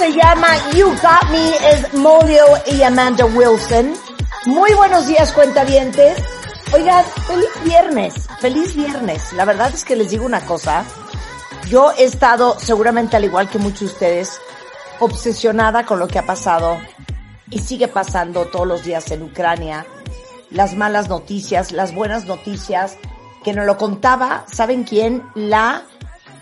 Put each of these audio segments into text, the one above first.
se llama You Got Me, es Molio y Amanda Wilson. Muy buenos días, cuentavientes. Oigan, feliz viernes, feliz viernes. La verdad es que les digo una cosa. Yo he estado, seguramente al igual que muchos de ustedes, obsesionada con lo que ha pasado y sigue pasando todos los días en Ucrania. Las malas noticias, las buenas noticias, que nos lo contaba, ¿saben quién? La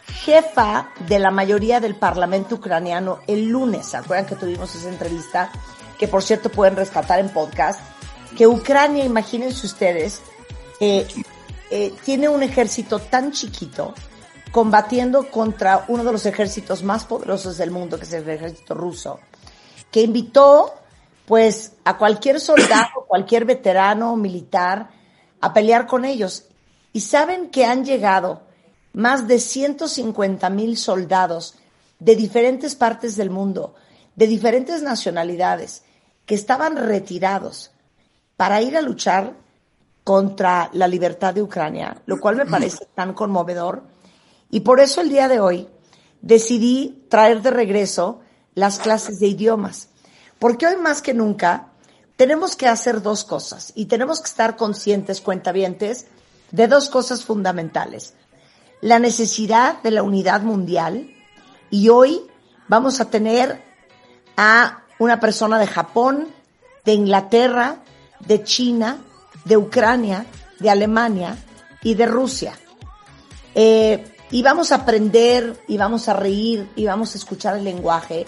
jefa de la mayoría del parlamento ucraniano el lunes. ¿Se acuerdan que tuvimos esa entrevista? Que por cierto pueden rescatar en podcast. Que Ucrania, imagínense ustedes, eh, eh, tiene un ejército tan chiquito combatiendo contra uno de los ejércitos más poderosos del mundo, que es el ejército ruso, que invitó pues a cualquier soldado, cualquier veterano militar a pelear con ellos. Y saben que han llegado más de 150 mil soldados de diferentes partes del mundo, de diferentes nacionalidades, que estaban retirados para ir a luchar contra la libertad de Ucrania, lo cual me parece tan conmovedor. Y por eso el día de hoy decidí traer de regreso las clases de idiomas, porque hoy más que nunca tenemos que hacer dos cosas y tenemos que estar conscientes, cuentavientes, de dos cosas fundamentales la necesidad de la unidad mundial y hoy vamos a tener a una persona de Japón, de Inglaterra, de China, de Ucrania, de Alemania y de Rusia. Eh, y vamos a aprender y vamos a reír y vamos a escuchar el lenguaje,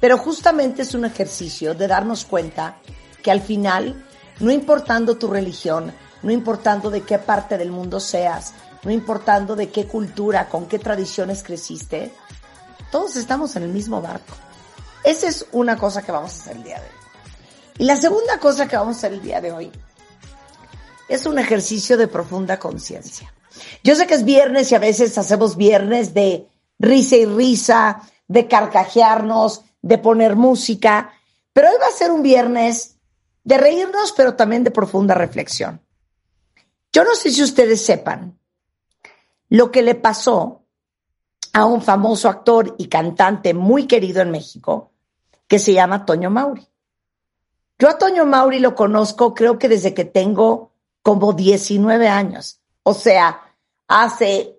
pero justamente es un ejercicio de darnos cuenta que al final, no importando tu religión, no importando de qué parte del mundo seas, no importando de qué cultura, con qué tradiciones creciste, todos estamos en el mismo barco. Esa es una cosa que vamos a hacer el día de hoy. Y la segunda cosa que vamos a hacer el día de hoy es un ejercicio de profunda conciencia. Yo sé que es viernes y a veces hacemos viernes de risa y risa, de carcajearnos, de poner música, pero hoy va a ser un viernes de reírnos, pero también de profunda reflexión. Yo no sé si ustedes sepan, lo que le pasó a un famoso actor y cantante muy querido en México que se llama Toño Mauri. Yo a Toño Mauri lo conozco creo que desde que tengo como 19 años, o sea, hace...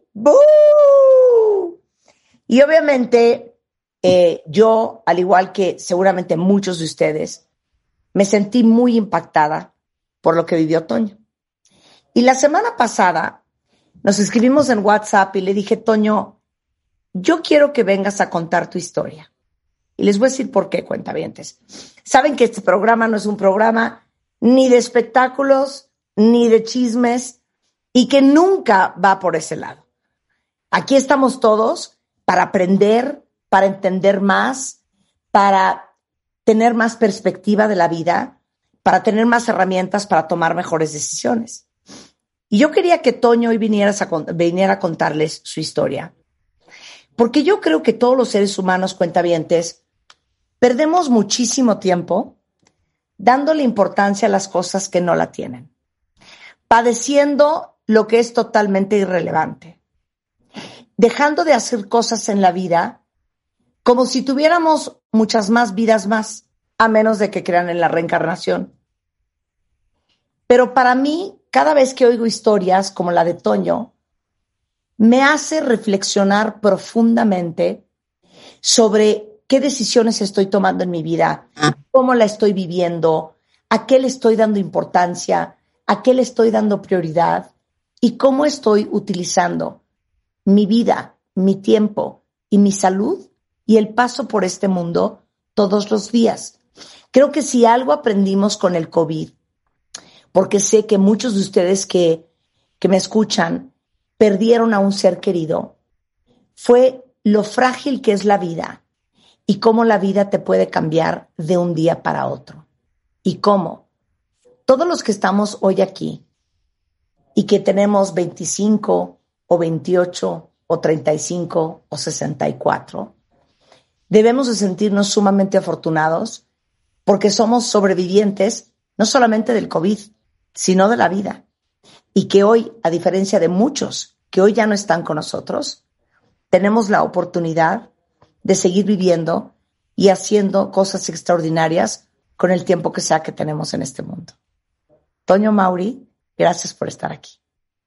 Y obviamente eh, yo, al igual que seguramente muchos de ustedes, me sentí muy impactada por lo que vivió Toño. Y la semana pasada nos escribimos en WhatsApp y le dije, Toño, yo quiero que vengas a contar tu historia. Y les voy a decir por qué, cuentavientes. Saben que este programa no es un programa ni de espectáculos, ni de chismes, y que nunca va por ese lado. Aquí estamos todos para aprender, para entender más, para tener más perspectiva de la vida, para tener más herramientas para tomar mejores decisiones. Y yo quería que Toño hoy viniera a contarles su historia. Porque yo creo que todos los seres humanos cuentavientes perdemos muchísimo tiempo dándole importancia a las cosas que no la tienen, padeciendo lo que es totalmente irrelevante, dejando de hacer cosas en la vida como si tuviéramos muchas más vidas más, a menos de que crean en la reencarnación. Pero para mí, cada vez que oigo historias como la de Toño, me hace reflexionar profundamente sobre qué decisiones estoy tomando en mi vida, cómo la estoy viviendo, a qué le estoy dando importancia, a qué le estoy dando prioridad y cómo estoy utilizando mi vida, mi tiempo y mi salud y el paso por este mundo todos los días. Creo que si algo aprendimos con el COVID, porque sé que muchos de ustedes que, que me escuchan perdieron a un ser querido, fue lo frágil que es la vida y cómo la vida te puede cambiar de un día para otro. Y cómo todos los que estamos hoy aquí y que tenemos 25 o 28 o 35 o 64, debemos de sentirnos sumamente afortunados porque somos sobrevivientes no solamente del COVID, sino de la vida. Y que hoy, a diferencia de muchos que hoy ya no están con nosotros, tenemos la oportunidad de seguir viviendo y haciendo cosas extraordinarias con el tiempo que sea que tenemos en este mundo. Toño Mauri, gracias por estar aquí.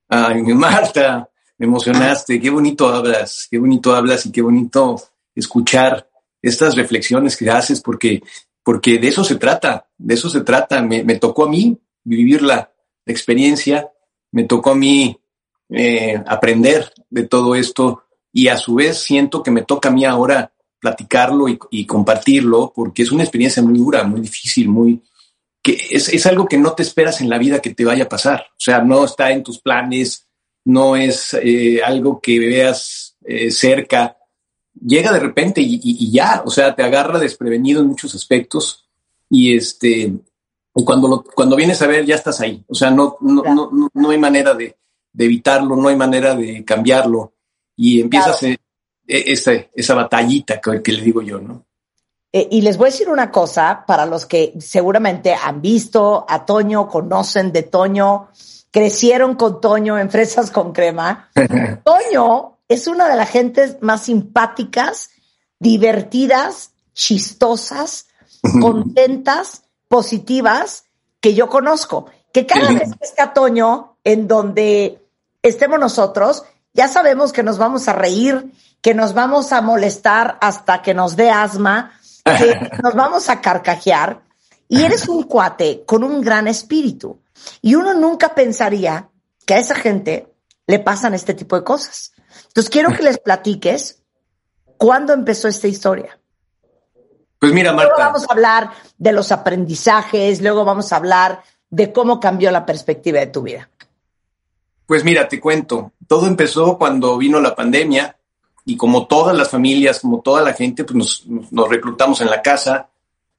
Ay, Marta, me emocionaste, qué bonito hablas, qué bonito hablas y qué bonito escuchar estas reflexiones que haces porque, porque de eso se trata, de eso se trata. Me, tocó a mí vivir la, experiencia, me tocó a mí eh, aprender de todo esto y a su vez siento que me toca a mí ahora platicarlo y, compartirlo porque es una experiencia muy dura, muy difícil, muy que es, es, algo que no te esperas en la vida que te vaya a pasar. O sea, no está en tus planes, no es eh, algo que veas eh, cerca llega de repente y, ya, o sea, te agarra desprevenido en muchos aspectos y este, cuando, cuando vienes a ver ya estás ahí, o sea, no, no, no, no, hay manera de, evitarlo, no hay manera de cambiarlo y empiezas e, esa, esa batallita que, le digo yo, ¿no? Eh, y les voy a decir una cosa para los que seguramente han visto a Toño, conocen de Toño, crecieron con Toño en fresas con crema. Toño es una de las gentes más simpáticas, divertidas, chistosas, contentas, positivas que yo conozco. Que cada vez que está Toño, en donde estemos nosotros, ya sabemos que nos vamos a reír, que nos vamos a molestar hasta que nos dé asma, que nos vamos a carcajear. Y eres un cuate con un gran espíritu. Y uno nunca pensaría que a esa gente le pasan este tipo de cosas. Entonces quiero que les platiques cuándo empezó esta historia. Pues mira, Marta. Luego vamos a hablar de los aprendizajes, luego vamos a hablar de cómo cambió la perspectiva de tu vida. Pues mira, te cuento. Todo empezó cuando vino la pandemia y como todas las familias, como toda la gente, pues nos, reclutamos en la casa.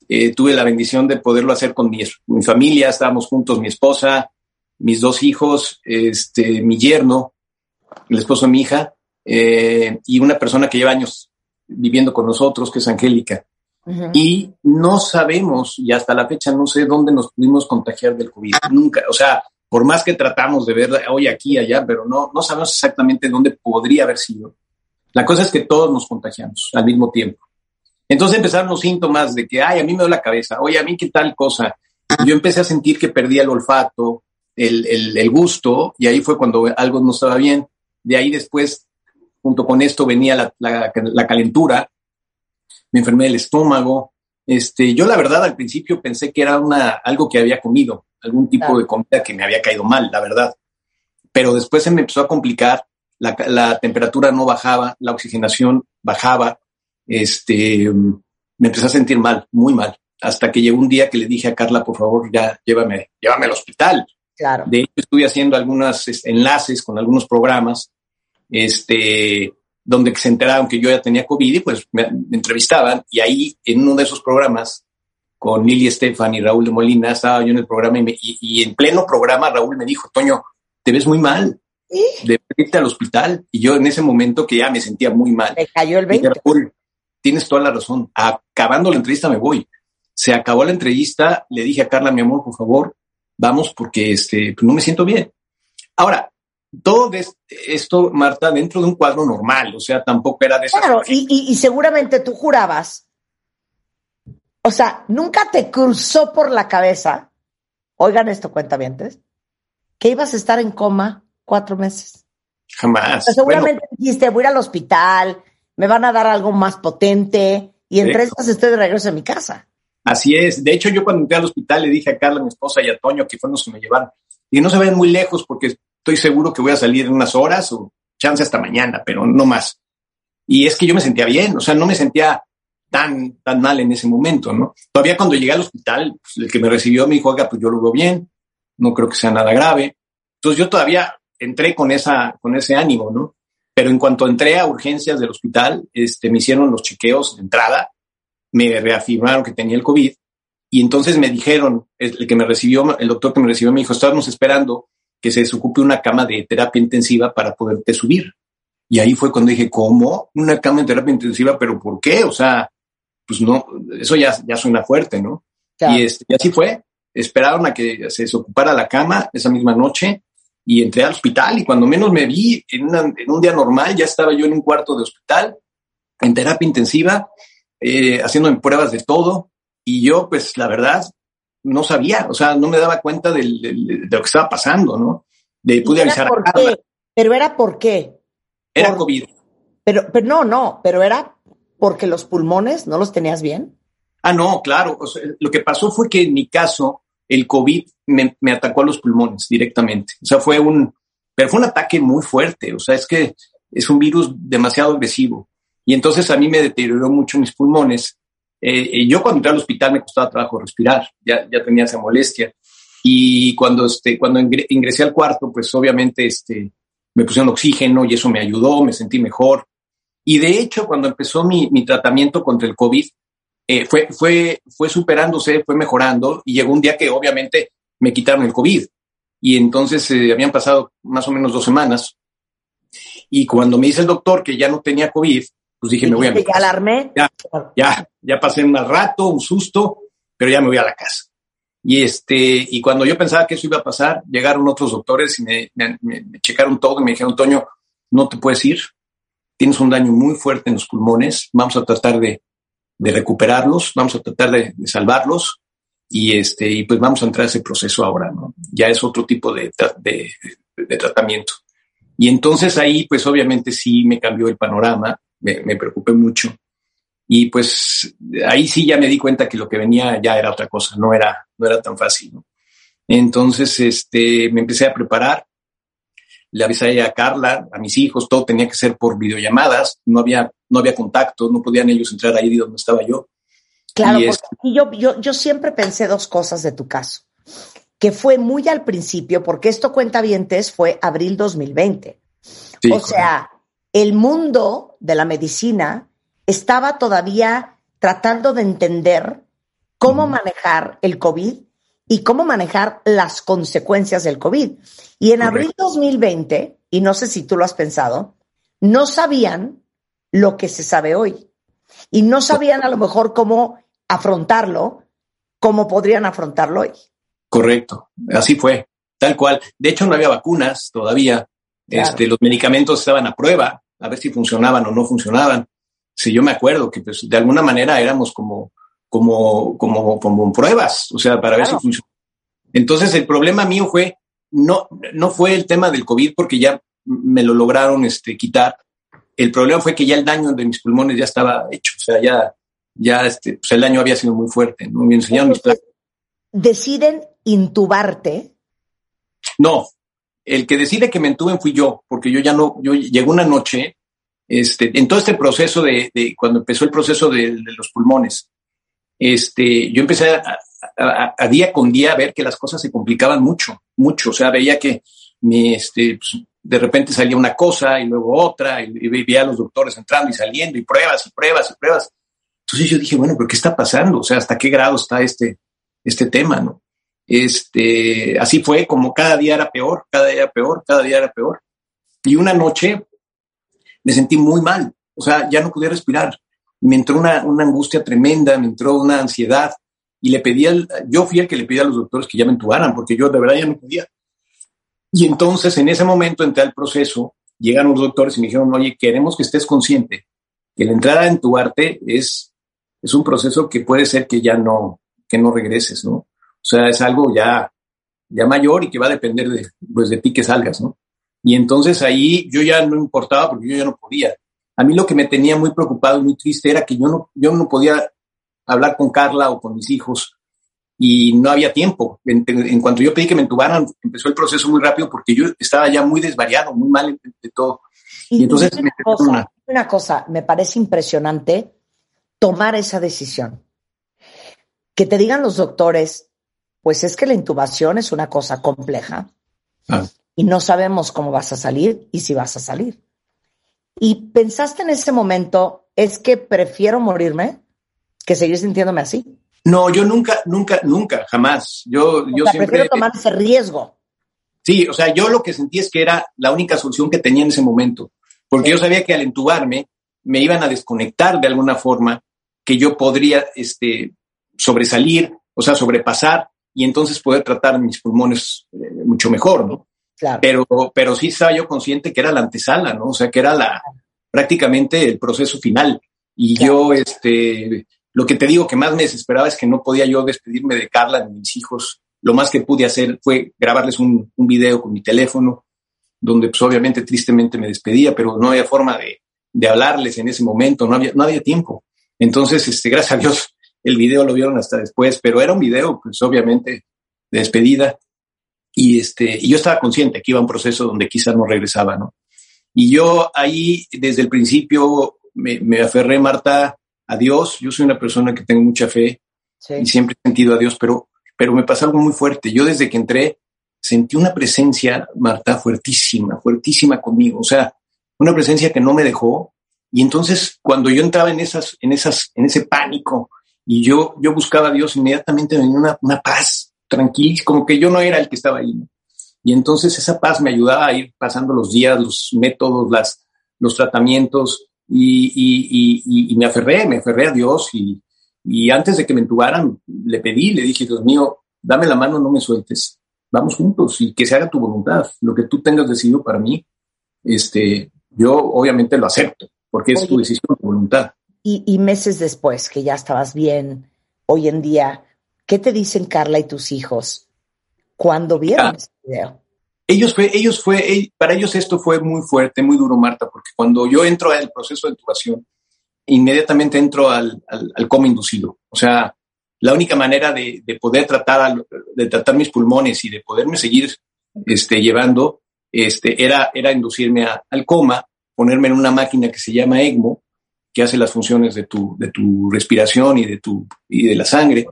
Eh, tuve la bendición de poderlo hacer con mi, mi, familia, estábamos juntos, mi esposa, mis dos hijos, este, mi yerno, el esposo de mi hija, eh, y una persona que lleva años viviendo con nosotros, que es Angélica. Y no sabemos, y hasta la fecha no sé dónde nos pudimos contagiar del COVID. Nunca, o sea, por más que tratamos de ver hoy aquí, allá, pero no, no sabemos exactamente dónde podría haber sido. La cosa es que todos nos contagiamos al mismo tiempo. Entonces empezaron los síntomas de que, ay, a mí me duele la cabeza, oye, a mí qué tal cosa. Yo empecé a sentir que perdía el olfato, el, el, el gusto, y ahí fue cuando algo no estaba bien. De ahí después junto con esto venía la, la, calentura, me enfermé del estómago. Este, yo la verdad al principio pensé que era una, algo que había comido, algún tipo de comida que me había caído mal, la verdad. Pero después se me empezó a complicar, la, la temperatura no bajaba, la oxigenación bajaba, este, me empecé a sentir mal, muy mal, hasta que llegó un día que le dije a Carla, por favor, ya llévame, llévame al hospital. Claro. De hecho, estuve haciendo algunos este, enlaces con algunos programas este, donde se enteraron que yo ya tenía COVID y pues me, entrevistaban y ahí en uno de esos programas con Lili Estefan y Raúl de Molina estaba yo en el programa y, en pleno programa Raúl me dijo, Toño, te ves muy mal, de irte al hospital y yo en ese momento que ya me sentía muy mal. Me cayó el 20. tienes toda la razón, acabando la entrevista me voy. Se acabó la entrevista, le dije a Carla, mi amor, por favor, vamos porque este, pues no me siento bien. Ahora, todo esto, Marta, dentro de un cuadro normal, o sea, tampoco era de Claro, y, y, seguramente tú jurabas, o sea, nunca te cruzó por la cabeza, oigan esto, cuentavientes, que ibas a estar en coma cuatro meses. Jamás. seguramente dijiste, voy al hospital, me van a dar algo más potente, y en tres meses estoy de regreso a mi casa. Así es. De hecho, yo cuando entré al hospital le dije a Carla, mi esposa, y a Toño, que fueron los que me llevaron, y no se vayan muy lejos porque estoy seguro que voy a salir en unas horas o chance hasta mañana, pero no más. Y es que yo me sentía bien, o sea, no me sentía tan, tan mal en ese momento, ¿no? Todavía cuando llegué al hospital, pues, el que me recibió me dijo, oiga, pues yo lo veo bien, no creo que sea nada grave. Entonces yo todavía entré con esa, con ese ánimo, ¿no? Pero en cuanto entré a urgencias del hospital, este, me hicieron los chequeos de entrada, me reafirmaron que tenía el COVID y entonces me dijeron, el que me recibió, el doctor que me recibió me dijo, estábamos esperando que se desocupe una cama de terapia intensiva para poderte subir. Y ahí fue cuando dije, ¿cómo? Una cama de terapia intensiva, pero ¿por qué? O sea, pues no, eso ya, ya suena fuerte, ¿no? Y, este, y así fue. Esperaron a que se desocupara la cama esa misma noche y entré al hospital y cuando menos me vi en, en un día normal ya estaba yo en un cuarto de hospital, en terapia intensiva, eh, haciendo pruebas de todo y yo pues la verdad no sabía, o sea, no me daba cuenta de lo que estaba pasando, ¿no? De pude avisar por qué? Pero era por qué? Era COVID. Pero, pero no, no, pero era porque los pulmones no los tenías bien. Ah, no, claro. lo que pasó fue que en mi caso, el COVID me, me, atacó a los pulmones directamente. O sea, fue un, pero fue un ataque muy fuerte. O sea, es que es un virus demasiado agresivo. Y entonces a mí me deterioró mucho mis pulmones eh, yo cuando entré al hospital me costaba trabajo respirar, ya, ya tenía esa molestia. Y cuando, este, cuando ingresé al cuarto, pues obviamente este, me pusieron oxígeno y eso me ayudó, me sentí mejor. Y de hecho, cuando empezó mi, mi tratamiento contra el COVID, eh, fue, fue, fue superándose, fue mejorando y llegó un día que obviamente me quitaron el COVID. Y entonces eh, habían pasado más o menos dos semanas. Y cuando me dice el doctor que ya no tenía COVID, pues dije, me voy a casa. alarmé? Ya, ya, ya pasé un rato, un susto, pero ya me voy a la casa. Y este, y cuando yo pensaba que eso iba a pasar, llegaron otros doctores y me, me, checaron todo y me dijeron, Toño, no te puedes ir, tienes un daño muy fuerte en los pulmones, vamos a tratar de, de recuperarlos, vamos a tratar de, salvarlos y este, y pues vamos a entrar a ese proceso ahora. Ya es otro tipo de, de, de tratamiento. Y entonces ahí, pues obviamente sí me cambió el panorama, me, me preocupé mucho. Y pues ahí sí ya me di cuenta que lo que venía ya era otra cosa, no era, no era tan fácil. Entonces, este, me empecé a preparar. Le avisé a Carla, a mis hijos, todo tenía que ser por videollamadas, no había, no había contacto, no podían ellos entrar ahí donde estaba yo. Claro, y porque yo, yo, yo siempre pensé dos cosas de tu caso, que fue muy al principio, porque esto cuenta vientes fue abril 2020. o sea, el mundo de la medicina estaba todavía tratando de entender cómo manejar el COVID y cómo manejar las consecuencias del COVID. Y en abril 2020, y no sé si tú lo has pensado, no sabían lo que se sabe hoy. Y no sabían a lo mejor cómo afrontarlo, cómo podrían afrontarlo hoy. Correcto, así fue, tal cual. De hecho, no había vacunas todavía. Este, los medicamentos estaban a prueba, a ver si funcionaban o no funcionaban si yo me acuerdo que pues de alguna manera éramos como, como, como, como pruebas, o sea, para ver si funciona. Entonces el problema mío fue, no, no fue el tema del COVID porque ya me lo lograron este, quitar. El problema fue que ya el daño de mis pulmones ya estaba hecho, o sea, ya, ya este, pues el daño había sido muy fuerte, ¿no? Me enseñaron mis ¿Deciden intubarte? No, el que decide que me entuben fui yo, porque yo ya no, yo llegó una noche este, en todo este proceso de, cuando empezó el proceso de, los pulmones, este, yo empecé a, día con día a ver que las cosas se complicaban mucho, mucho. O sea, veía que este, pues, de repente salía una cosa y luego otra, y, veía a los doctores entrando y saliendo, y pruebas y pruebas y pruebas. Entonces yo dije, bueno, pero ¿qué está pasando? O sea, ¿hasta qué grado está este, este tema, no? Este, así fue como cada día era peor, cada día era peor, cada día era peor. Y una noche, me sentí muy mal, o sea, ya no podía respirar. Me entró una, una angustia tremenda, me entró una ansiedad y le pedí, yo fui el que le pedí a los doctores que ya me entubaran, porque yo de verdad ya no podía. Y entonces en ese momento entré al proceso, llegan los doctores y me dijeron, oye, queremos que estés consciente que la entrada en tu arte es, es un proceso que puede ser que ya no, que no regreses, ¿no? O sea, es algo ya, ya mayor y que va a depender de, pues, de ti que salgas, ¿no? Y entonces ahí yo ya no importaba porque yo ya no podía. A mí lo que me tenía muy preocupado y muy triste era que yo no, yo no podía hablar con Carla o con mis hijos y no había tiempo. En, cuanto yo pedí que me entubaran, empezó el proceso muy rápido porque yo estaba ya muy desvariado, muy mal de todo. Y, entonces una cosa, una cosa, me parece impresionante tomar esa decisión. Que te digan los doctores, pues es que la intubación es una cosa compleja ah. Y no sabemos cómo vas a salir y si vas a salir. Y pensaste en ese momento, es que prefiero morirme que seguir sintiéndome así. No, yo nunca, nunca, nunca, jamás. Yo, yo siempre. Prefiero tomar ese riesgo. Sí, o sea, yo lo que sentí es que era la única solución que tenía en ese momento, porque yo sabía que al entubarme me iban a desconectar de alguna forma, que yo podría este, sobresalir, o sea, sobrepasar y entonces poder tratar mis pulmones eh, mucho mejor, ¿no? Claro. Pero, pero sí estaba yo consciente que era la antesala, ¿no? O sea, que era la, prácticamente el proceso final. Y yo, este, lo que te digo que más me desesperaba es que no podía yo despedirme de Carla, de mis hijos. Lo más que pude hacer fue grabarles un, un video con mi teléfono, donde pues obviamente tristemente me despedía, pero no había forma de, de hablarles en ese momento, no había, no había tiempo. Entonces, este, gracias a Dios, el video lo vieron hasta después, pero era un video, pues obviamente, de despedida. Y, este, y yo estaba consciente que iba a un proceso donde quizás no regresaba, ¿no? Y yo ahí, desde el principio, me, me aferré, Marta, a Dios. Yo soy una persona que tengo mucha fe y siempre he sentido a Dios, pero, pero me pasa algo muy fuerte. Yo desde que entré sentí una presencia, Marta, fuertísima, fuertísima conmigo. O sea, una presencia que no me dejó. Y entonces, cuando yo entraba en esas, en esas, en ese pánico y yo, yo buscaba a Dios, inmediatamente venía una, una paz tranquila, como que yo no era el que estaba ahí. Y entonces esa paz me ayudaba a ir pasando los días, los métodos, las, los tratamientos, y, y, y, y, me aferré, me aferré a Dios y, y antes de que me entubaran, le pedí, le dije, Dios mío, dame la mano, no me sueltes, vamos juntos y que se haga tu voluntad, lo que tú tengas decidido para mí, este, yo obviamente lo acepto, porque es tu decisión, tu voluntad. Y, y, meses después, que ya estabas bien, hoy en día, ¿qué te dicen Carla y tus hijos cuando vieron ese video? ellos fue, ellos fue, para ellos esto fue muy fuerte, muy duro, Marta, porque cuando yo entro al proceso de intubación, inmediatamente entro al, al, coma inducido. O sea, la única manera de, de poder tratar, de tratar mis pulmones y de poderme seguir este, llevando, este, era, era inducirme al coma, ponerme en una máquina que se llama ECMO, que hace las funciones de tu, de tu respiración y de, tu, y de la sangre.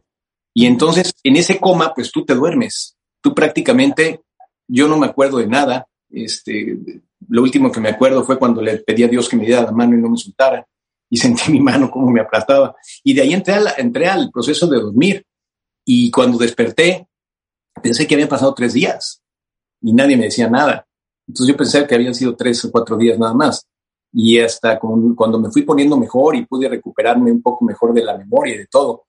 Y entonces, en ese coma, pues tú te duermes. Tú prácticamente yo no me acuerdo de nada. Este, lo último que me acuerdo fue cuando le pedí a Dios que me diera la mano y no me soltara. Y sentí mi mano como me aplastaba. Y de ahí entré, entré al proceso de dormir. Y cuando desperté, pensé que habían pasado tres días y nadie me decía nada. Entonces yo pensé que habían sido tres o cuatro días nada más. Y hasta cuando me fui poniendo mejor y pude recuperarme un poco mejor de la memoria y de todo,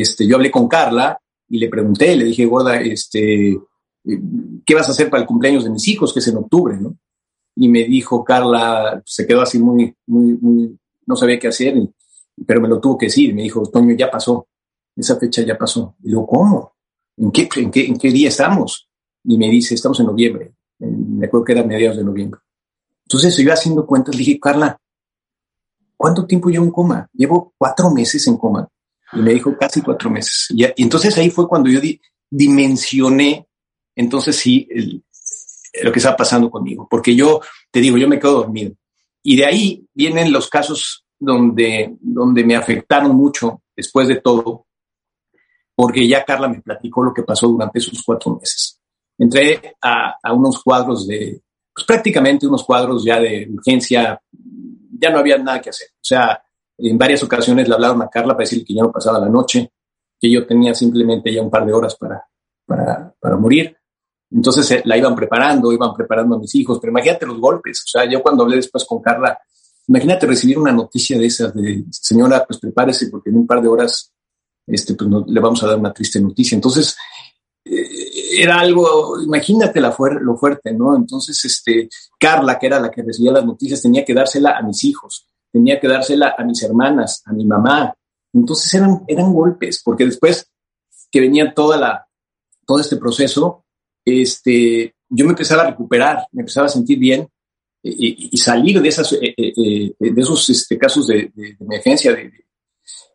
este, yo hablé con Carla y le pregunté, le dije, gorda, este, ¿qué vas a hacer para el cumpleaños de mis hijos, que es en octubre. Y me dijo Carla, se quedó así muy, muy, muy, no sabía qué hacer, pero me lo tuvo que decir. Me dijo, Toño, ya pasó, esa fecha ya pasó. Y digo, ¿cómo? ¿En qué, en qué, en qué día estamos? Y me dice, estamos en noviembre. Me acuerdo que era mediados de noviembre. Entonces, yo haciendo cuentas, dije, Carla, ¿cuánto tiempo llevo en coma? Llevo cuatro meses en coma. Y me dijo, casi cuatro meses. Y, entonces ahí fue cuando yo dimensioné entonces sí, lo que está pasando conmigo, porque yo te digo, yo me quedo dormido. Y de ahí vienen los casos donde, donde me afectaron mucho después de todo, porque ya Carla me platicó lo que pasó durante esos cuatro meses. Entré a, a unos cuadros de, pues prácticamente unos cuadros ya de urgencia, ya no había nada que hacer. O sea, en varias ocasiones le hablaron a Carla para decirle que ya no pasaba la noche, que yo tenía simplemente ya un par de horas para, para, para morir. Entonces eh, la iban preparando, iban preparando a mis hijos, pero imagínate los golpes. O sea, yo cuando hablé después con Carla, imagínate recibir una noticia de esas, de señora, pues prepárese porque en un par de horas este, pues, le vamos a dar una triste noticia. Entonces, eh, era algo, imagínate la lo fuerte, ¿no? Entonces, este, Carla, que era la que recibía las noticias, tenía que dársela a mis hijos, tenía que dársela a mis hermanas, a mi mamá. Entonces eran, eran golpes, porque después que venía toda la, todo este proceso, este, yo me empezaba a recuperar, me empezaba a sentir bien y, salir de, esas, eh, eh, eh, de esos este, casos de, emergencia. De,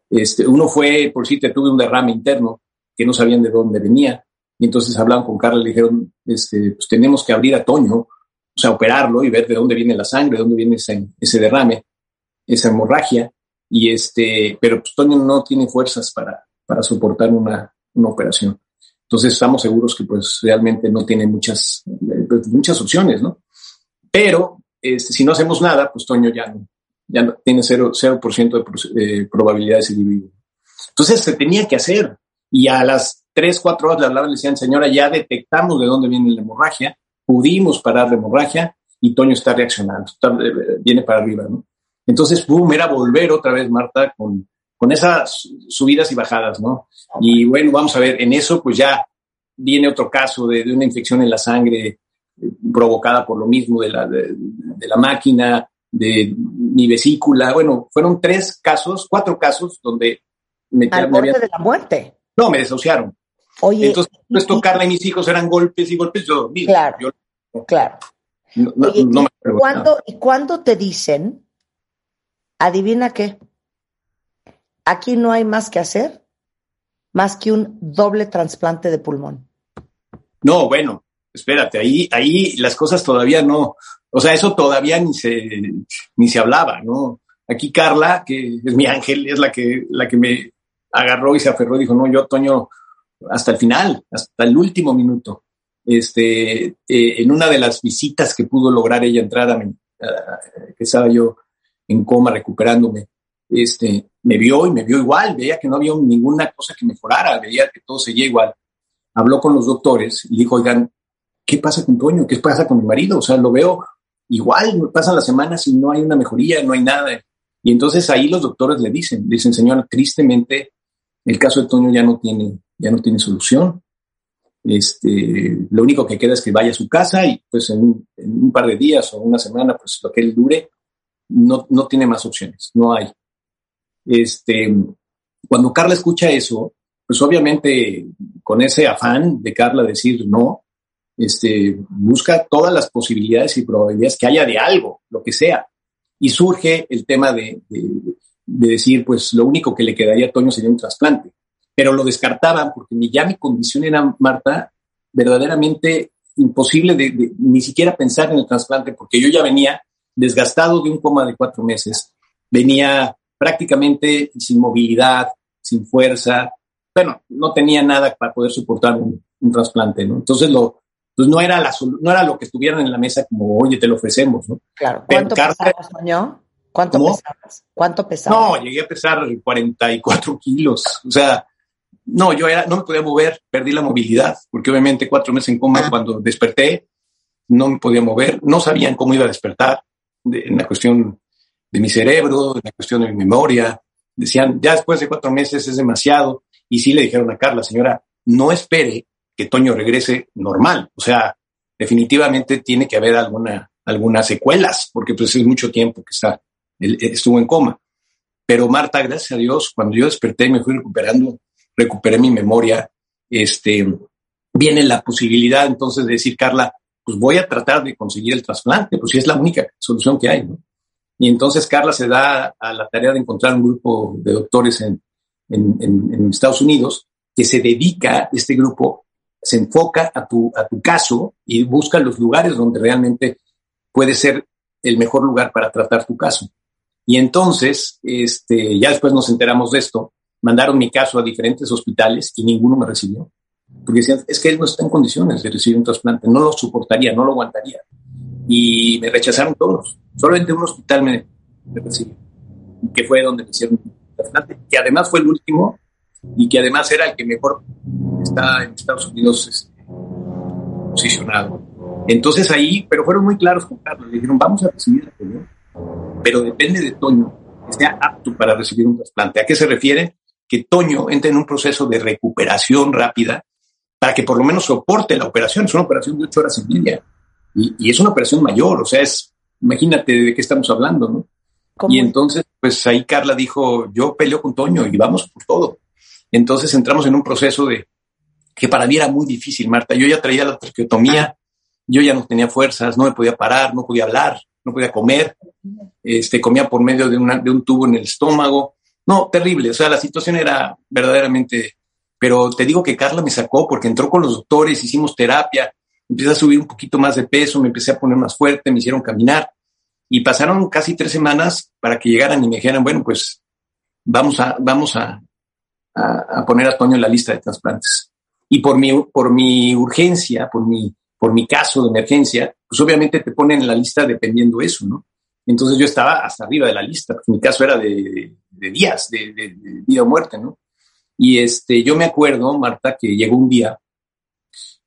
este, uno fue, por si te tuve un derrame interno que no sabían de dónde venía. Y entonces hablaban con Carla y le dijeron, este, pues tenemos que abrir a Toño, o sea, operarlo y ver de dónde viene la sangre, de dónde viene ese, ese derrame, esa hemorragia. Y este, pero pues Toño no tiene fuerzas para, para soportar una, una operación. Entonces estamos seguros que pues realmente no tiene muchas, pues, muchas opciones, ¿no? Pero este, si no hacemos nada, pues Toño ya no, ya no, tiene 0%, 0 de probabilidades de vivir. Entonces se tenía que hacer. Y a las 3, 4 horas le hablaban y le decían, señora, ya detectamos de dónde viene la hemorragia, pudimos parar la hemorragia y Toño está reaccionando, eh, viene para arriba, ¿no? Entonces, boom, era volver otra vez, Marta, con, con esas subidas y bajadas, ¿no? Y bueno, vamos a ver, en eso pues ya viene otro caso de, una infección en la sangre eh, provocada por lo mismo de la, de, la máquina, de mi vesícula. Bueno, fueron tres casos, cuatro casos donde me, Al borde de la muerte. No, me desahuciaron. Oye, Entonces, pues tocarle a mis hijos eran golpes y golpes. Yo Claro, claro. ¿y cuándo te dicen, adivina qué? Aquí no hay más que hacer más que un doble trasplante de pulmón. No, bueno, espérate, ahí, ahí las cosas todavía no, o sea, eso todavía ni se, ni se hablaba, ¿no? Aquí Carla, que es mi ángel, es la que, la que me agarró y se aferró y dijo, no, yo, Toño, hasta el final, hasta el último minuto. Este, eh, en una de las visitas que pudo lograr ella entrar a mí, que estaba yo en coma recuperándome, este, me vio y me vio igual, veía que no había ninguna cosa que mejorara, veía que todo seguía igual. Habló con los doctores y dijo, oigan, ¿qué pasa con Toño? ¿Qué pasa con mi marido? O sea, lo veo igual, pasan las semanas y no hay una mejoría, no hay nada. Y entonces ahí los doctores le dicen, le dicen, señora, tristemente el caso de Toño ya no tiene, ya no tiene solución. Este, lo único que queda es que vaya a su casa y pues en, en un par de días o una semana, pues lo que él dure, no, no tiene más opciones, no hay. Este, cuando Carla escucha eso, pues obviamente con ese afán de Carla decir no, este, busca todas las posibilidades y probabilidades que haya de algo, lo que sea. Y surge el tema de, decir, pues lo único que le quedaría a Toño sería un trasplante. Pero lo descartaban porque ya mi condición era, Marta, verdaderamente imposible de, ni siquiera pensar en el trasplante, porque yo ya venía desgastado de un coma de cuatro meses, venía prácticamente sin movilidad, sin fuerza. Bueno, no tenía nada para poder soportar un, trasplante, ¿no? Entonces, lo, pues no era, la, no era lo que estuvieran en la mesa como, oye, te lo ofrecemos, ¿no? Claro. ¿Cuánto pesabas, ¿Cuánto pesabas? ¿Cuánto pesabas? No, llegué a pesar 44 kilos. O sea, no, yo era, no me podía mover, perdí la movilidad, porque obviamente cuatro meses en coma, ah. cuando desperté, no me podía mover, no sabían cómo iba a despertar, en la cuestión de mi cerebro, de la cuestión de mi memoria. Decían, ya después de cuatro meses es demasiado. Y sí le dijeron a Carla, señora, no espere que Toño regrese normal. O sea, definitivamente tiene que haber alguna, algunas secuelas, porque pues es mucho tiempo que está, estuvo en coma. Pero Marta, gracias a Dios, cuando yo desperté y me fui recuperando, recuperé mi memoria, este, viene la posibilidad entonces de decir, Carla, pues voy a tratar de conseguir el trasplante, pues si es la única solución que hay, ¿no? Y entonces Carla se da a la tarea de encontrar un grupo de doctores en, Estados Unidos que se dedica, este grupo se enfoca a tu, a tu caso y busca los lugares donde realmente puede ser el mejor lugar para tratar tu caso. Y entonces, este, ya después nos enteramos de esto, mandaron mi caso a diferentes hospitales y ninguno me recibió. Porque decían, es que él no está en condiciones de recibir un trasplante, no lo soportaría, no lo aguantaría. Y me rechazaron todos. Solamente un hospital me, recibió, que fue donde me hicieron el trasplante, que además fue el último y que además era el que mejor está en Estados Unidos este, posicionado. Entonces ahí, pero fueron muy claros con Carlos, le dijeron, vamos a recibir a Toño, pero depende de Toño que sea apto para recibir un trasplante. ¿A qué se refiere? Que Toño entre en un proceso de recuperación rápida para que por lo menos soporte la operación. Es una operación de ocho horas y media. Y, y es una operación mayor, o sea, es, imagínate de qué estamos hablando, ¿no? Y entonces, pues ahí Carla dijo, yo peleo con Toño y vamos por todo. Entonces entramos en un proceso de que para mí era muy difícil, Marta. Yo ya traía la traqueotomía, yo ya no tenía fuerzas, no me podía parar, no podía hablar, no podía comer, este, comía por medio de, una, de un tubo en el estómago. No, terrible. O sea, la situación era verdaderamente... Pero te digo que Carla me sacó porque entró con los doctores, hicimos terapia, empecé a subir un poquito más de peso, me empecé a poner más fuerte, me hicieron caminar. Y pasaron casi tres semanas para que llegaran y me dijeran, bueno, pues vamos a, vamos a, a, poner a Toño en la lista de trasplantes. Y por mi, por mi urgencia, por mi, por mi caso de emergencia, pues obviamente te ponen en la lista dependiendo eso, ¿no? Entonces yo estaba hasta arriba de la lista, porque mi caso era de, de días, de, de, de, vida o muerte, ¿no? Y este, yo me acuerdo, Marta, que llegó un día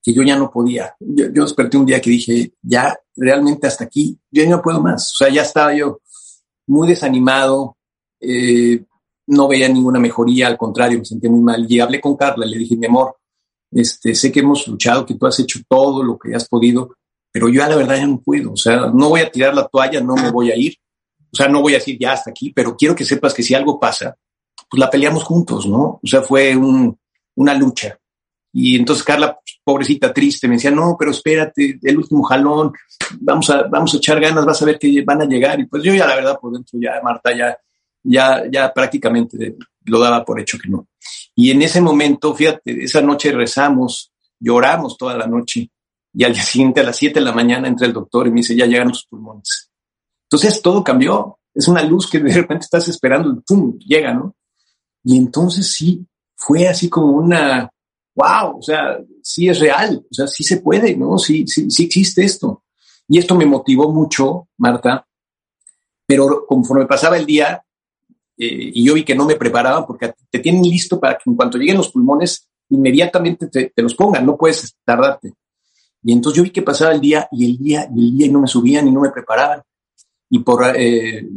que yo ya no podía. Yo, desperté un día que dije, ya realmente hasta aquí, yo no puedo más. O sea, ya estaba yo muy desanimado, eh, no veía ninguna mejoría, al contrario, me sentía muy mal. Y hablé con Carla, le dije, mi amor, este, sé que hemos luchado, que tú has hecho todo lo que has podido, pero yo a la verdad ya no puedo. O sea, no voy a tirar la toalla, no me voy a ir. O sea, no voy a decir ya hasta aquí, pero quiero que sepas que si algo pasa, pues la peleamos juntos, ¿no? O sea, fue un, una lucha. Y entonces Carla, pobrecita, triste, me decía, no, pero espérate, el último jalón, vamos a, vamos a echar ganas, vas a ver que van a llegar. Y pues yo ya, la verdad, por dentro ya, Marta, ya, ya, ya prácticamente lo daba por hecho que no. Y en ese momento, fíjate, esa noche rezamos, lloramos toda la noche. Y al día siguiente, a las 7 de la mañana, entra el doctor y me dice, ya llegan los pulmones. Entonces todo cambió. Es una luz que de repente estás esperando ¡pum! llega, ¿no? Y entonces sí, fue así como una, wow, o sea, sí es real, o sea, sí se puede, ¿no? Sí, sí, sí existe esto. Y esto me motivó mucho, Marta, pero conforme pasaba el día eh, y yo vi que no me preparaban porque te tienen listo para que en cuanto lleguen los pulmones, inmediatamente te, te los pongan, no puedes tardarte. Y entonces yo vi que pasaba el día y el día y el día y no me subían y no me preparaban. Y por eh,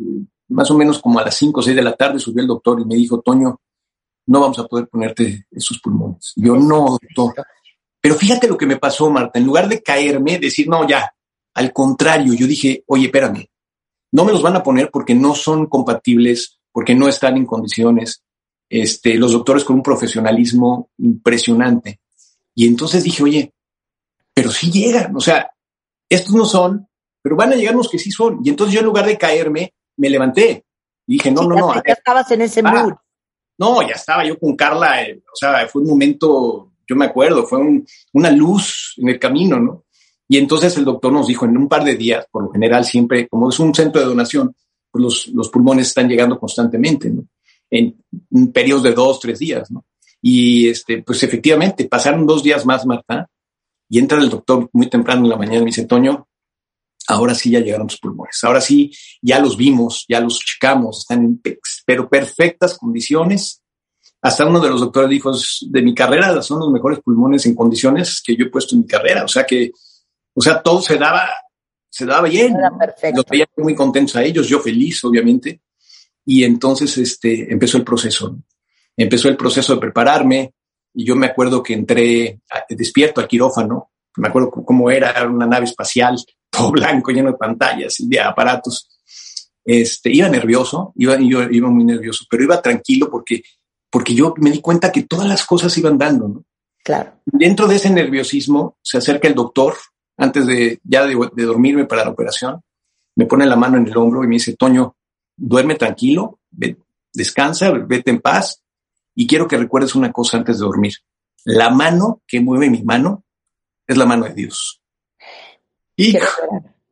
más o menos como a las 5 o 6 de la tarde subió el doctor y me dijo, Toño, no vamos a poder ponerte esos pulmones. Yo no, doctor. Pero fíjate lo que me pasó, Marta. En lugar de caerme, decir, no, ya. Al contrario, yo dije, oye, espérame, no me los van a poner porque no son compatibles, porque no están en condiciones. Este, los doctores con un profesionalismo impresionante. Y entonces dije, oye, pero sí llegan. O sea, estos no son, pero van a llegar los que sí son. Y entonces yo en lugar de caerme, me levanté. Y dije, no, no, no. Ya, estabas en ese mood. No, ya estaba yo con Carla, eh, o sea, fue un momento, yo me acuerdo, fue un, una luz en el camino, ¿no? Y entonces el doctor nos dijo, en un par de días, por lo general siempre, como es un centro de donación, pues los, los pulmones están llegando constantemente, ¿no? En, en periodos de dos, tres días, ¿no? Y este, pues efectivamente, pasaron dos días más, Marta, y entra el doctor muy temprano en la mañana y me dice, Toño, ahora sí ya llegaron los pulmones, ahora sí ya los vimos, ya los checamos, están en pero perfectas condiciones. Hasta uno de los doctores dijo, de mi carrera son los mejores pulmones en condiciones que yo he puesto en mi carrera. O sea que, o sea, todo se daba, se daba bien. Era perfecto. Los veía muy contentos a ellos, yo feliz, obviamente. Y entonces, este, empezó el proceso. Empezó el proceso de prepararme. Y yo me acuerdo que entré despierto al quirófano. Me acuerdo cómo era, era una nave espacial, todo blanco, lleno de pantallas y de aparatos este, iba nervioso, iba, yo iba muy nervioso, pero iba tranquilo porque, porque yo me di cuenta que todas las cosas iban dando, ¿no? Claro. Dentro de ese nerviosismo se acerca el doctor antes de ya de, de dormirme para la operación, me pone la mano en el hombro y me dice, Toño, duerme tranquilo, ve, descansa, vete en paz y quiero que recuerdes una cosa antes de dormir. La mano que mueve mi mano es la mano de Dios. Y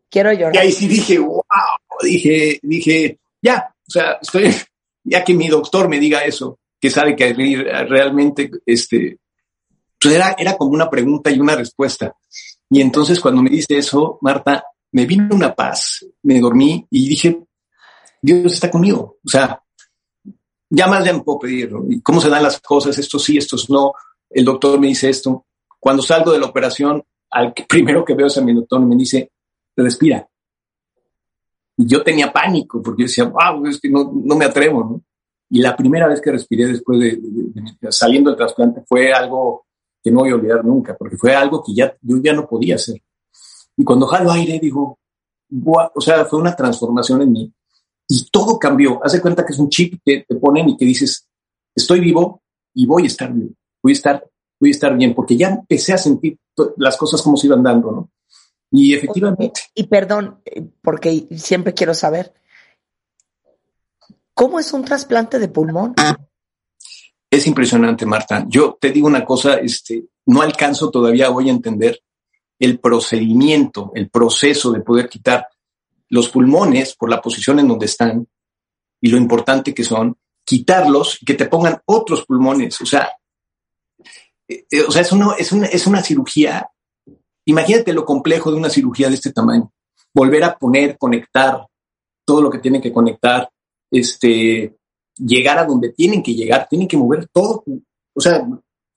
quiero llorar. Y ahí sí dije, wow, dije, dije, ya, o sea, estoy, ya que mi doctor me diga eso, que sabe que realmente, este, pues era, era como una pregunta y una respuesta. Y entonces cuando me dice eso, Marta, me vino una paz, me dormí y dije, Dios está conmigo. O sea, ya más de puedo pedirlo. ¿Y cómo se dan las cosas? Estos sí, estos no. El doctor me dice esto. Cuando salgo de la operación, al primero que veo es a mi me dice, respira. Y yo tenía pánico porque yo decía, wow, es que no, no me atrevo, ¿no? Y la primera vez que respiré después de, saliendo del trasplante fue algo que no voy a olvidar nunca, porque fue algo que ya, yo ya no podía hacer. Y cuando jalo aire, digo, o sea, fue una transformación en mí y todo cambió. Haz de cuenta que es un chip que te ponen y que dices, estoy vivo y voy a estar vivo, voy a estar, voy a estar bien, porque ya empecé a sentir las cosas como se iban dando, ¿no? Y efectivamente. Y perdón, eh, porque siempre quiero saber, ¿cómo es un trasplante de pulmón? Es impresionante, Marta. Yo te digo una cosa, este, no alcanzo todavía hoy a entender el procedimiento, el proceso de poder quitar los pulmones por la posición en donde están y lo importante que son, quitarlos y que te pongan otros pulmones. O sea, o sea es, es, una, es una cirugía. Imagínate lo complejo de una cirugía de este tamaño. Volver a poner, conectar todo lo que tienen que conectar, este, llegar a donde tienen que llegar, tienen que mover todo. O sea,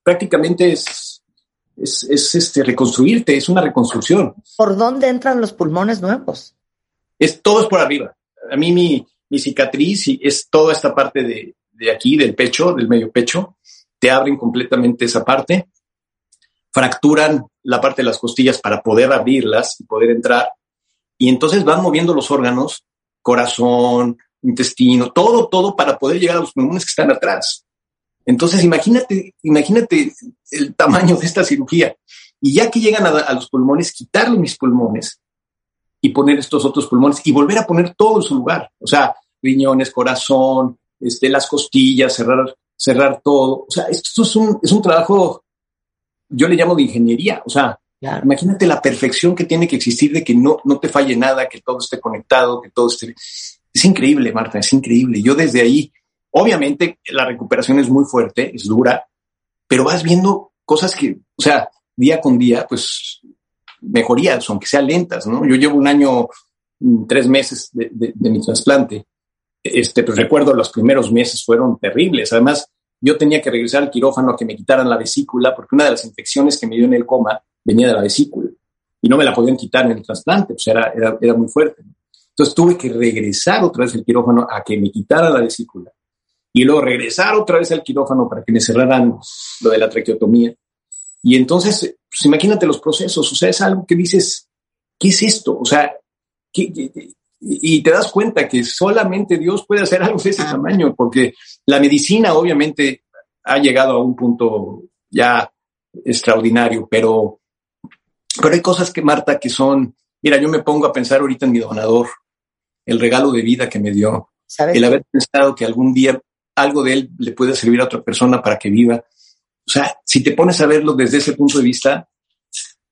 prácticamente es es, este, reconstruirte, es una reconstrucción. ¿Por dónde entran los pulmones nuevos? Es, todo es por arriba. A mí mi, mi cicatriz es toda esta parte de, de aquí, del pecho, del medio pecho. Abren completamente esa parte, fracturan la parte de las costillas para poder abrirlas y poder entrar. Y entonces van moviendo los órganos, corazón, intestino, todo, todo para poder llegar a los pulmones que están atrás. Entonces, imagínate, imagínate el tamaño de esta cirugía. Y ya que llegan a, los pulmones, quitarle mis pulmones y poner estos otros pulmones y volver a poner todo en su lugar. O sea, riñones, corazón, este, las costillas, cerrar, cerrar todo. O sea, esto es un, es un trabajo, yo le llamo de ingeniería. O sea, imagínate la perfección que tiene que existir de que no, no te falle nada, que todo esté conectado, que todo esté... Es increíble, Marta, es increíble. Yo desde ahí Obviamente la recuperación es muy fuerte, es dura, pero vas viendo cosas que, o sea, día con día, pues mejorías, aunque sean lentas, ¿no? Yo llevo un año, mm, tres meses de, mi trasplante. Este, pues recuerdo los primeros meses fueron terribles. Además, yo tenía que regresar al quirófano a que me quitaran la vesícula, porque una de las infecciones que me dio en el coma venía de la vesícula y no me la podían quitar en el trasplante, pues era, era, era muy fuerte. Entonces tuve que regresar otra vez al quirófano a que me quitara la vesícula y luego regresar otra vez al quirófano para que me cerraran lo de la traqueotomía. Y entonces, pues imagínate los procesos, o sea, es algo que dices, ¿qué es esto? O sea, y te das cuenta que solamente Dios puede hacer algo de ese tamaño, porque la medicina obviamente ha llegado a un punto ya extraordinario, pero, pero hay cosas que, Marta, que son, mira, yo me pongo a pensar ahorita en mi donador, el regalo de vida que me dio, el haber pensado que algún día algo de él le puede servir a otra persona para que viva. O sea, si te pones a verlo desde ese punto de vista,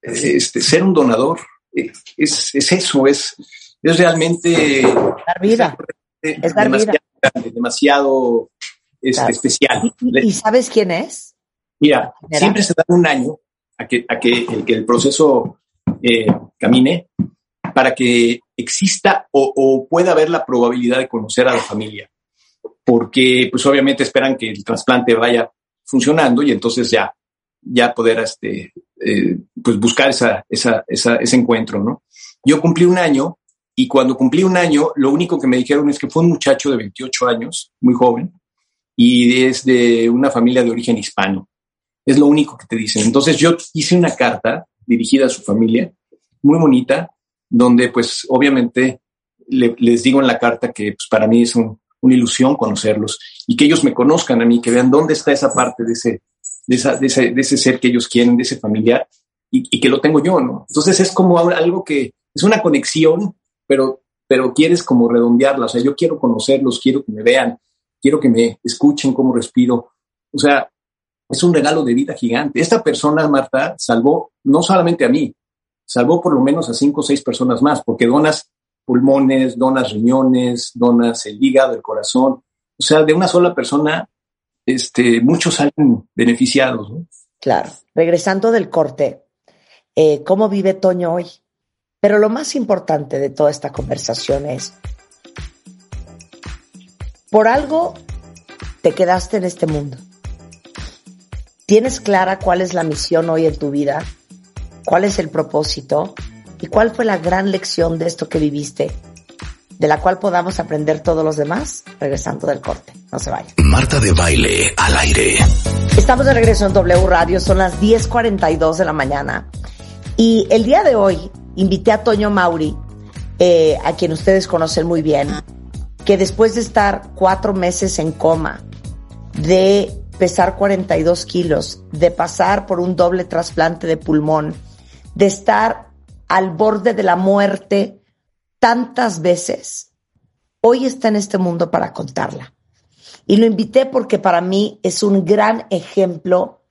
este, ser un donador eh, es, eso, es, es realmente... Dar vida. Es, dar demasiado, vida. demasiado este, especial. ¿Y, sabes quién es? Mira, siempre se da un año a que, a que, el, proceso eh, camine para que exista o, o, pueda haber la probabilidad de conocer a la familia porque pues obviamente esperan que el trasplante vaya funcionando y entonces ya, ya poder este, eh, pues buscar esa, esa, esa, ese encuentro, ¿no? Yo cumplí un año y cuando cumplí un año, lo único que me dijeron es que fue un muchacho de 28 años, muy joven, y es de una familia de origen hispano. Es lo único que te dicen. Entonces yo hice una carta dirigida a su familia, muy bonita, donde pues obviamente les digo en la carta que pues, para mí es un, una ilusión conocerlos y que ellos me conozcan a mí, que vean dónde está esa parte de ese, de, esa, de, ese, de ese, ser que ellos quieren, de ese familiar, y, que lo tengo yo, ¿no? Entonces es como algo que es una conexión, pero, pero quieres como redondearla, o sea, yo quiero conocerlos, quiero que me vean, quiero que me escuchen cómo respiro, o sea, es un regalo de vida gigante. Esta persona, Marta, salvó no solamente a mí, salvó por lo menos a cinco o seis personas más, porque donas pulmones, donas riñones, donas el hígado, el corazón. O sea, de una sola persona, este, muchos salen beneficiados. Claro. Regresando del corte, eh, ¿cómo vive Toño hoy? Pero lo más importante de toda esta conversación es, por algo te quedaste en este mundo. ¿Tienes clara cuál es la misión hoy en tu vida? ¿Cuál es el propósito? ¿Y cuál fue la gran lección de esto que viviste? de la cual podamos aprender todos los demás regresando del corte. No se vayan. Marta de baile al aire. Estamos de regreso en W Radio, son las 10:42 de la mañana. Y el día de hoy invité a Toño Mauri, eh, a quien ustedes conocen muy bien, que después de estar cuatro meses en coma, de pesar 42 kilos, de pasar por un doble trasplante de pulmón, de estar al borde de la muerte tantas veces, hoy está en este mundo para contarla. Y lo invité porque para mí es un gran ejemplo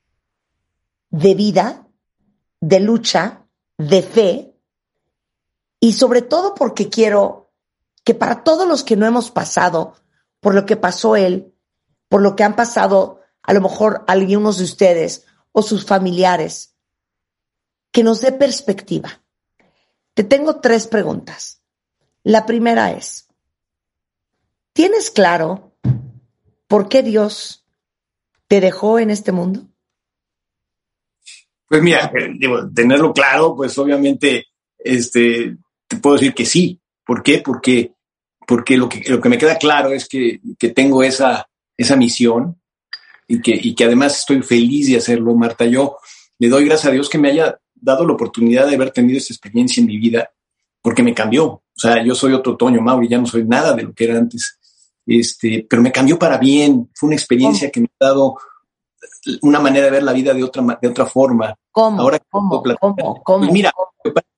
de vida, de lucha, de fe, y sobre todo porque quiero que para todos los que no hemos pasado por lo que pasó él, por lo que han pasado a lo mejor algunos de ustedes o sus familiares, que nos dé perspectiva. Te tengo tres preguntas. La primera es, ¿tienes claro por qué Dios te dejó en este mundo? Pues mira, eh, tenerlo claro, pues obviamente, este, te puedo decir que sí. ¿Por qué? Porque, porque lo, que, lo que me queda claro es que, que tengo esa, esa misión y que, y que además estoy feliz de hacerlo, Marta. Yo le doy gracias a Dios que me haya dado la oportunidad de haber tenido esta experiencia en mi vida, porque me cambió. O sea, yo soy otro Toño Mauri, ya no soy nada de lo que era antes. Este, pero me cambió para bien. Fue una experiencia que me ha dado una manera de ver la vida de otra, de otra forma. ¿Cómo? Ahora ¿Cómo? ¿Cómo? ¿Cómo? mira,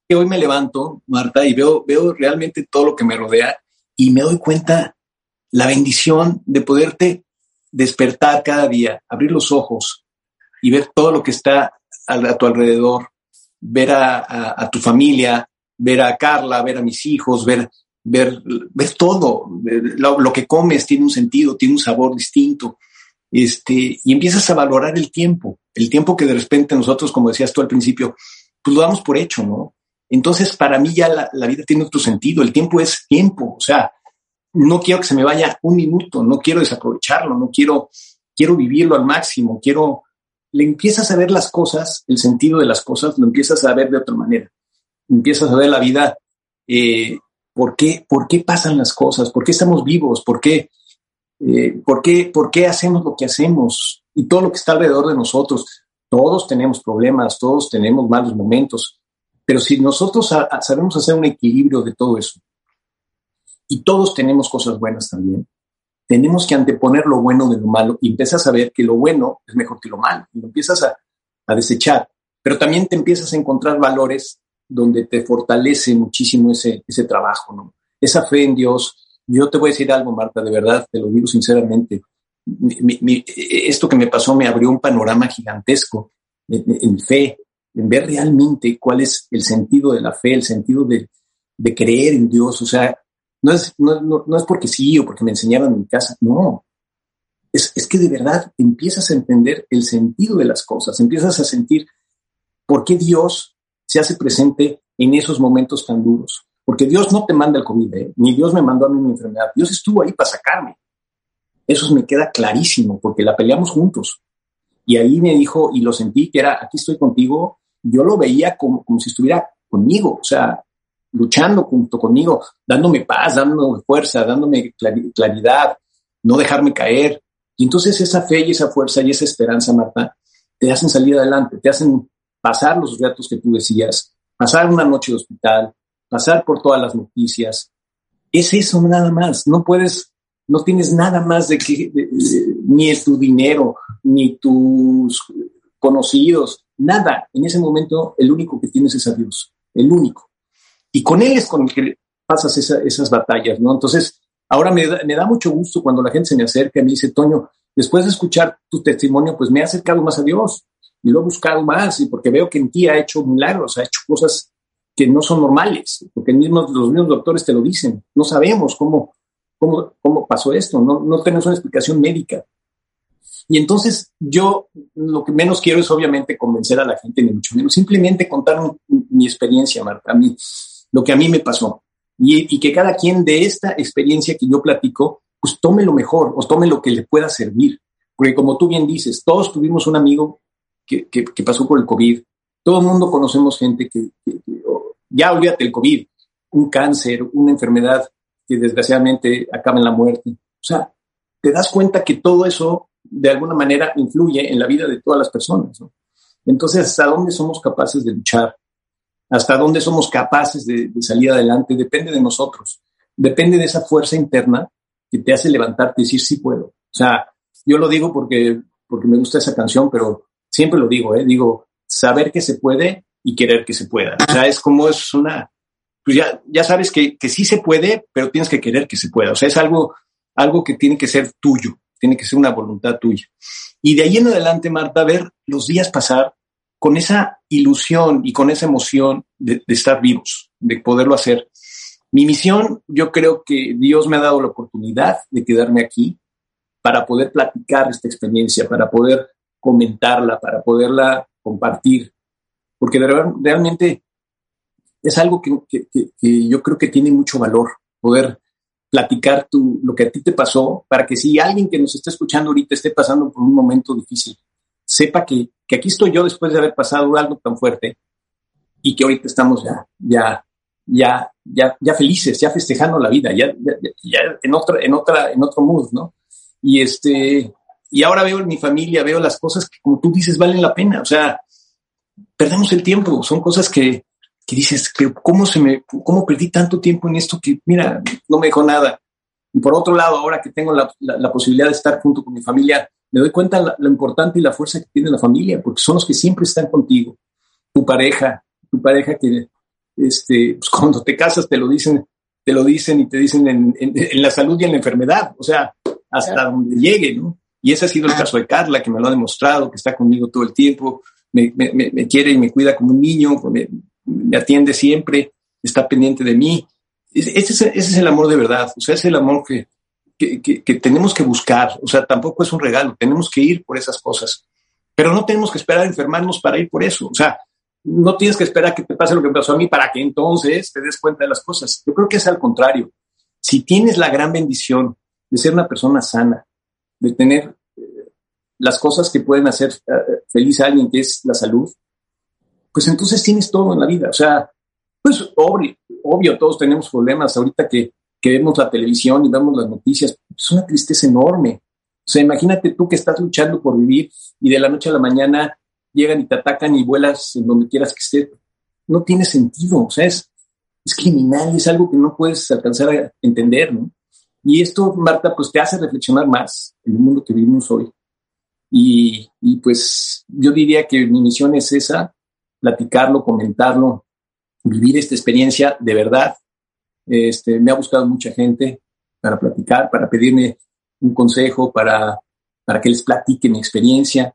que hoy me levanto, Marta, y veo, veo realmente todo lo que me rodea y me doy cuenta la bendición de poderte despertar cada día, abrir los ojos y ver todo lo que está a, tu alrededor, ver a, tu familia, ver a Carla, ver a mis hijos, ver, ver, todo. Lo, que comes tiene un sentido, tiene un sabor distinto. Este, y empiezas a valorar el tiempo, el tiempo que de repente nosotros, como decías tú al principio, pues lo damos por hecho, ¿no? Entonces, para mí ya la, vida tiene otro sentido, el tiempo es tiempo, o sea, no quiero que se me vaya un minuto, no quiero desaprovecharlo, no quiero, quiero vivirlo al máximo, quiero, le empiezas a ver las cosas, el sentido de las cosas, lo empiezas a ver de otra manera. Empiezas a ver la vida, eh, ¿por, qué, ¿por qué pasan las cosas? ¿Por qué estamos vivos? ¿Por qué, eh, ¿por, qué, ¿Por qué hacemos lo que hacemos? Y todo lo que está alrededor de nosotros. Todos tenemos problemas, todos tenemos malos momentos, pero si nosotros sabemos hacer un equilibrio de todo eso, y todos tenemos cosas buenas también, tenemos que anteponer lo bueno de lo malo y empiezas a ver que lo bueno es mejor que lo malo y lo empiezas a, a desechar. Pero también te empiezas a encontrar valores donde te fortalece muchísimo ese, ese trabajo. Esa fe en Dios. Yo te voy a decir algo, Marta, de verdad, te lo digo sinceramente. esto que me pasó me abrió un panorama gigantesco en, fe, ver realmente cuál es el sentido de la fe, el sentido de, creer en Dios. O sea, no es, no, es porque sí o porque me enseñaron en casa, no. Es, es que de verdad empiezas a entender el sentido de las cosas, empiezas a sentir por qué Dios se hace presente en esos momentos tan duros. Porque Dios no te manda el COVID, ¿eh? ni Dios me mandó a mí mi enfermedad. Dios estuvo ahí para sacarme. Eso me queda clarísimo, porque la peleamos juntos. Y ahí me dijo, y lo sentí, que era, aquí estoy contigo. Yo lo veía como, como si estuviera conmigo. O sea, luchando junto conmigo, dándome paz, dándome fuerza, dándome claridad, no dejarme caer. Y entonces esa fe y esa fuerza y esa esperanza, Marta, te hacen salir adelante, te hacen pasar los retos que tú decías, pasar una noche de hospital, pasar por todas las noticias. Es eso nada más. No puedes, no tienes nada más de que, ni es tu dinero, ni tus conocidos, nada. En ese momento, el único que tienes es a Dios, el único. Y con él es con el que pasas esas batallas, ¿no? Entonces, ahora me da, me da mucho gusto cuando la gente se me acerca y me dice, Toño, después de escuchar tu testimonio, pues me ha acercado más a Dios y lo he buscado más y porque veo que en ti ha hecho milagros, ha hecho cosas que no son normales, porque los mismos doctores te lo dicen, no sabemos cómo, cómo, cómo pasó esto, no tenemos una explicación médica. Y entonces yo lo que menos quiero es obviamente convencer a la gente, ni mucho menos, simplemente contar mi experiencia, Marta. A mí, lo que a mí me pasó. Y, que cada quien de esta experiencia que yo platico, pues tome lo mejor o tome lo que le pueda servir. Porque como tú bien dices, todos tuvimos un amigo que, que, pasó por el COVID. Todo el mundo conocemos gente que, ya olvídate el COVID, un cáncer, una enfermedad que desgraciadamente acaba en la muerte. O sea, te das cuenta que todo eso de alguna manera influye en la vida de todas las personas. Entonces, ¿hasta dónde somos capaces de luchar? ¿Hasta dónde somos capaces de, salir adelante? Depende de nosotros. Depende de esa fuerza interna que te hace levantarte y decir, sí puedo. O sea, yo lo digo porque, porque me gusta esa canción, pero siempre lo digo, ¿eh? digo, saber que se puede y querer que se pueda. O sea, es como es una, pues ya, ya sabes que, que sí se puede, pero tienes que querer que se pueda. O sea, es algo, algo que tiene que ser tuyo, tiene que ser una voluntad tuya. Y de ahí en adelante, Marta, ver los días pasar con esa ilusión y con esa emoción de, estar vivos, de poderlo hacer. Mi misión, yo creo que Dios me ha dado la oportunidad de quedarme aquí para poder platicar esta experiencia, para poder comentarla, para poderla compartir, porque realmente es algo que, yo creo que tiene mucho valor, poder platicar tu, lo que a ti te pasó, para que si alguien que nos está escuchando ahorita esté pasando por un momento difícil, sepa que, aquí estoy yo después de haber pasado algo tan fuerte y que ahorita estamos ya, ya, ya, ya, ya felices, ya festejando la vida, ya, ya, en otra, en otra, en otro mood, ¿no? Y este, y ahora veo en mi familia, veo las cosas que, como tú dices, valen la pena. O sea, perdemos el tiempo, son cosas que, que dices, que ¿cómo, se me, ¿cómo perdí tanto tiempo en esto que, mira, no me dejó nada? Y por otro lado, ahora que tengo la, la, posibilidad de estar junto con mi familia, me doy cuenta la, lo importante y la fuerza que tiene la familia, porque son los que siempre están contigo. Tu pareja, tu pareja que este, pues cuando te casas te lo dicen, te lo dicen y te dicen en, en, la salud y en la enfermedad, o sea, hasta donde llegue, ¿no? Y ese ha sido el caso de Carla, que me lo ha demostrado, que está conmigo todo el tiempo, me, me, me quiere y me cuida como un niño, me, me atiende siempre, está pendiente de mí. Ese es, ese es, el amor de verdad, o sea, es el amor que, que, tenemos que buscar, o sea, tampoco es un regalo, tenemos que ir por esas cosas, pero no tenemos que esperar a enfermarnos para ir por eso, o sea, no tienes que esperar que te pase lo que pasó a mí para que entonces te des cuenta de las cosas. Yo creo que es al contrario. Si tienes la gran bendición de ser una persona sana, de tener eh, las cosas que pueden hacer eh, feliz a alguien, que es la salud, pues entonces tienes todo en la vida. O sea, pues obvio, obvio todos tenemos problemas. Ahorita que, que vemos la televisión y vemos las noticias, es una tristeza enorme. O sea, imagínate tú que estás luchando por vivir y de la noche a la mañana llegan y te atacan y vuelas en donde quieras que esté. No tiene sentido. O sea, es, es criminal es algo que no puedes alcanzar a entender, ¿no? Y esto, Marta, pues te hace reflexionar más en el mundo que vivimos hoy. Y, y pues yo diría que mi misión es esa, platicarlo, comentarlo, vivir esta experiencia de verdad. Este, me ha buscado mucha gente para platicar, para pedirme un consejo, para, para que les platique mi experiencia.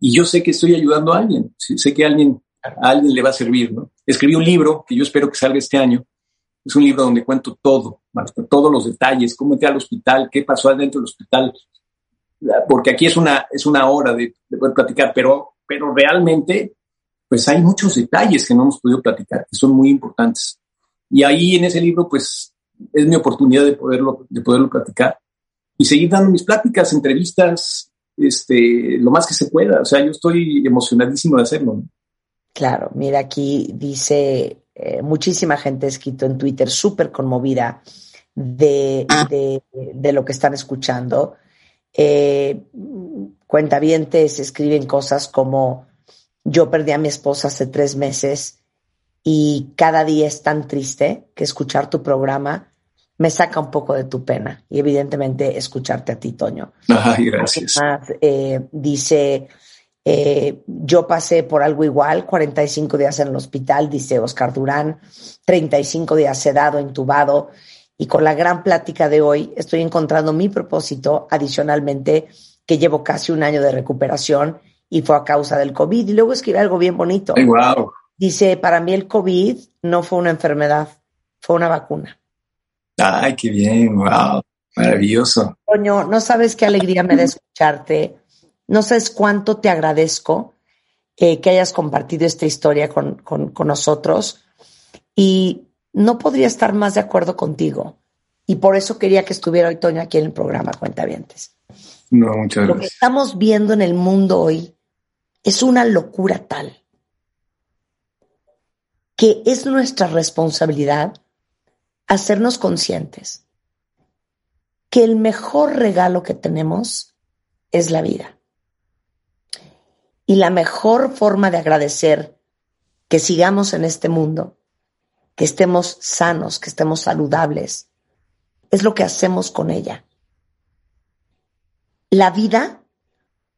Y yo sé que estoy ayudando a alguien, sé que a alguien, alguien le va a servir. ¿no? Escribí un libro que yo espero que salga este año. Es un libro donde cuento todo, todos los detalles, cómo entré al hospital, qué pasó adentro del hospital, porque aquí es una, es una hora de, de poder platicar, pero, pero realmente pues hay muchos detalles que no hemos podido platicar, que son muy importantes. Y ahí en ese libro, pues es mi oportunidad de poderlo, de poderlo platicar y seguir dando mis pláticas, entrevistas, este, lo más que se pueda. O sea, yo estoy emocionadísimo de hacerlo. Claro, mira, aquí dice eh, muchísima gente escrito en Twitter, súper conmovida de, de, lo que están escuchando. Eh, cuentavientes escriben cosas como yo perdí a mi esposa hace tres meses y cada día es tan triste que escuchar tu programa me saca un poco de tu pena y evidentemente escucharte a ti, Toño. Ay, gracias. Eh, dice, eh, yo pasé por algo igual, 45 días en el hospital, dice Oscar Durán, 35 días sedado, intubado, y con la gran plática de hoy estoy encontrando mi propósito, adicionalmente, que llevo casi un año de recuperación y fue a causa del COVID. Y luego escribe algo bien bonito. wow. Dice, para mí el COVID no fue una enfermedad, fue una vacuna. Ay, qué bien, wow, maravilloso. Coño, no sabes qué alegría me da escucharte, no sabes cuánto te agradezco eh, que hayas compartido esta historia con, con, con nosotros y no podría estar más de acuerdo contigo. Y por eso quería que estuviera hoy Toño aquí en el programa Cuentavientes. No, muchas gracias. Lo que estamos viendo en el mundo hoy es una locura tal que es nuestra responsabilidad hacernos conscientes que el mejor regalo que tenemos es la vida. Y la mejor forma de agradecer que sigamos en este mundo, que estemos sanos, que estemos saludables, es lo que hacemos con ella. La vida,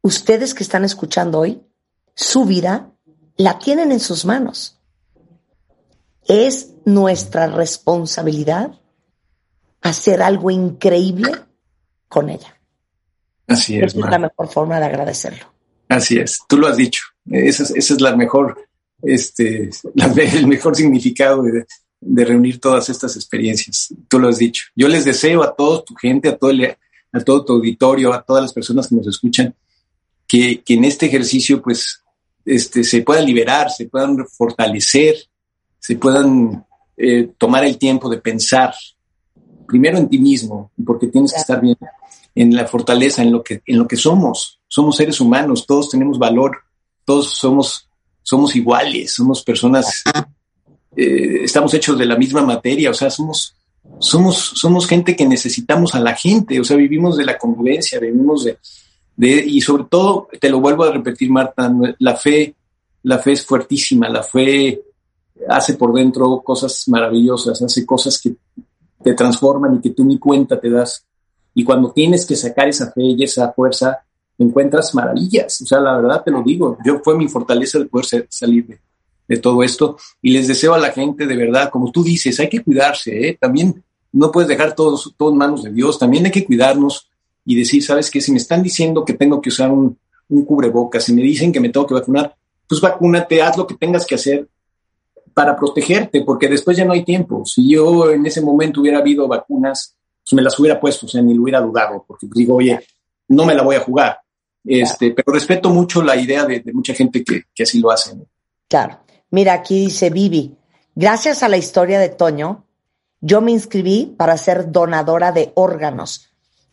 ustedes que están escuchando hoy, su vida la tienen en sus manos. Es nuestra responsabilidad hacer algo increíble con ella. Así es. Esa es la mejor forma de agradecerlo. Así es, tú lo has dicho. Esa es, la mejor, este, el mejor significado de, reunir todas estas experiencias. Tú lo has dicho. Yo les deseo a toda tu gente, a todo, a todo tu auditorio, a todas las personas que nos escuchan, que, que en este ejercicio, pues, este, se puedan liberar, se puedan fortalecer, se puedan eh, tomar el tiempo de pensar primero en ti mismo, porque tienes que estar bien en la fortaleza, en lo que, en lo que somos. Somos seres humanos, todos tenemos valor, todos somos, somos iguales, somos personas, eh, estamos hechos de la misma materia, o sea, somos, somos, somos gente que necesitamos a la gente, o sea, vivimos de la convivencia, vivimos de, de, y sobre todo, te lo vuelvo a repetir, Marta, la fe, la fe es fuertísima, la fe hace por dentro cosas maravillosas, hace cosas que te transforman y que tú ni cuenta te das. Y cuando tienes que sacar esa fe y esa fuerza, encuentras maravillas. O sea, la verdad te lo digo, yo fue mi fortaleza el poder salir de, de, todo esto. Y les deseo a la gente, de verdad, como tú dices, hay que cuidarse, ¿eh? También no puedes dejar todo, todo en manos de Dios, también hay que cuidarnos y decir, ¿sabes qué? Si me están diciendo que tengo que usar un, un cubrebocas, si me dicen que me tengo que vacunar, pues vacúnate, haz lo que tengas que hacer para protegerte, porque después ya no hay tiempo. Si yo en ese momento hubiera habido vacunas, pues me las hubiera puesto, o sea, ni lo hubiera dudado, porque digo, oye, no me la voy a jugar. Este, pero respeto mucho la idea de, mucha gente que, que, así lo hace. Claro. Mira, aquí dice Vivi, gracias a la historia de Toño, yo me inscribí para ser donadora de órganos.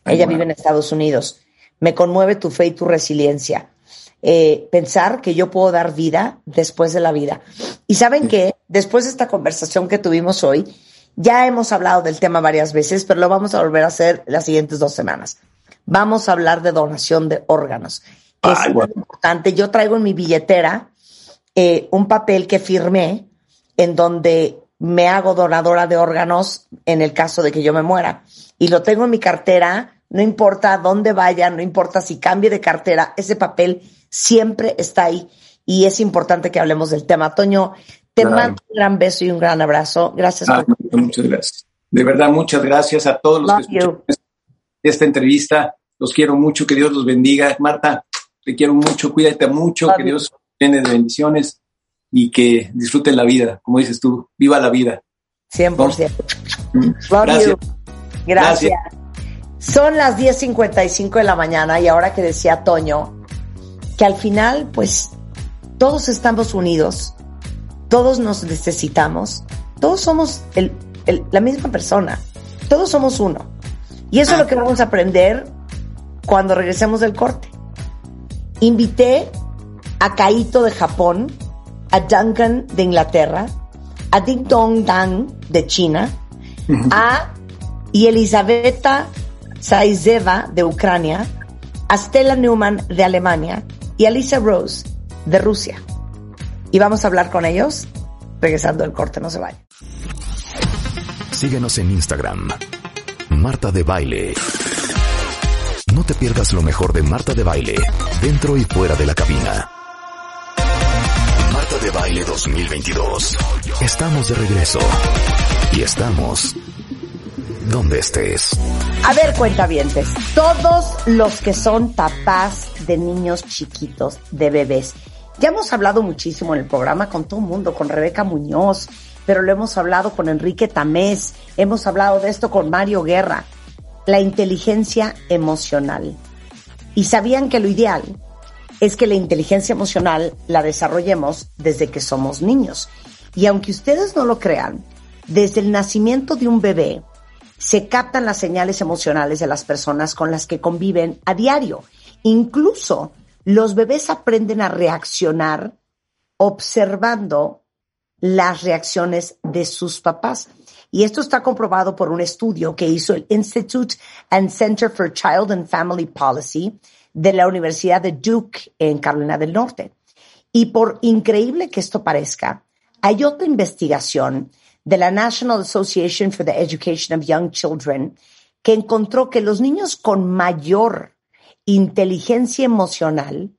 Ella vive en Estados Unidos. Me conmueve tu fe y tu resiliencia. Eh, pensar que yo puedo dar vida después de la vida. Y saben que después de esta conversación que tuvimos hoy, ya hemos hablado del tema varias veces, pero lo vamos a volver a hacer las siguientes dos semanas. Vamos a hablar de donación de órganos. es muy importante. Yo traigo en mi billetera eh, un papel que firmé en donde me hago donadora de órganos en el caso de que yo me muera. Y lo tengo en mi cartera, no importa dónde vaya, no importa si cambie de cartera, ese papel siempre está ahí y es importante que hablemos del tema. Toño, te mando un gran beso y un gran abrazo. Gracias. por... Muchas gracias. De verdad, muchas gracias a todos los que escuchan esta entrevista. Los quiero mucho, que Dios los bendiga. Marta, te quiero mucho, cuídate mucho, que Dios tiene de bendiciones y que disfruten la vida, como dices tú, viva la vida. 100%. Gracias. Gracias. Son las 10.55 de la mañana y ahora que decía Toño, que al final, pues, todos estamos unidos, todos nos necesitamos, todos somos la misma persona, todos somos uno. Y eso es lo que vamos a aprender cuando regresemos del corte. Invité a Kaito de Japón, a Duncan de Inglaterra, a Ding Dong Dang de China, a y Elisabetta Saizeva de Ucrania, a Stella Newman de Alemania, y Alicia Rose de Rusia. Y vamos a hablar con ellos regresando el corte, no se vaya. Síguenos en Instagram. Marta de Baile. No te pierdas lo mejor de Marta de Baile, dentro y fuera de la cabina. Marta de Baile 2022. Estamos de regreso. Y estamos donde estés. A ver, cuentavientes, todos los que son papás de niños chiquitos, de bebés, ya hemos hablado muchísimo en el programa con todo el mundo, con Rebeca Muñoz, pero lo hemos hablado con Enrique Tamés, hemos hablado de esto con Mario Guerra, la inteligencia emocional. Y sabían que lo ideal es que la inteligencia emocional la desarrollemos desde que somos niños. Y aunque ustedes no lo crean, desde el nacimiento de un bebé, se captan las señales emocionales de las personas con las que conviven a diario. Incluso los bebés aprenden a reaccionar observando las reacciones de sus papás. Y esto está comprobado por un estudio que hizo el Institute and Center for Child and Family Policy de la Universidad de Duke en Carolina del Norte. Y por increíble que esto parezca, hay otra investigación de la National Association for the Education of Young Children que encontró que los niños con mayor inteligencia emocional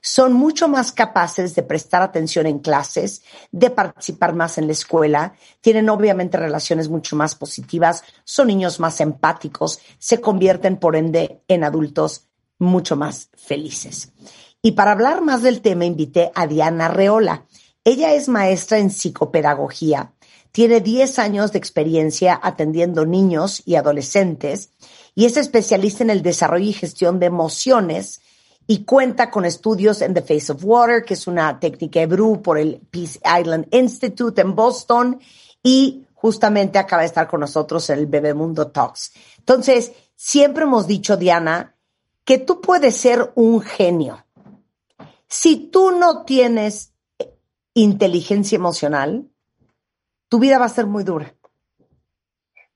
son mucho más capaces de prestar atención en clases, de participar más en la escuela, tienen obviamente relaciones mucho más positivas, son niños más empáticos, se convierten por ende en adultos mucho más felices. Y para hablar más del tema invité a Diana Reola. Ella es maestra en psicopedagogía, tiene 10 años de experiencia atendiendo niños y adolescentes y es especialista en el desarrollo y gestión de emociones y cuenta con estudios en The Face of Water, que es una técnica Ebru por el Peace Island Institute en Boston y justamente acaba de estar con nosotros en el Bebemundo Talks. Entonces, siempre hemos dicho, Diana, que tú puedes ser un genio. Si tú no tienes inteligencia emocional, tu vida va a ser muy dura.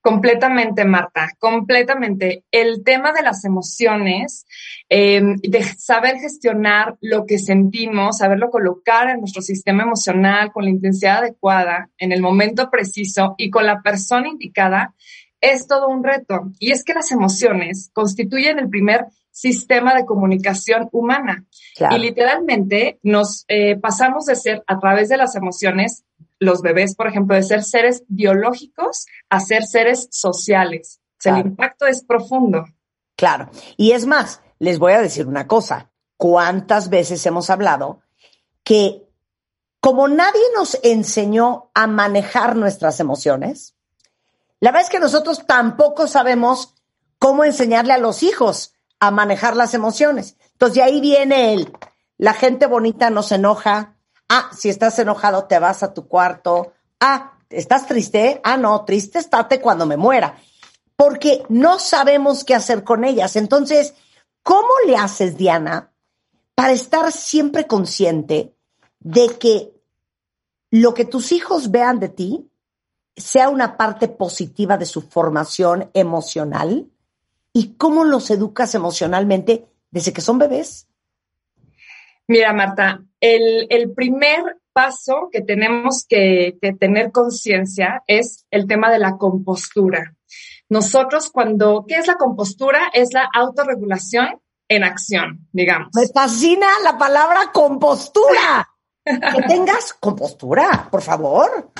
Completamente, Marta, completamente. El tema de las emociones, em, de saber gestionar lo que sentimos, saberlo colocar en nuestro sistema emocional con la intensidad adecuada, en el momento preciso y con la persona indicada, es todo un reto. Y es que las emociones constituyen el primer sistema de comunicación humana. Y literalmente nos eh, pasamos de ser a través de las emociones los bebés, por ejemplo, de ser seres biológicos a ser seres sociales. el impacto es profundo. Claro. Y es más, les voy a decir una cosa. ¿Cuántas veces hemos hablado que como nadie nos enseñó a manejar nuestras emociones, la verdad es que nosotros tampoco sabemos cómo enseñarle a los hijos a manejar las emociones. Entonces, de ahí viene el, la gente bonita nos enoja, Ah, si estás enojado, te vas a tu cuarto. Ah, ¿estás triste? Ah, no, triste estate cuando me muera. Porque no sabemos qué hacer con ellas. Entonces, ¿cómo le haces, Diana, para estar siempre consciente de que lo que tus hijos vean de ti sea una parte positiva de su formación emocional? ¿Y cómo los educas emocionalmente desde que son bebés? Mira, Marta, el, primer paso que tenemos que, tener conciencia es el tema de la compostura. Nosotros cuando, ¿qué es la compostura? Es la autorregulación en acción, digamos. Me fascina la palabra compostura. que tengas compostura, por favor.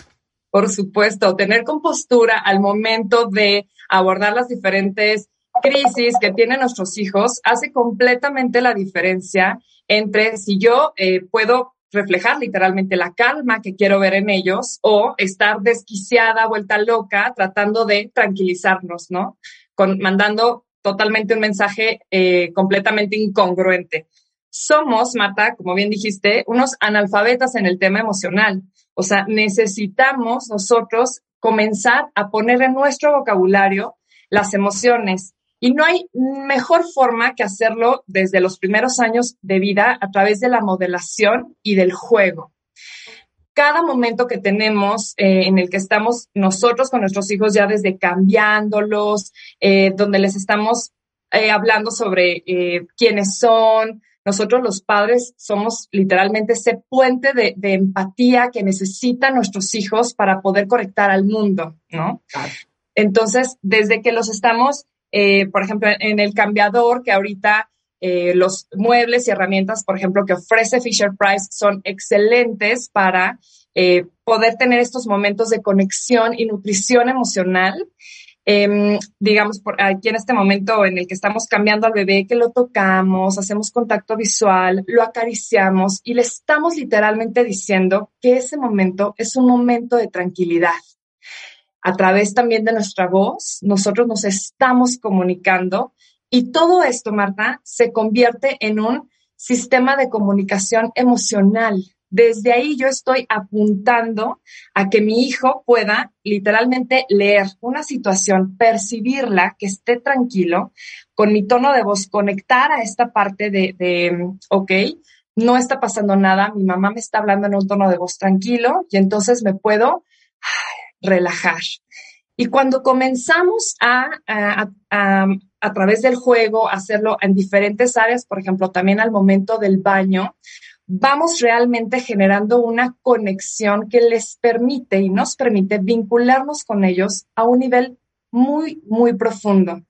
Por supuesto, tener compostura al momento de abordar las diferentes crisis que tienen nuestros hijos hace completamente la diferencia entre si yo eh, puedo reflejar literalmente la calma que quiero ver en ellos o estar desquiciada, vuelta loca, tratando de tranquilizarnos, ¿no? Con, mandando totalmente un mensaje eh, completamente incongruente. Somos, Marta, como bien dijiste, unos analfabetas en el tema emocional. O sea, necesitamos nosotros comenzar a poner en nuestro vocabulario las emociones, y no hay mejor forma que hacerlo desde los primeros años de vida a través de la modelación y del juego. Cada momento que tenemos eh, en el que estamos nosotros con nuestros hijos ya desde cambiándolos, eh, donde les estamos eh, hablando sobre quiénes son, nosotros los padres somos literalmente ese puente de, de, empatía que necesitan nuestros hijos para poder conectar al mundo, ¿no? Entonces, desde que los estamos eh, por ejemplo, en el cambiador, que ahorita eh, los muebles y herramientas, por ejemplo, que ofrece Fisher Price son excelentes para eh, poder tener estos momentos de conexión y nutrición emocional. Em, digamos, por aquí en este momento en el que estamos cambiando al bebé, que lo tocamos, hacemos contacto visual, lo acariciamos y le estamos literalmente diciendo que ese momento es un momento de tranquilidad a través también de nuestra voz, nosotros nos estamos comunicando y todo esto, Marta, se convierte en un sistema de comunicación emocional. Desde ahí yo estoy apuntando a que mi hijo pueda literalmente leer una situación, percibirla, que esté tranquilo, con mi tono de voz, conectar a esta parte de, de ok, no está pasando nada, mi mamá me está hablando en un tono de voz tranquilo y entonces me puedo relajar. Y cuando comenzamos a, a, a, a, través del juego, hacerlo en diferentes áreas, por ejemplo, también al momento del baño, vamos realmente generando una conexión que les permite y nos permite vincularnos con ellos a un nivel muy, muy profundo.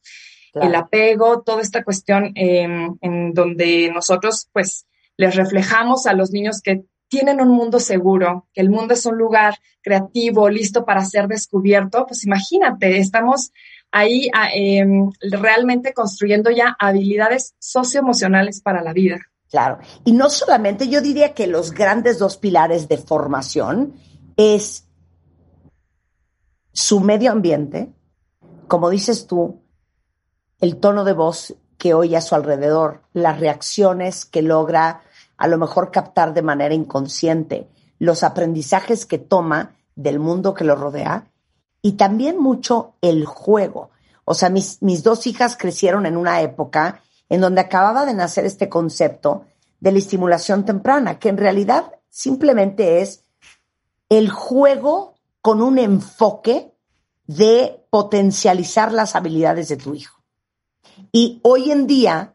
Claro. El apego, toda esta cuestión eh, en donde nosotros pues les reflejamos a los niños que tienen un mundo seguro, que el mundo es un lugar creativo, listo para ser descubierto, pues imagínate, estamos ahí eh, realmente construyendo ya habilidades socioemocionales para la vida. Claro, y no solamente, yo diría que los grandes dos pilares de formación es su medio ambiente, como dices tú, el tono de voz que oye a su alrededor, las reacciones que logra a lo mejor captar de manera inconsciente, los aprendizajes que toma del mundo que lo rodea y también mucho el juego. O sea, mis, mis dos hijas crecieron en una época en donde acababa de nacer este concepto de la estimulación temprana, que en realidad simplemente es el juego con un enfoque de potencializar las habilidades de tu hijo. Y hoy en día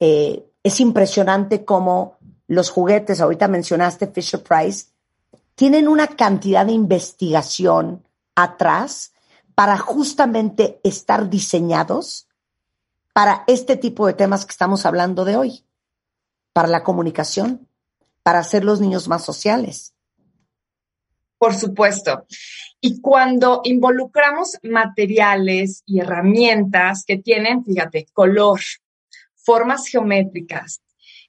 eh, es impresionante cómo los juguetes, ahorita mencionaste Fisher Price, tienen una cantidad de investigación atrás para justamente estar diseñados para este tipo de temas que estamos hablando de hoy, para la comunicación, para hacer los niños más sociales. Por supuesto. Y cuando involucramos materiales y herramientas que tienen, fíjate, color, formas geométricas,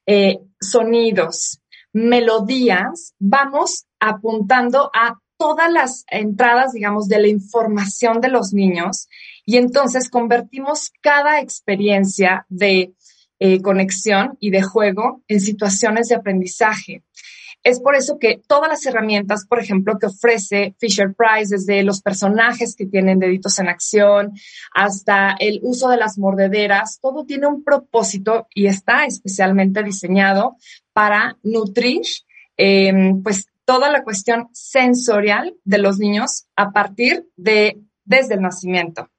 eh, sonidos, melodías, vamos apuntando a todas las entradas, digamos, de la información de los niños y entonces convertimos cada experiencia de eh, conexión y de juego en situaciones de aprendizaje. Es por eso que todas las herramientas, por ejemplo, que ofrece Fisher Price, desde los personajes que tienen deditos en acción hasta el uso de las mordederas, todo tiene un propósito y está especialmente diseñado para nutrir, eh, pues, toda la cuestión sensorial de los niños a partir de desde el nacimiento.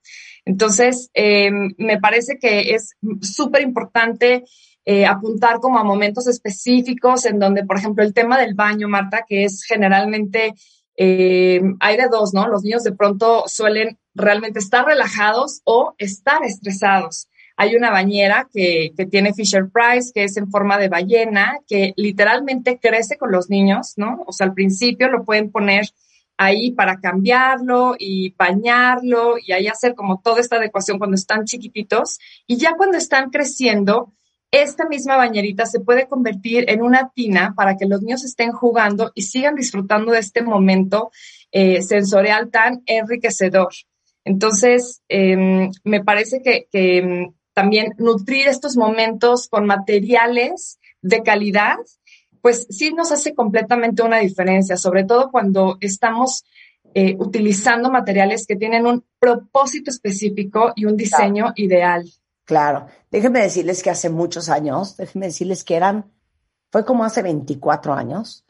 Entonces, eh, me parece que es súper importante eh, apuntar como a momentos específicos en donde, por ejemplo, el tema del baño, Marta, que es generalmente, eh, hay de dos, ¿no? Los niños de pronto suelen realmente estar relajados o estar estresados. Hay una bañera que, que tiene Fisher Price, que es en forma de ballena, que literalmente crece con los niños, ¿no? O sea, al principio lo pueden poner ahí para cambiarlo y bañarlo y ahí hacer como toda esta adecuación cuando están chiquititos. Y ya cuando están creciendo, esta misma bañerita se puede convertir en una tina para que los niños estén jugando y sigan disfrutando de este momento eh, sensorial tan enriquecedor. Entonces, eh, me parece que, que em, también nutrir estos momentos con materiales de calidad, pues sí nos hace completamente una diferencia, sobre todo cuando estamos eh, utilizando materiales que tienen un propósito específico y un diseño ideal. Claro, déjenme decirles que hace muchos años, déjenme decirles que eran, fue como hace 24 años,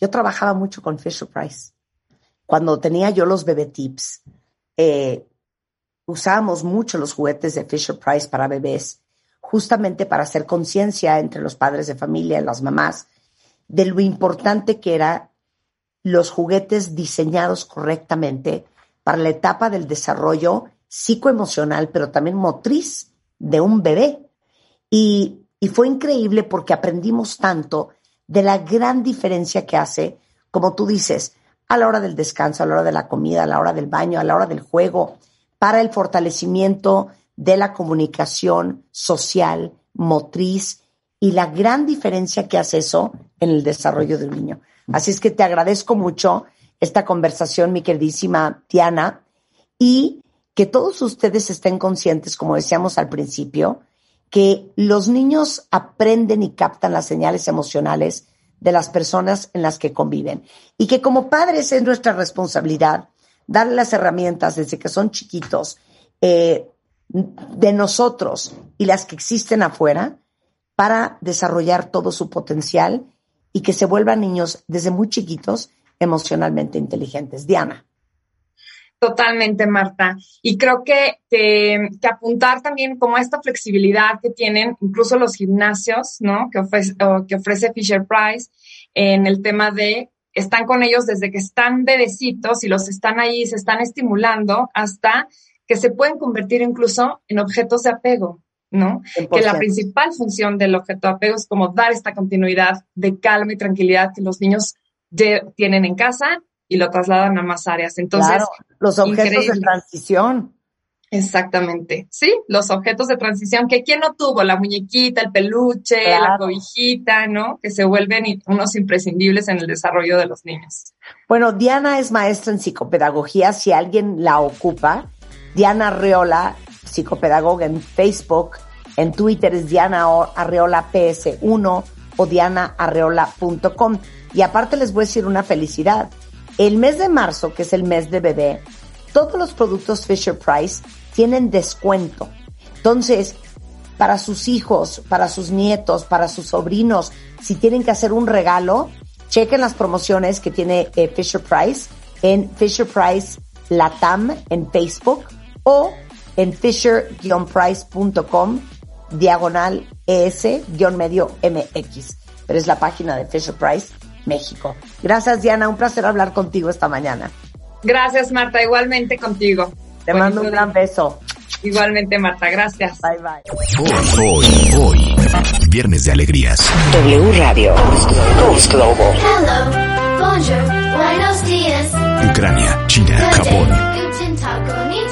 yo trabajaba mucho con Fisher Price. Cuando tenía yo los bebé tips, eh, usábamos mucho los juguetes de Fisher Price para bebés, justamente para hacer conciencia entre los padres de familia y las mamás de lo importante que era los juguetes diseñados correctamente para la etapa del desarrollo psicoemocional, pero también motriz de un bebé. Y, y fue increíble porque aprendimos tanto de la gran diferencia que hace, como tú dices, a la hora del descanso, a la hora de la comida, a la hora del baño, a la hora del juego, para el fortalecimiento de la comunicación social, motriz y la gran diferencia que hace eso en el desarrollo del niño. Así es que te agradezco mucho esta conversación, mi queridísima Tiana, y que todos ustedes estén conscientes, como decíamos al principio, que los niños aprenden y captan las señales emocionales de las personas en las que conviven y que como padres es nuestra responsabilidad darle las herramientas desde que son chiquitos eh, de nosotros y las que existen afuera para desarrollar todo su potencial y que se vuelvan niños desde muy chiquitos emocionalmente inteligentes. Diana. Totalmente, Marta. Y creo que, que, apuntar también como esta flexibilidad que tienen incluso los gimnasios, ¿no? Que ofrece, que ofrece Fisher Price en el tema de están con ellos desde que están bebecitos y los están ahí, se están estimulando hasta que se pueden convertir incluso en objetos de apego, ¿no? Que la principal función del objeto de apego es como dar esta continuidad de calma y tranquilidad que los niños tienen en casa y lo trasladan a más áreas. Entonces, los objetos de transición. Exactamente, sí, los objetos de transición que quién no tuvo, la muñequita, el peluche, la cobijita, ¿no? Que se vuelven unos imprescindibles en el desarrollo de los niños. Bueno, Diana es maestra en psicopedagogía, si alguien la ocupa, Diana Arreola, psicopedagoga en Facebook, en Twitter es Diana Arreola PS1 o dianaarreola.com. Y aparte les voy a decir una felicidad. El mes de marzo, que es el mes de bebé, todos los productos Fisher Price tienen descuento. Entonces, para sus hijos, para sus nietos, para sus sobrinos, si tienen que hacer un regalo, chequen las promociones que tiene eh, Fisher Price en Fisher Price Latam en Facebook o en fisher-price.com diagonal ES-medio MX. Pero es la página de Fisher Price México. Gracias, Diana. Un placer hablar contigo esta mañana. Gracias, Marta. Igualmente contigo. Te mando un gran beso. Igualmente, Marta. Gracias. Bye, bye. Hoy, hoy, hoy. Viernes de alegrías. W Radio. Toast Global. Ucrania, China, Japón,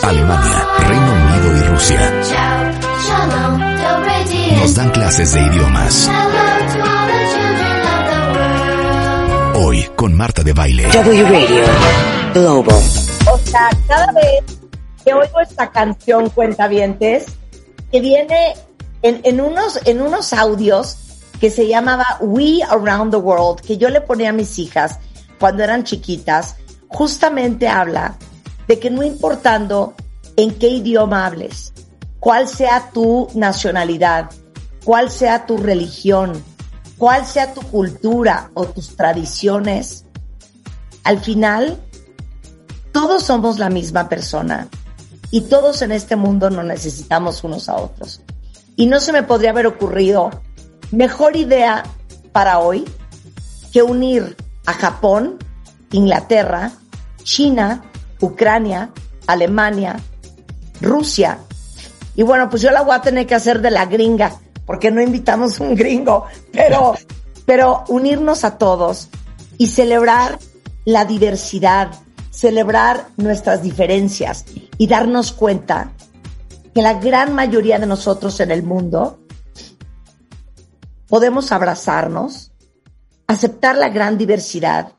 Alemania, Reino Unido y Rusia. Nos dan clases de idiomas. Hoy con Marta de Baile. W Radio Global. O sea, cada vez que oigo esta canción, Cuentavientes, que viene en, en, unos, en unos audios que se llamaba We Around the World, que yo le ponía a mis hijas cuando eran chiquitas, justamente habla de que no importando en qué idioma hables, cuál sea tu nacionalidad, cuál sea tu religión, cuál sea tu cultura o tus tradiciones, al final todos somos la misma persona y todos en este mundo nos necesitamos unos a otros. Y no se me podría haber ocurrido mejor idea para hoy que unir a Japón, Inglaterra, China, Ucrania, Alemania, Rusia. Y bueno, pues yo la voy a tener que hacer de la gringa porque no invitamos un gringo, pero, pero unirnos a todos y celebrar la diversidad, celebrar nuestras diferencias y darnos cuenta que la gran mayoría de nosotros en el mundo podemos abrazarnos, aceptar la gran diversidad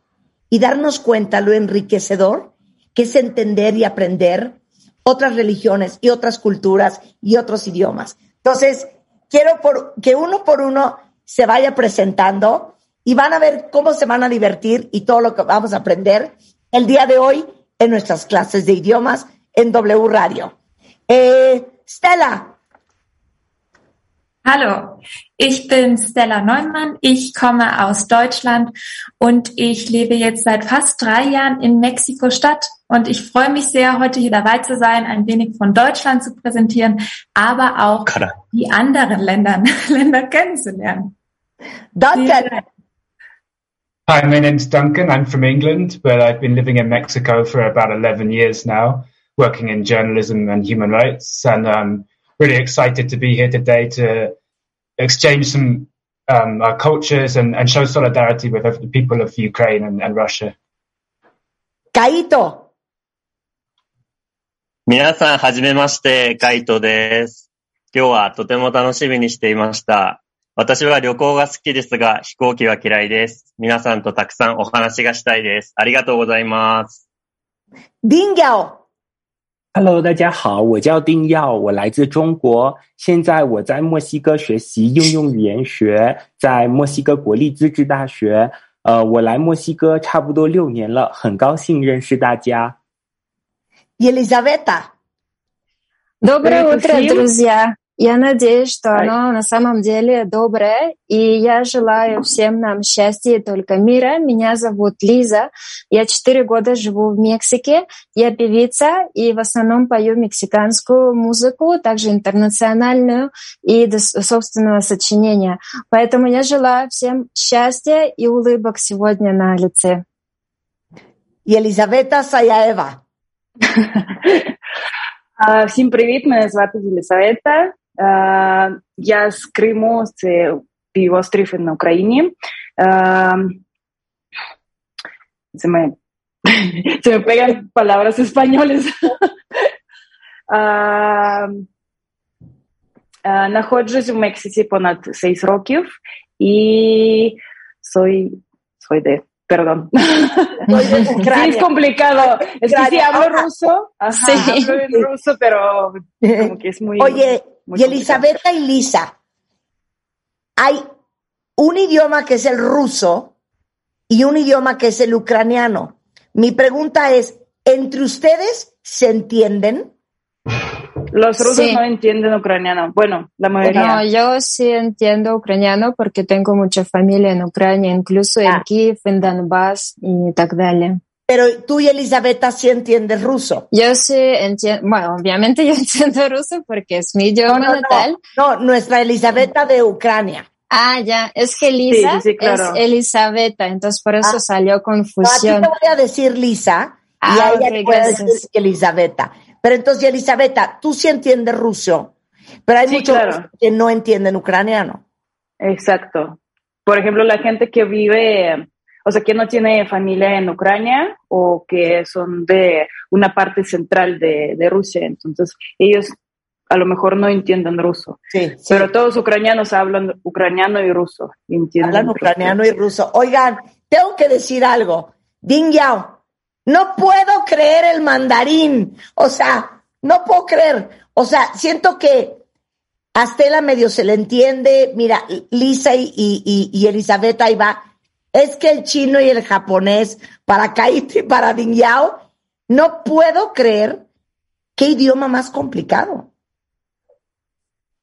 y darnos cuenta lo enriquecedor que es entender y aprender otras religiones y otras culturas y otros idiomas. Entonces, quiero que uno por uno se vaya presentando y van a ver cómo se van a divertir y todo lo que vamos a aprender el día de hoy en nuestras clases de idiomas en W Radio. Eh, Stella. Hallo, ich bin Stella Neumann, ich komme aus Deutschland und ich lebe jetzt seit fast drei Jahren in Mexiko-Stadt und ich freue mich sehr, heute hier dabei zu sein, ein wenig von Deutschland zu präsentieren, aber auch die anderen Länder, Länder kennenzulernen. Duncan. Hi, my name's Duncan. I'm from England, but I've been living in Mexico for about 11 years now, working in journalism and human rights. And um, really excited to be here today to exchange some um, our cultures and, and show solidarity with the people of Ukraine and, and Russia. Kaito. 皆さん、はじめまして、カイトです。今日はとても楽しみにしていました。私は旅行が好きですが、飛行機は嫌いです。皆さんとたくさんお話がしたいです。ありがとうございます。ディンギャオ Hello，大家好，我叫丁耀，我来自中国，现在我在墨西哥学习应用语言学，在墨西哥国立自治大学。呃，我来墨西哥差不多六年了，很高兴认识大家。Елизавета. Доброе утро, друзья. Я надеюсь, что оно на самом деле доброе, и я желаю всем нам счастья и только мира. Меня зовут Лиза, я четыре года живу в Мексике, я певица и в основном пою мексиканскую музыку, также интернациональную и до собственного сочинения. Поэтому я желаю всем счастья и улыбок сегодня на лице. Елизавета Саяева. Всім привіт! Мене звати Єлисавета. Я з Криму, це півострів на Україні. Se me, se me pegan palabras españoles. Находжусь в Мексиці понад 6 років і soy, soy de perdón. sí, es complicado. Es que sí hablo ruso. Ajá, sí. Hablo en ruso, pero como que es muy. Oye, y Elisabetta y Lisa. Hay un idioma que es el ruso y un idioma que es el ucraniano. Mi pregunta es, ¿entre ustedes se entienden? Los rusos no entienden ucraniano. Bueno, la mayoría. No, yo sí entiendo ucraniano porque tengo mucha familia en Ucrania, incluso en ah. Kiev, en Donbass y tal pero tú y Elisabetta sí entiendes ruso. Yo sí entiendo, bueno, obviamente yo entiendo ruso porque es mi idioma no, no, natal. No, no, nuestra Elisabetta de Ucrania. Ah, ya, es que Lisa sí, sí, claro. es Elisabetta, entonces por eso Ah. salió confusión. No, a ti te voy a decir Lisa Ah, y a ella ok, le voy a decir Elisabetta. Pero entonces, Elisabetta, tú sí entiendes ruso, pero hay Sí, muchos claro. que no entienden ucraniano. Exacto. Por ejemplo, la gente que vive, o sea, que no tiene familia en Ucrania o que son de una parte central de, de Rusia, entonces ellos a lo mejor no entienden ruso. Sí, sí. Pero todos ucranianos hablan ucraniano y ruso. entienden Hablan ucraniano y ruso. Oigan, tengo que decir algo. Ding Yao, no puedo creer el mandarín. O sea, no puedo creer. O sea, siento que a Stella medio se le entiende. Mira, Lisa y, y, y, y Elizabeth ahí va. Es que el chino y el japonés, para Kaito y para Ding Yao, no puedo creer qué idioma más complicado.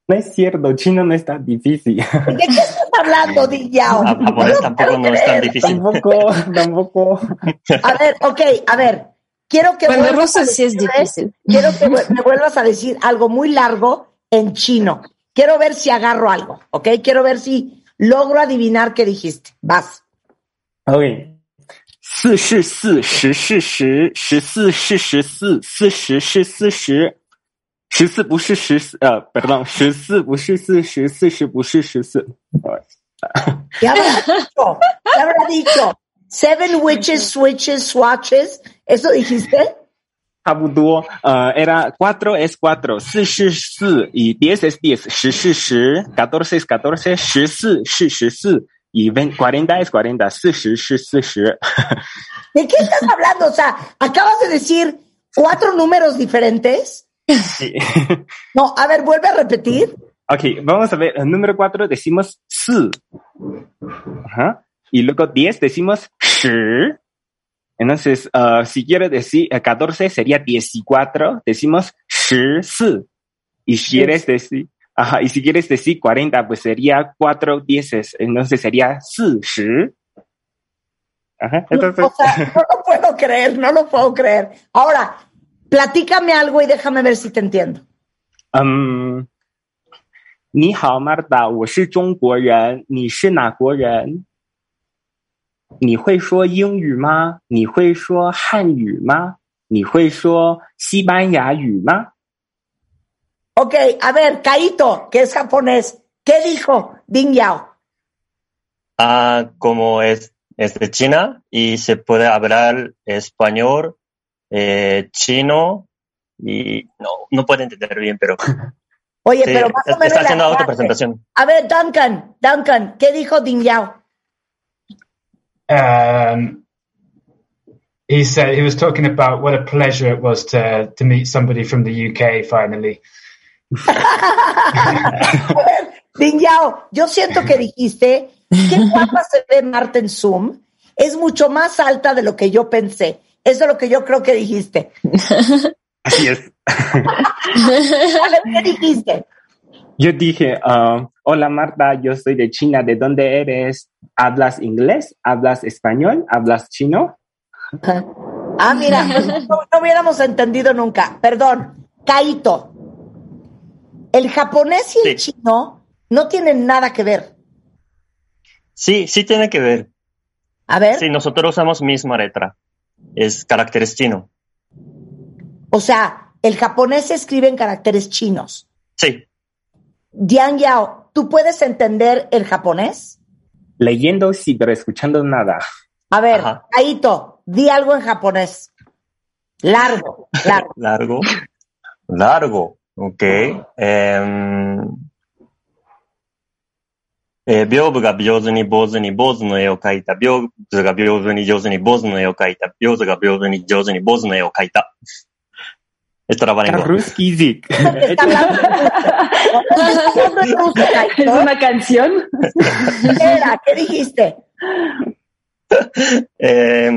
No es cierto, chino no es tan difícil. ¿De qué estás hablando, Ding Yao? A- japonés tampoco no es tan difícil. tampoco, tampoco. A ver, ok, a ver. Quiero que Bueno, vuelvas ruso a sí es difícil. Quiero que me vuelvas a decir algo muy largo en chino. Quiero ver si agarro algo, ¿ok? Quiero ver si logro adivinar qué dijiste. Vas. OK，四是四，十是十，十四是十四，四十是四十，十四不是十四，呃不等十四不是四十，四十不是十四。¿Qué habrá dicho? ¿Qué habrá dicho? Seven witches, switches, swatches. ¿Eso dijiste? 差不多，呃，era cuatro es cuatro，四是四，y diez es diez，十是十，catorce es catorce，十四是十四 Y 20, 40 es 40, 40 es 40. ¿De qué estás hablando? O sea, acabas de decir cuatro números diferentes. Sí. No, a ver, vuelve a repetir. Ok, vamos a ver. El número 4 decimos si. Ajá. Y luego 10 decimos shi. Entonces, uh, si eh, quieres decir uh, 14 sería 14, decimos shi, si. Y si quieres decir ajá, y si quieres decir 40, pues sería 4 dieces, entonces sería 四十 Ajá, entonces, O sea, no lo puedo creer, no lo puedo creer. Ahora, platícame algo y déjame ver si te entiendo. 嗯，你好，Marta，我是中国人，你是哪国人？你会说英语吗？你会说汉语吗？你会说西班牙语吗？ Ok, a ver, Kaito, que es japonés, ¿qué dijo Ding Yao? Ah, como es, es de China y se puede hablar español, eh, chino y no, no puedo entender bien, pero Oye, sí, pero más o está menos. la haciendo frase. autopresentación. A ver, Duncan, Duncan, ¿qué dijo Ding Yao? Um, he said he was talking about what a pleasure it was to to meet somebody from the UK finally. Ding Yao, yo siento que dijiste, qué guapa se ve Marta en Zoom, es mucho más alta de lo que yo pensé. Eso es lo que yo creo que dijiste. Así es. A ver, ¿qué dijiste? Yo dije, uh, hola Marta, yo soy de China, ¿de dónde eres? ¿Hablas inglés? ¿Hablas español? ¿Hablas chino? Ah, mira, no, no hubiéramos entendido nunca. Perdón, Kaito. El japonés y el Sí. chino no tienen nada que ver. Sí, sí tiene que ver. A ver, Sí, nosotros usamos misma letra. Es caracteres chino. o sea, el japonés se escribe en caracteres chinos. Sí, Dian Yao, ¿tú puedes entender el japonés? Leyendo sí, pero escuchando nada. A ver, Ajá. Kaito, di algo en japonés. Largo, largo. largo. Largo. Ok. Em, えー屏風が上手に坊主に坊主の絵を描いた。屏風が上手に上手に坊主の絵を描いた。屏風が上手に上手に坊主の絵を描いた。Esto era barengo. Ruski Zik. Está hablando Está hablando en ruso, ¿Es Kaito. una canción? ¿Qué era? ¿Qué dijiste? Eh,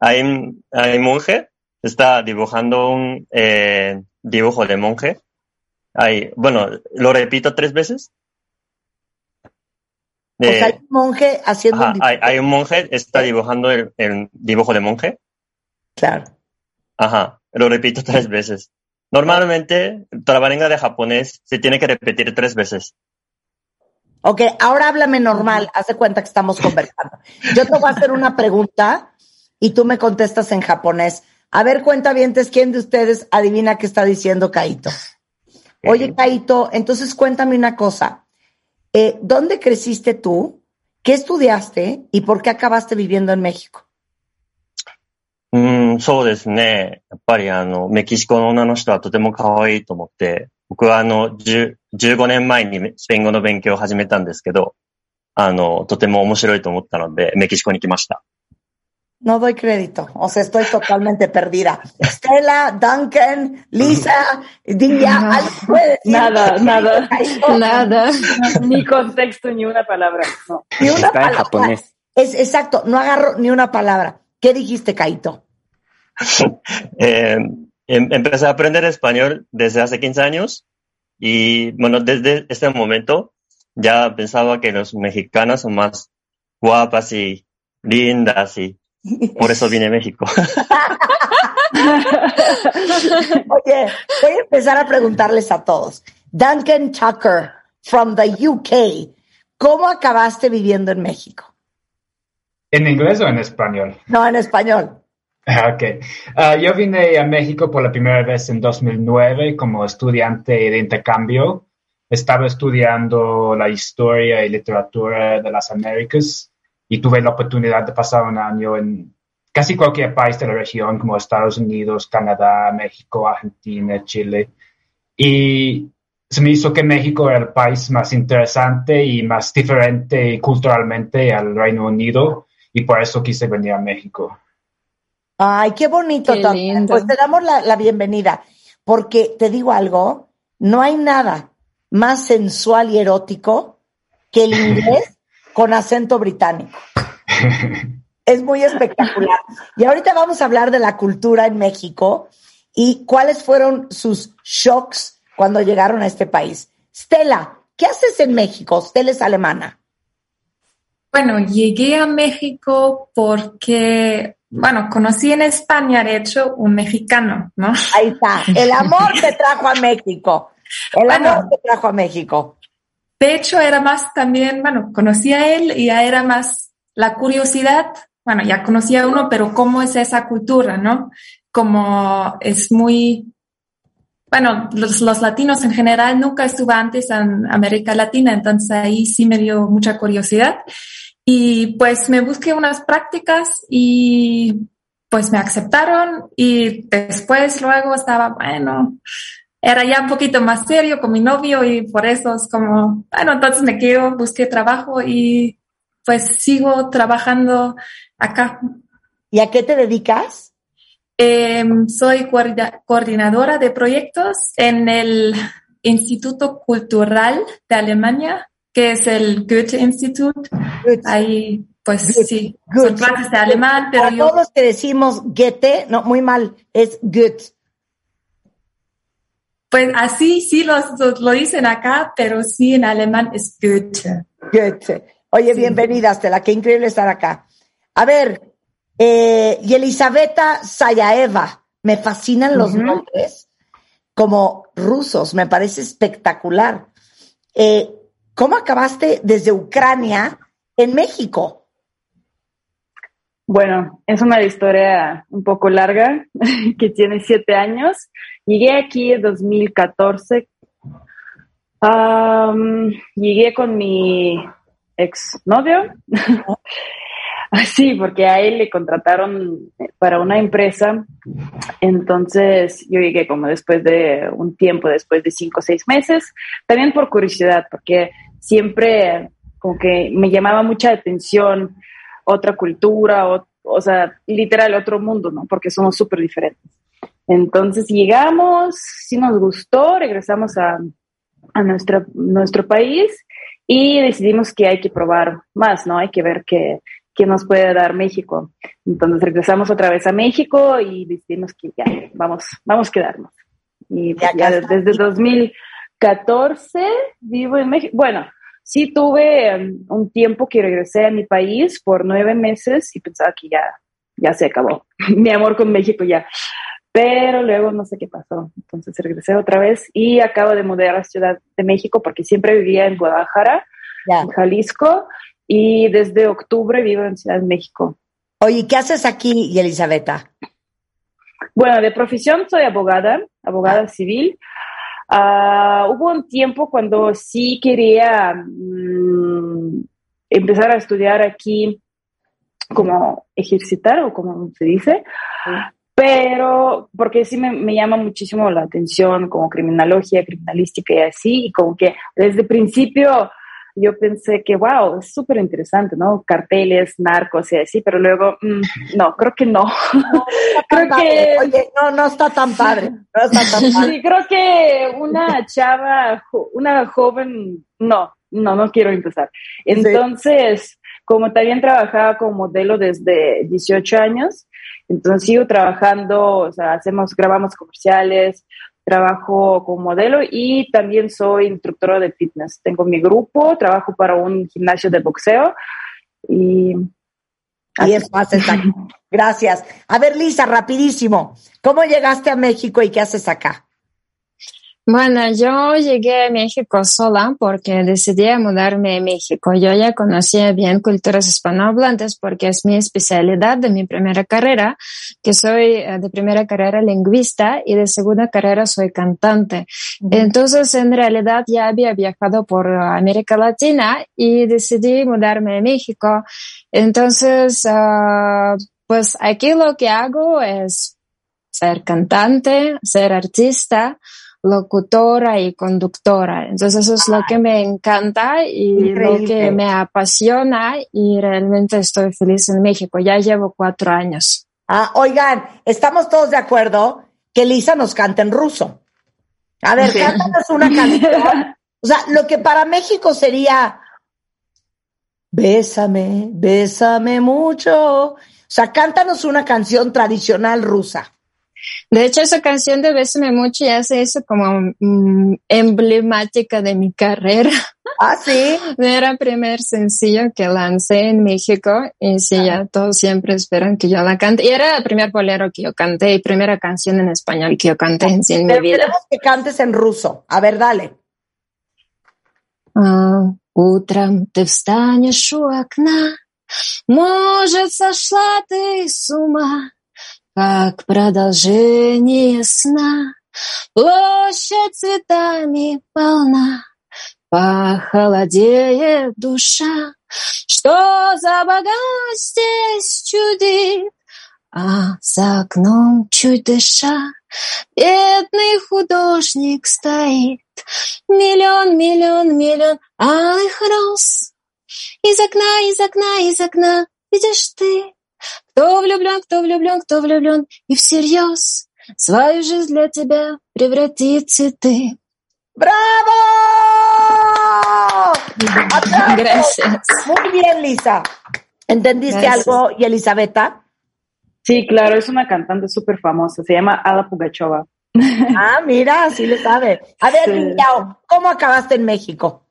hay, un- hay un monje, está dibujando un eh, dibujo de monje. Hay, bueno, lo repito tres veces. O sea, hay Eh, un monje haciendo ajá, un hay, dibujo. hay un monje, está dibujando el, el dibujo de monje. Claro. Ajá, lo repito tres veces. Normalmente, trabalenga de japonés se tiene que repetir tres veces. Ok, ahora háblame normal. Haz de cuenta que estamos conversando. Yo te voy a hacer una pregunta y tú me contestas en japonés. A ver, cuenta bien, ¿quién de ustedes adivina qué está diciendo Kaito? Oye, Kaito, entonces cuéntame una cosa. Eh, ¿Dónde creciste tú? ¿Qué estudiaste? ¿Y por qué acabaste viviendo en México? うん、そうですね。やっぱりあの、メキシコの女の人はとても可愛いと思って、僕はあの、10 15年前にスペイン語の勉強を始めたんですけど、あの、とても面白いと思ったので、メキシコに来ました。No doy crédito. O sea, estoy totalmente perdida. Stella, Duncan, Lisa, Dinja, ¿alguien puede decir Nada, nada. Nada. Ni contexto, ni una palabra. No. Ni una Está en palabra. japonés. Es exacto, no agarro ni una palabra. ¿Qué dijiste, Kaito? Eh, em- empecé a aprender español desde hace 15 años y bueno, desde este momento ya pensaba que los mexicanos son más guapas y lindas y por eso vine a México. Oye, voy a empezar a preguntarles a todos. Duncan Tucker, from the UK, ¿cómo acabaste viviendo en México? ¿En inglés o en español? No, en español. Ok. Ah, yo vine a México por la primera vez en 2009 como estudiante de intercambio. Estaba estudiando la historia y literatura de las Américas y tuve la oportunidad de pasar un año en casi cualquier país de la región, como Estados Unidos, Canadá, México, Argentina, Chile. Y se me hizo que México era el país más interesante y más diferente culturalmente al Reino Unido y por eso quise venir a México. Ay, qué bonito, Qué. Pues te damos la, la bienvenida, porque te digo algo, no hay nada más sensual y erótico que el inglés con acento británico. Es muy espectacular. Y ahorita vamos a hablar de la cultura en México y cuáles fueron sus shocks cuando llegaron a este país. Stella, ¿qué haces en México? Stella es alemana. Bueno, llegué a México porque, bueno, conocí en España, de hecho, un mexicano, ¿no? Ahí está. El amor te trajo a México. El Bueno. amor te trajo a México. De hecho, era más también, bueno, conocí a él y ya era más la curiosidad. Bueno, ya conocía uno, pero cómo es esa cultura, ¿no? Como es muy, bueno, los, los latinos en general nunca estuve antes en América Latina, entonces ahí sí me dio mucha curiosidad. Y pues me busqué unas prácticas y pues me aceptaron y después luego estaba, bueno, era ya un poquito más serio con mi novio y por eso es como, bueno, entonces me quedo, busqué trabajo y pues sigo trabajando acá. ¿Y a qué te dedicas? Eh, soy coordina- coordinadora de proyectos en el Instituto Cultural de Alemania, que es el Goethe-Institut. Ahí, pues sí, Good. son clases de alemán, pero yo... todos que decimos Goethe, no, muy mal, es good. Pues así sí lo, lo dicen acá, pero sí en alemán es Goethe. Goethe. Oye, bienvenida, Stella, qué increíble estar acá. A ver, eh, y Elisabetta Sayaeva, me fascinan los nombres como rusos, me parece espectacular. Eh, ¿Cómo acabaste desde Ucrania en México? Bueno, es una historia un poco larga, que tiene siete años. Llegué aquí en 2014. llegué con mi exnovio. Sí, porque a él le contrataron para una empresa. Entonces yo llegué como después de un tiempo, después de cinco o seis meses, también por curiosidad, porque siempre como que me llamaba mucha atención otra cultura, o, o sea, literal otro mundo, ¿no? Porque somos súper diferentes. Entonces llegamos, sí nos gustó, regresamos a, a nuestra, nuestro país y decidimos que hay que probar más, ¿no? Hay que ver qué, qué nos puede dar México. Entonces regresamos otra vez a México y decidimos que ya, vamos, vamos a quedarnos. Y pues ya, desde 2014 vivo en México. Bueno, sí tuve um, un tiempo que regresé a mi país por nueve meses y pensaba que ya, ya se acabó. mi amor con México ya pero luego no sé qué pasó. Entonces regresé otra vez y acabo de mudar a Ciudad de México porque siempre vivía en Guadalajara, en Jalisco, y desde octubre vivo en Ciudad de México. Oye, ¿qué haces aquí, Elisabetta? Bueno, de profesión soy abogada, abogada civil. Ah, hubo un tiempo cuando sí quería mm, empezar a estudiar aquí como ejercitar o como se dice, pero porque sí me, llama muchísimo la atención como criminología, criminalística y así, y como que desde principio yo pensé que, wow, es súper interesante, ¿no? Carteles, narcos y así, pero luego, mm, no, creo que no. no creo que... Oye, no, no está tan padre. No está tan padre. Sí, creo que una chava, una joven, no, no, no quiero empezar. Entonces, como también trabajaba como modelo desde 18 años, entonces sigo trabajando, o sea, hacemos, grabamos comerciales, trabajo como modelo y también soy instructora de fitness. Tengo mi grupo, trabajo para un gimnasio de boxeo y... Ahí es Gracias. A ver, Lisa, rapidísimo. ¿Cómo llegaste a México y qué haces acá? Bueno, yo llegué a México sola porque decidí mudarme a México. Yo ya conocía bien culturas hispanohablantes porque es mi especialidad de mi primera carrera, que soy eh, de primera carrera lingüista y de segunda carrera soy cantante. Entonces, en realidad ya había viajado por América Latina y decidí mudarme a México. Entonces, ah, pues aquí lo que hago es ser cantante, ser artista, locutora y conductora. Entonces eso es lo que me encanta y lo que me apasiona y realmente estoy feliz en México. Ya llevo cuatro años. Ah, oigan, estamos todos de acuerdo que Lisa nos canta en ruso. A ver, cántanos una canción. O sea, lo que para México sería Bésame, bésame mucho. O sea, cántanos una canción tradicional rusa. De hecho, esa canción de Bésame Mucho ya se hizo como mm, emblemática de mi carrera. Ah, sí. Era el primer sencillo que lancé en México y sí, ya todos siempre esperan que yo la cante. Y era el primer bolero que yo canté y primera canción en español que yo canté en, en mi vida. Queremos que cantes en ruso. A ver, dale. Утром ты встанешь у окна, может, сошла ты с ума, Как продолжение сна. Площадь цветами полна, похолодеет душа. Что за богат здесь чудит, а за окном чуть дыша Бедный художник стоит, миллион, миллион, миллион алых роз. Из окна, из окна, из окна видишь ты, кто влюблен, кто влюблен, кто влюблен, и всерьез свою жизнь для тебя превратит цветы. ¡Bravo! Gracias. Muy bien, Lisa. ¿Entendiste Gracias. algo, y Elisabetta? Sí, claro, es una cantante súper famosa, se llama Ada Pugachova. Ah, mira, sí le sabe. A ver, ¿cómo acabaste en México?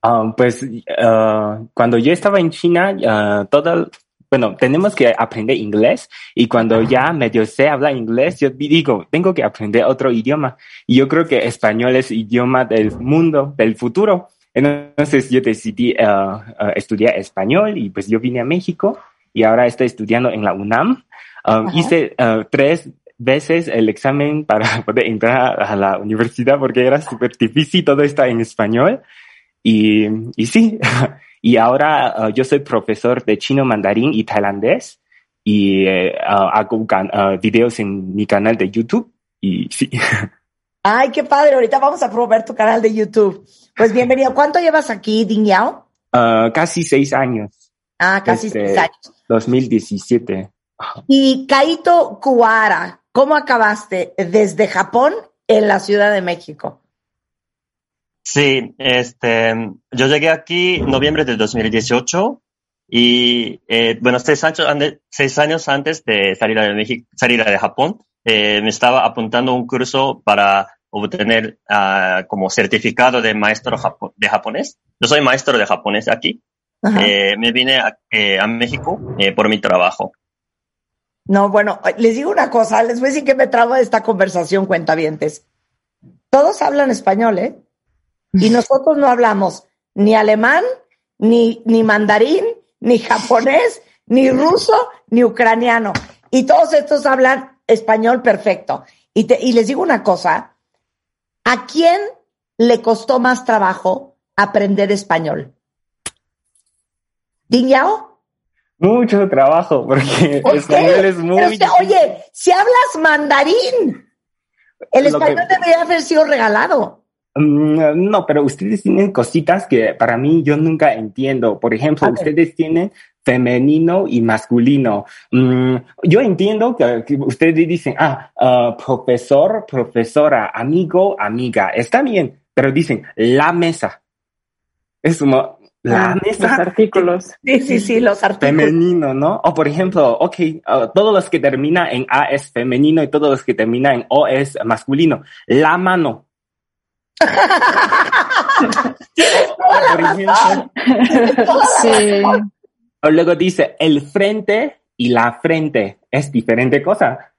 Ah, pues uh, cuando yo estaba en China, uh, todo, bueno, tenemos que aprender inglés y cuando ya medio sé hablar inglés, yo digo, tengo que aprender otro idioma. Y yo creo que español es idioma del mundo, del futuro. Entonces yo decidí uh, estudiar español y pues yo vine a México y ahora estoy estudiando en la UNAM. Um, hice tres veces el examen para poder entrar a la universidad porque era súper difícil, todo está en español. Y, y sí, y ahora uh, yo soy profesor de chino, mandarín y tailandés y uh, hago uh, videos en mi canal de YouTube y sí. Ay, qué padre. Ahorita vamos a probar tu canal de YouTube. Pues bienvenido. ¿Cuánto llevas aquí, Ding Yao? casi seis años. Ah, casi seis años. 2017. Y Kaito Kuara, ¿cómo acabaste desde Japón en la Ciudad de México? Sí, este, yo llegué aquí en noviembre de 2018 y, eh, bueno, seis años, seis años antes de salir de México, salir de Japón, eh, me estaba apuntando un curso para obtener uh, como certificado de maestro de japonés. Yo soy maestro de japonés aquí. Eh, me vine a, eh, a México por mi trabajo. No, bueno, les digo una cosa, les voy a decir que me trabo de esta conversación, cuentavientes. Todos hablan español, ¿eh? Y nosotros no hablamos ni alemán, ni, ni mandarín, ni japonés, ni ruso, ni ucraniano. Y todos estos hablan español perfecto. Y, te, y les digo una cosa, ¿a quién le costó más trabajo aprender español? ¿Dinyao? Mucho trabajo, porque el español es muy... oye, si hablas mandarín, el español debería haber sido regalado. Mm, no, pero ustedes tienen cositas que para mí yo nunca entiendo. Por ejemplo, ustedes tienen femenino y masculino. Mm, yo entiendo que, ustedes dicen, ah, uh, profesor, profesora, amigo, amiga. Está bien, pero dicen la mesa. Es como, la Los artículos. Sí, sí, sí, los artículos. Femenino, ¿no? O por ejemplo, ok, uh, todos los que terminan en A es femenino y todos los que terminan en O es masculino. La mano. Sí. O luego dice el frente y la frente. Es diferente cosa.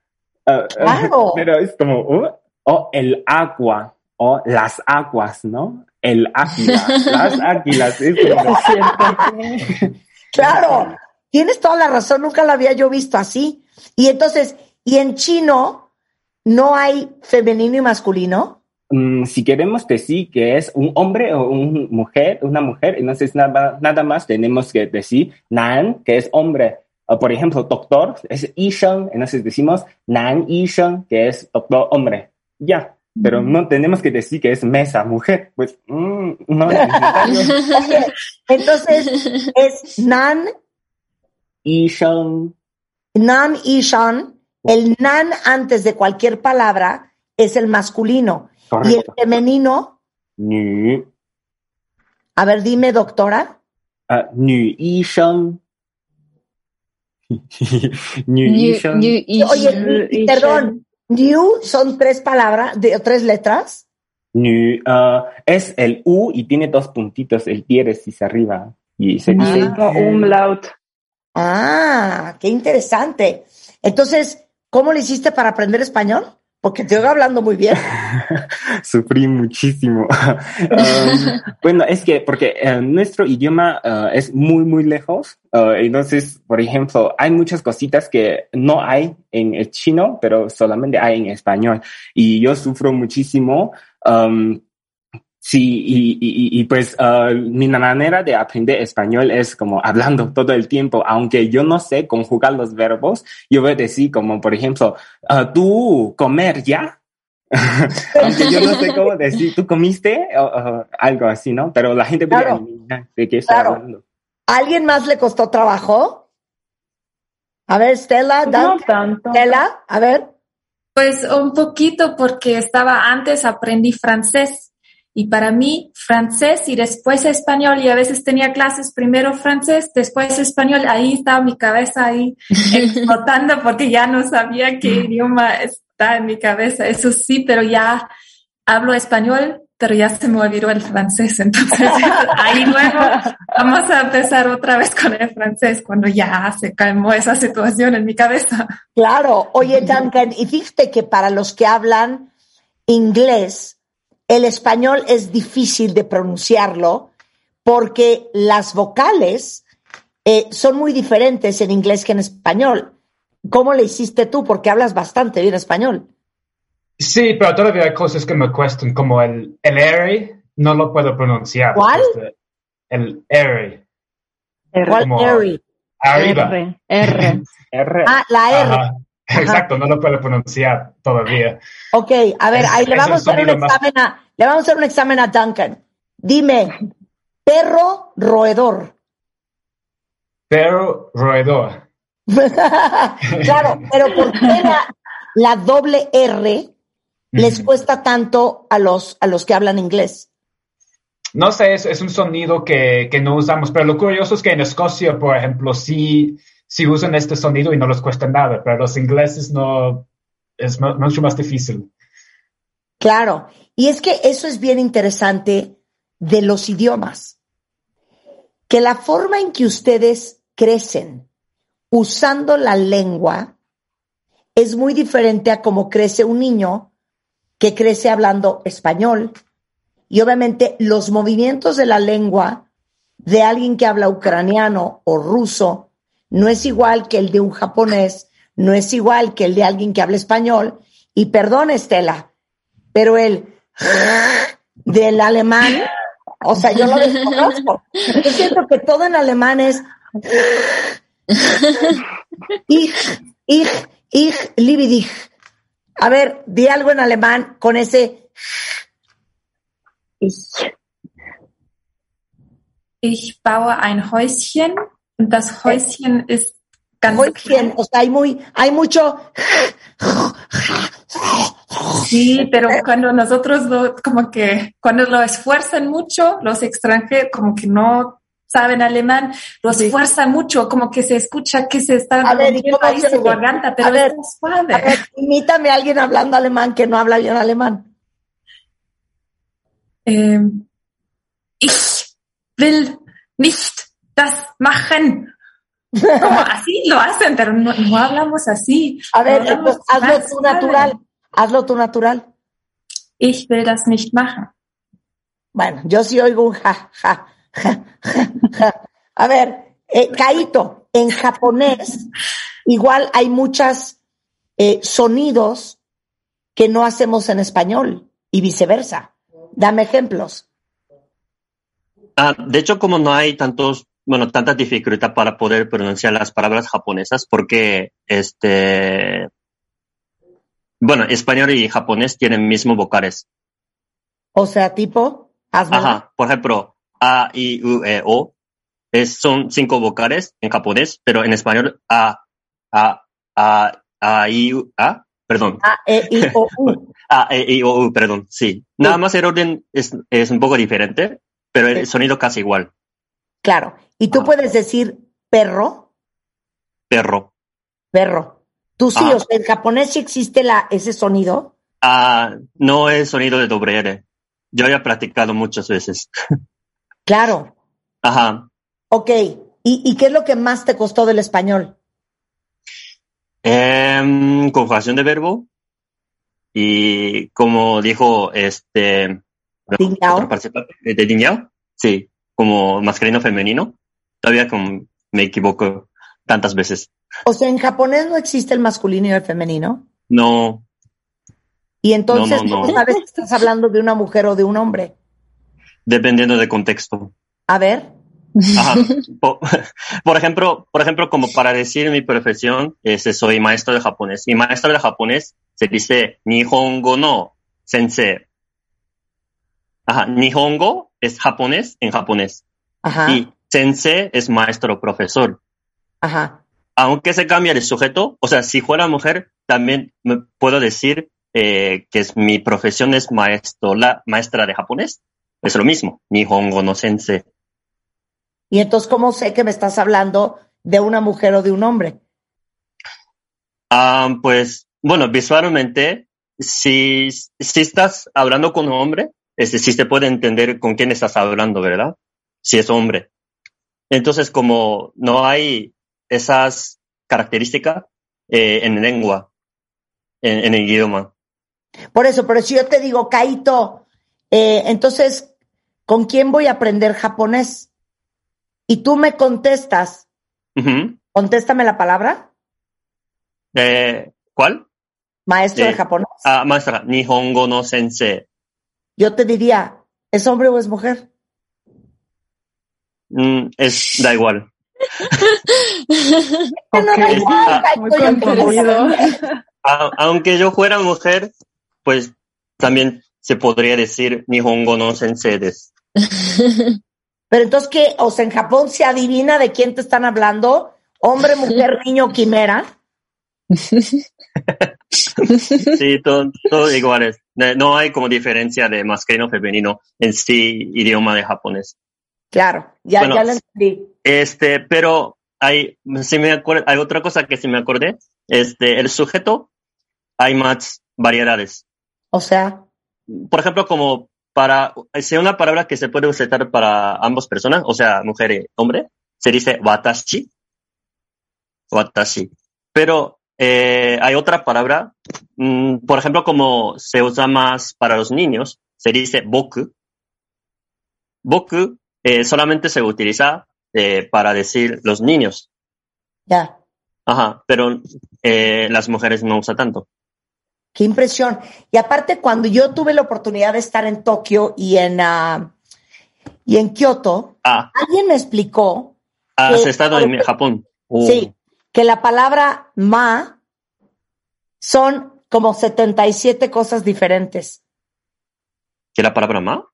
Uh, claro. Pero es como, uh, o el agua, o las aguas, ¿no? el águila, las águilas. Es claro, tienes toda la razón, nunca la había yo visto así. Y entonces, ¿y en chino no hay femenino y masculino? Mm, si queremos decir que es un hombre o una mujer, una mujer, entonces nada, nada más tenemos que decir nan, que es hombre. por ejemplo, doctor es isheng, entonces decimos nan isheng, que es doctor hombre. Ya, pero no tenemos que decir que es mesa, mujer, pues mm, no es Entonces es nan y shan. Nan y shan. El nan antes de cualquier palabra es el masculino. Y el femenino. Ni. A ver, dime, doctora. Uh, y shan. Oye, perdón, New son tres palabras, de, tres letras. New uh, es el U y tiene dos puntitos, el diéresis arriba. Y se dice. Ah, umlaut. Ah, qué interesante. Entonces, ¿cómo le hiciste para aprender español? Porque te oigo hablando muy bien. Sufrí muchísimo. Bueno, es que porque eh, nuestro idioma uh, es muy, muy lejos. Uh, entonces, por ejemplo, hay muchas cositas que no hay en el chino, pero solamente hay en español. Y yo sufro muchísimo. Sí, y, y, y pues uh, mi manera de aprender español es como hablando todo el tiempo, aunque yo no sé conjugar los verbos, yo voy a decir como, por ejemplo, uh, tú comer ya, aunque yo no sé cómo decir, tú comiste, o, algo así, ¿no? Pero la gente puede claro. de qué estoy Claro. hablando. ¿A alguien más le costó trabajo? A ver, Stella, No tanto. Stella, a ver. Pues un poquito porque estaba antes, aprendí francés y para mí francés y después español y a veces tenía clases primero francés, después español, ahí estaba mi cabeza ahí explotando porque ya no sabía qué idioma es- está en mi cabeza, eso sí, pero ya hablo español, pero ya se me olvidó el francés, entonces ahí luego vamos a empezar otra vez con el francés cuando ya se calmó esa situación en mi cabeza. Claro, oye Duncan, y fíjate que para los que hablan inglés, el español es difícil de pronunciarlo porque las vocales eh, son muy diferentes en inglés que en español. ¿Cómo le hiciste tú? Porque hablas bastante bien español. Sí, pero todavía hay cosas que me cuestan, como el, el R, no lo puedo pronunciar. ¿Cuál? Este, el R. ¿Cuál R? Arriba. R. R. R. Ah, la R. Ajá. Exacto, no lo puedo pronunciar todavía. Ok, a ver, Es- ahí le vamos, a hacer un más- examen a, le vamos a hacer un examen a Duncan. Dime, perro roedor. Pero roedor. claro, pero ¿por qué la, la doble R les cuesta tanto a los, a los que hablan inglés? No sé, es, es un sonido que, que no usamos, pero lo curioso es que en Escocia, por ejemplo, sí, sí usan este sonido y no les cuesta nada, pero los ingleses no, es mu- mucho más difícil. Claro, y es que eso es bien interesante de los idiomas, que la forma en que ustedes crecen usando la lengua es muy diferente a cómo crece un niño que crece hablando español. Y obviamente los movimientos de la lengua de alguien que habla ucraniano o ruso no es igual que el de un japonés, no es igual que el de alguien que habla español. Y perdón, Estela, pero el del alemán, o sea, yo lo desconozco. Yo siento que todo en alemán es ich, ich, ich, liebe. A ver, di algo en alemán con ese Ich. Ich baue ein Häuschen das Häuschen ist ganz Häuschen. O sea, hay muy, hay mucho. Sí, pero cuando nosotros lo, como que, cuando lo esfuerzan mucho, los extranjeros como que no saben alemán, lo esfuerzan mucho, como que se escucha que se está A ver, ¿y rompiendo cómo ahí su garganta, pero A ver, es suave. A ver, imítame a alguien hablando alemán que no habla bien alemán. Ähm, ich will nicht das machen. Como así lo hacen, pero no, no hablamos así. A ver, entonces, hazlo tú natural. Hazlo tú natural. Ich will das nicht machen. Bueno, yo sí oigo un ja, ja, ja, ja, ja. A ver, eh, Caito, en japonés igual hay muchos sonidos que no hacemos en español y viceversa. Dame ejemplos. Ah, de hecho, como no hay tantos, bueno, tanta dificultad para poder pronunciar las palabras japonesas, porque este, bueno, español y japonés tienen mismos vocales. O sea, tipo, hazme Ajá, por ejemplo, A, I, U, E, O, es, son cinco vocales en japonés, pero en español A, A, A, A, I, U, A, perdón. A, E, I, O, U. A, E, I, O, U, perdón, sí. Nada más el orden es, es un poco diferente, pero el sonido casi igual. Claro. Y tú puedes decir perro, Perro. perro. Tú sí, Ah. o sea, en japonés sí existe la, ese sonido. Ah, no es sonido de doble R. Yo había practicado muchas veces. Claro. Ajá. Ok. ¿Y, y qué es lo que más te costó del español? Em, conjugación de verbo. Y como dijo este participante, eh, de sí, como masculino femenino. Todavía como me equivoco tantas veces. O sea, en japonés no existe el masculino y el femenino. No, Y entonces, No, no, no. ¿cómo sabes que estás hablando de una mujer o de un hombre? dependiendo del contexto. A ver. Ajá. Por, por ejemplo, por ejemplo, como para decir mi profesión, este, soy maestro de japonés. Y maestro de japonés se dice Nihongo no sensei. Ajá. Nihongo es japonés en japonés. Ajá. Y sensei es maestro o profesor. Ajá. Aunque se cambia el sujeto, o sea, si fuera mujer, también me puedo decir eh, que es, mi profesión es maestro, la maestra de japonés. Es lo mismo. Nihongo no sensei. Y entonces, ¿cómo sé que me estás hablando de una mujer o de un hombre? Ah, pues bueno, visualmente, si, si estás hablando con un hombre, este, sí se puede entender con quién estás hablando, ¿verdad? Si es hombre. Entonces, como no hay esas características eh, en lengua, en, en, el idioma. Por eso, pero si yo te digo, Kaito, eh, entonces, ¿con quién voy a aprender japonés? Y tú me contestas, contéstame la palabra. Eh, ¿Cuál? Maestro de, japonés. Ah, maestra, Nihongo no sensei. Yo te diría, ¿es hombre o es mujer? Mm, es, da igual. aunque yo fuera mujer, pues también se podría decir Nihongo no sensei des. Pero entonces, ¿qué? O sea, en Japón se adivina de quién te están hablando, hombre, mujer, niño, quimera. sí, todo, todo igual es. No hay como diferencia de masculino femenino en sí idioma de japonés. Claro, ya, ya lo entendí. Este, pero hay, si me acuerdo, hay otra cosa que si me acordé. Este, el sujeto, hay más variedades. O sea. Por ejemplo, como para, si una palabra que se puede usar para ambas personas, o sea, mujer y hombre, se dice watashi. Watashi. Pero eh, hay otra palabra, mm, por ejemplo, como se usa más para los niños, se dice boku. Boku eh, solamente se utiliza eh, para decir los niños. Ya. Ajá, pero las mujeres no usan tanto. Qué impresión. Y aparte, cuando yo tuve la oportunidad de estar en Tokio y en, uh, y en Kioto, ah. alguien me explicó. Has estado en Japón. Sí, que la palabra ma son como 77 cosas diferentes. ¿Qué la palabra ma?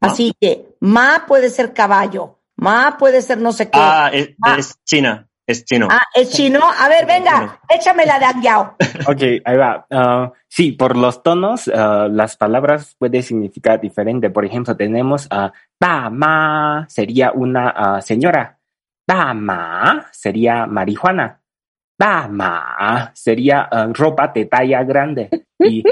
Así que ma puede ser caballo, ma puede ser no sé qué. Ah, es, es China. Es chino. Ah, es chino. A ver, venga, échame la de Angiao. Ok, ahí va. Uh, sí, por los tonos, uh, las palabras pueden significar diferente. Por ejemplo, tenemos a uh, ma sería una uh, señora. ma sería marihuana. ma sería uh, ropa de talla grande. Y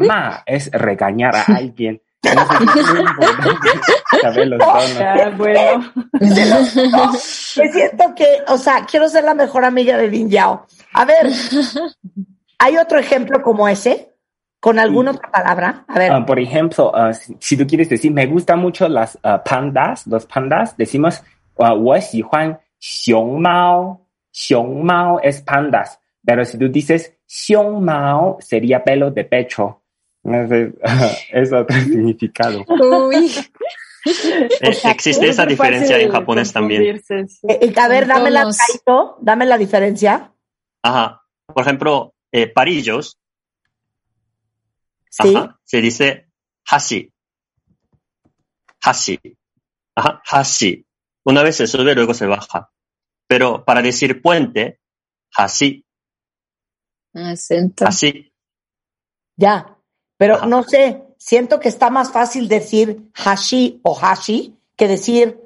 ma es regañar a alguien. bueno. Me siento que, o sea, quiero ser la mejor amiga de Lin Yao. A ver, ¿hay otro ejemplo como ese? ¿Con alguna otra palabra? A ver. Uh, por ejemplo, uh, si, si, tú quieres decir, me gustan mucho las uh, pandas, los pandas, decimos, uh, Xiong Mao, Mao es pandas, pero si tú dices Xiong Mao sería pelo de pecho. Entonces, es otro significado. Uy. Eh, existe esa diferencia en japonés también. Eh, eh, a ver, dame la, dame la diferencia. Ajá. Por ejemplo, parillos. ¿Sí? Se dice hashi. Hashi. Ajá, hashi. Una vez se sube, luego se baja. Pero para decir puente. Acento. Así. Ya. Pero no sé, siento que está más fácil decir hashi o hashi que decir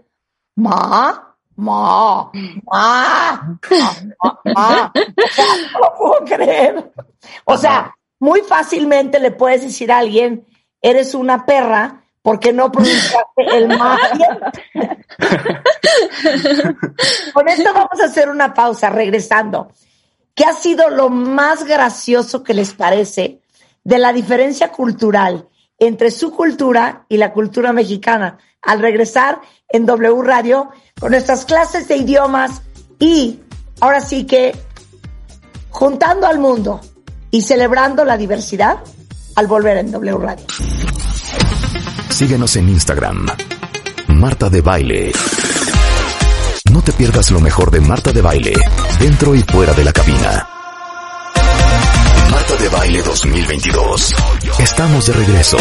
ma, ma, ma, ma, ma. O sea, no lo puedo creer. O sea, muy fácilmente le puedes decir a alguien, eres una perra porque no pronunciaste el ma. Con esto vamos a hacer una pausa, regresando. ¿Qué ha sido lo más gracioso que les parece de la diferencia cultural entre su cultura y la cultura mexicana. Al regresar en W Radio con nuestras clases de idiomas y ahora sí que juntando al mundo y celebrando la diversidad al volver en W Radio. Síguenos en Instagram. Marta de Baile. No te pierdas lo mejor de Marta de Baile, dentro y fuera de la cabina de Baile 2022. Estamos de regreso.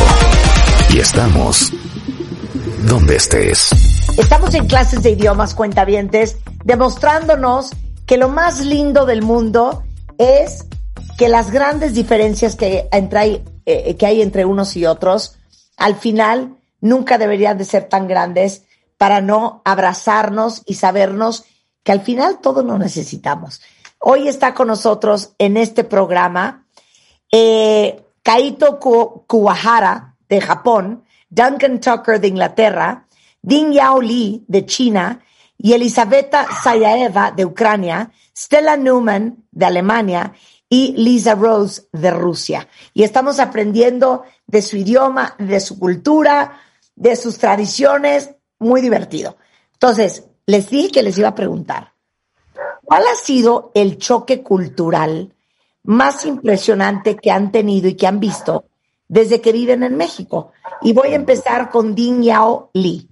Y estamos donde estés. Estamos en clases de idiomas cuentavientes, demostrándonos que lo más lindo del mundo es que las grandes diferencias que, eh, que hay entre unos y otros, al final nunca deberían de ser tan grandes para no abrazarnos y sabernos que al final todos lo necesitamos. Hoy está con nosotros en este programa eh, Kaito Kuwahara de Japón, Duncan Tucker de Inglaterra, Ding Yao Li de China y Elisabetta Sayaeva de Ucrania, Stella Newman de Alemania y Lisa Rose de Rusia. Y estamos aprendiendo de su idioma, de su cultura, de sus tradiciones, muy divertido. Entonces, les dije que les iba a preguntar, ¿cuál ha sido el choque cultural más impresionante que han tenido y que han visto desde que viven en México? Y voy a empezar con Ding Yao Li.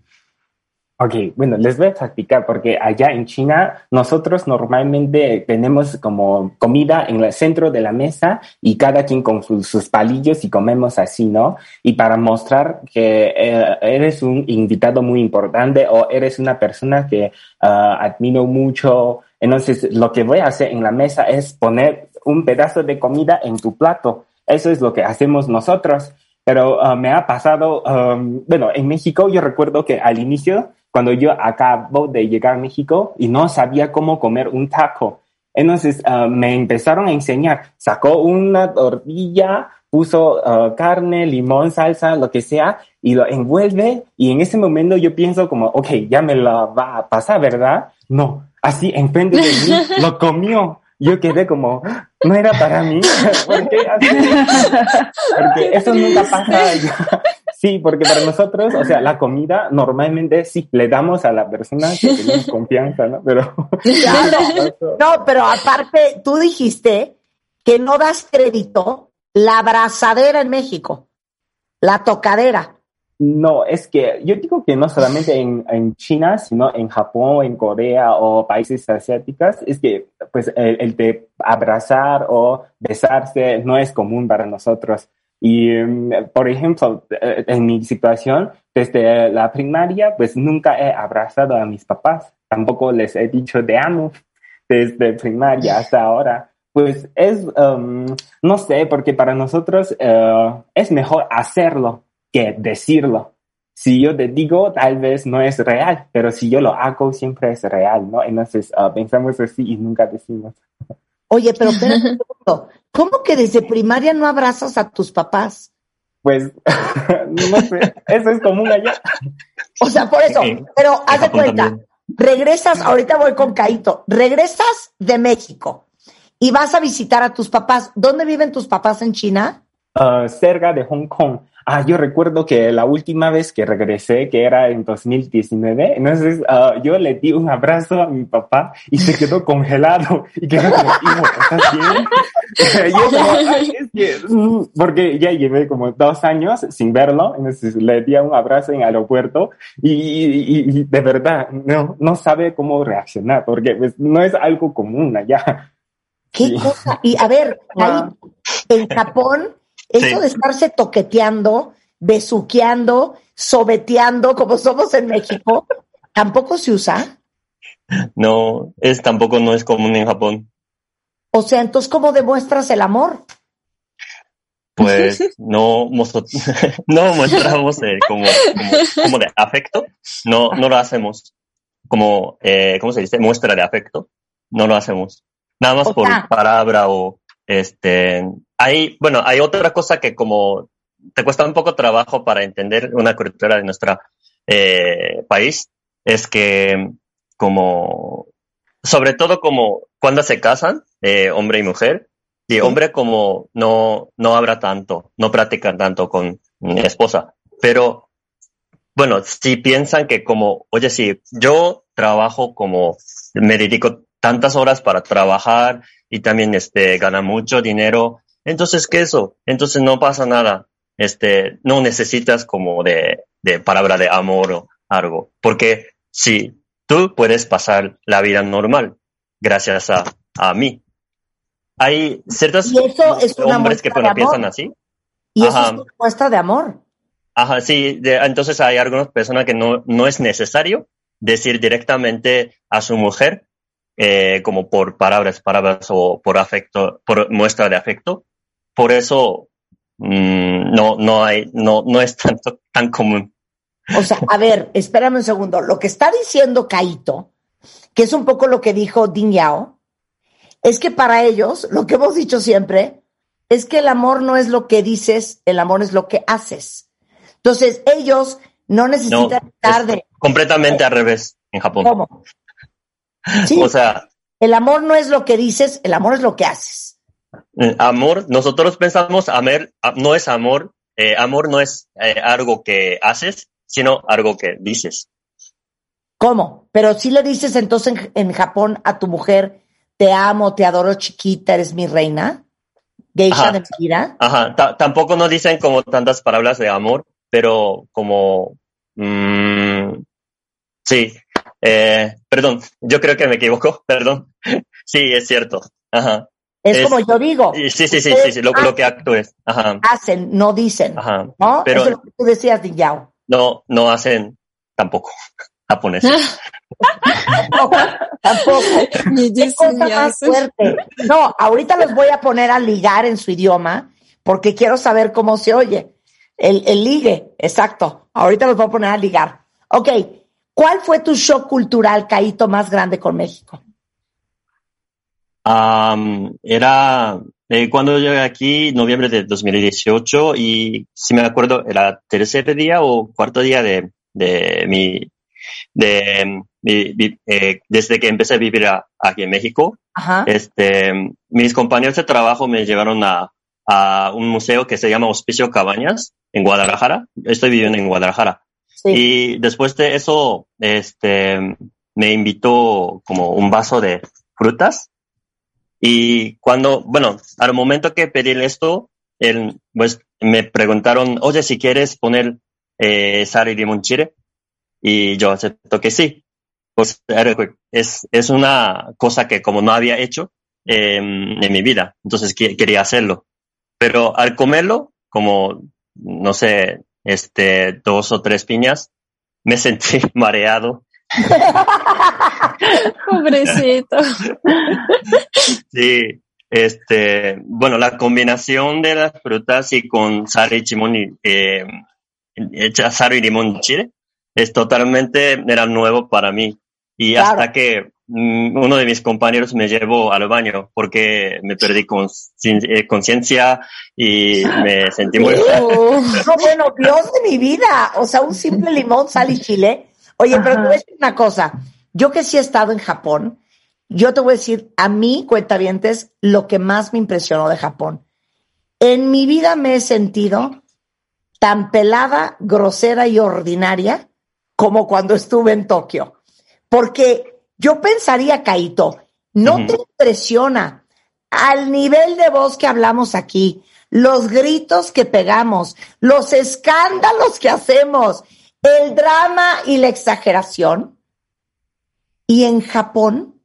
Ok, bueno, les voy a explicar porque allá en China nosotros normalmente tenemos como comida en el centro de la mesa y cada quien con sus palillos y comemos así, ¿no? Y para mostrar que eh, eres un invitado muy importante o eres una persona que ah, admiro mucho, entonces lo que voy a hacer en la mesa es poner un pedazo de comida en tu plato. Eso es lo que hacemos nosotros. Pero ah, me ha pasado, um, bueno, en México yo recuerdo que al inicio cuando yo acabo de llegar a México y no sabía cómo comer un taco. Entonces uh, me empezaron a enseñar, sacó una tortilla, puso uh, carne, limón, salsa, lo que sea, y lo envuelve y en ese momento yo pienso como, ok, ya me la va a pasar, ¿verdad? No, así enfrente de mí, lo comió. Yo quedé como, no era para mí, porque, porque eso nunca pasa. Sí, porque para nosotros, o sea, la comida normalmente sí le damos a la persona que tenemos confianza, ¿no? Pero. no, pero aparte, tú dijiste que no das crédito la abrazadera en México, la tocadera. No, es que yo digo que no solamente en, en China, sino en Japón, en Corea o países asiáticos, es que pues el, el de abrazar o besarse no es común para nosotros. Y, em, por ejemplo, eh, en mi situación, desde la primaria, pues nunca he abrazado a mis papás, tampoco les he dicho de amo desde primaria hasta ahora. Pues es, em, no sé, porque para nosotros eh, es mejor hacerlo que decirlo. Si yo te digo, tal vez no es real, pero si yo lo hago, siempre es real, ¿no? Entonces uh, pensamos así y nunca decimos. Oye, pero espérate ¿cómo que desde primaria no abrazas a tus papás? Pues, no sé, eso es común allá. O sea, por eso, pero haz de cuenta, regresas, ahorita voy con Caito, regresas de México y vas a visitar a tus papás. ¿Dónde viven tus papás en China? Uh, cerca de Hong Kong. Ah, yo recuerdo que la última vez que regresé, que era en 2019, entonces uh, yo le di un abrazo a mi papá y se quedó congelado y quedó como, hijo, ¿estás bien? yo como, es que, mm", porque ya llevé como dos años sin verlo, entonces le di un abrazo en el aeropuerto y, y, y de verdad no, no sabe cómo reaccionar porque pues, no es algo común allá. ¿Qué cosa? Y a ver, ahí en Japón eso de estarse toqueteando, besuqueando, sobeteando, como somos en México, tampoco se usa. No, es tampoco no es común en Japón. O sea, entonces, ¿cómo demuestras el amor? Pues no, no mostramos eh, como, como, de afecto, no, no lo hacemos como, eh, ¿cómo se dice? Muestra de afecto, no lo hacemos. Nada más por palabra o este, hay, bueno, hay otra cosa que como te cuesta un poco trabajo para entender una cultura de nuestro eh, país, es que como, sobre todo como cuando se casan, eh, hombre y mujer, y hombre como no, no habla tanto, no practica tanto con mi esposa, pero bueno, si piensan que como, oye, si yo trabajo como, me dedico tantas horas para trabajar y también este, gana mucho dinero. Entonces, ¿qué eso? Entonces no pasa nada. Este, no necesitas como de, de palabra de amor o algo. Porque si tú puedes pasar la vida normal gracias a, a mí. Hay ciertos hombres que no piensan así. Y eso es una muestra de amor. Ajá, sí. entonces hay algunas personas que no, no es necesario decir directamente a su mujer eh, como por palabras, palabras o por afecto, por muestra de afecto. Por eso mm, no, no hay, no, no es tanto, tan común. O sea, a ver, espérame un segundo. Lo que está diciendo Kaito, que es un poco lo que dijo Ding Yao, es que para ellos, lo que hemos dicho siempre, es que el amor no es lo que dices, el amor es lo que haces. Entonces, ellos no necesitan estar de... Completamente al revés en Japón. ¿Cómo? Sí, o sea... El amor no es lo que dices, el amor es lo que haces. Eh, amor, nosotros pensamos, amor no es amor, eh, amor no es eh, algo que haces, sino algo que dices. ¿Cómo? Pero si le dices entonces en, Japón a tu mujer, te amo, te adoro chiquita, eres mi reina. Geisha de mentira. Ajá, tampoco nos dicen como tantas palabras de amor, pero como... Mmm, sí, eh, perdón, yo creo que me equivoco, perdón. sí, es cierto. Ajá. Es, como yo digo. Sí, sí, sí, sí, sí lo, que actúes. Ajá. Hacen, no dicen. Ajá. ¿no? Pero, Eso es lo que tú decías, Yao. No, no hacen tampoco japonés. tampoco. tampoco. más fuerte. No, ahorita los voy a poner a ligar en su idioma porque quiero saber cómo se oye. El, el ligue, exacto. Ahorita los voy a poner a ligar. Ok, ¿cuál fue tu shock cultural, Caíto, más grande con México? era eh, cuando llegué aquí, noviembre de 2018, y si me acuerdo, era tercer día o cuarto día de, de mi, de, eh, desde que empecé a vivir aquí en México. Este, mis compañeros de trabajo me llevaron a, a un museo que se llama Hospicio Cabañas en Guadalajara. Estoy viviendo en Guadalajara. Y después de eso, este, me invitó como un vaso de frutas y cuando, bueno, al momento que pedí esto, él, pues me preguntaron, oye, si quieres poner eh, sal y limón chile. Y yo acepto que sí. Pues es, es una cosa que como no había hecho em, en mi vida, entonces quería hacerlo. Pero al comerlo, como, no sé, este, dos o tres piñas, me sentí mareado Pobrecito. Sí, este, bueno, la combinación de las frutas y con sal y limón y, eh, sal y limón chile es totalmente, era nuevo para mí. Y hasta que uno de mis compañeros me llevó al baño porque me perdí con, eh, conciencia y me sentí muy... no, bueno, Dios de mi vida. O sea, un simple limón, sal y chile Oye, pero te voy a decir una cosa. Yo que sí he estado en Japón, yo te voy a decir, a mí, cuentavientes, lo que más me impresionó de Japón. En mi vida me he sentido tan pelada, grosera y ordinaria como cuando estuve en Tokio. Porque yo pensaría, Kaito, no te impresiona al nivel de voz que hablamos aquí, los gritos que pegamos, los escándalos que hacemos, el drama y la exageración. Y en Japón,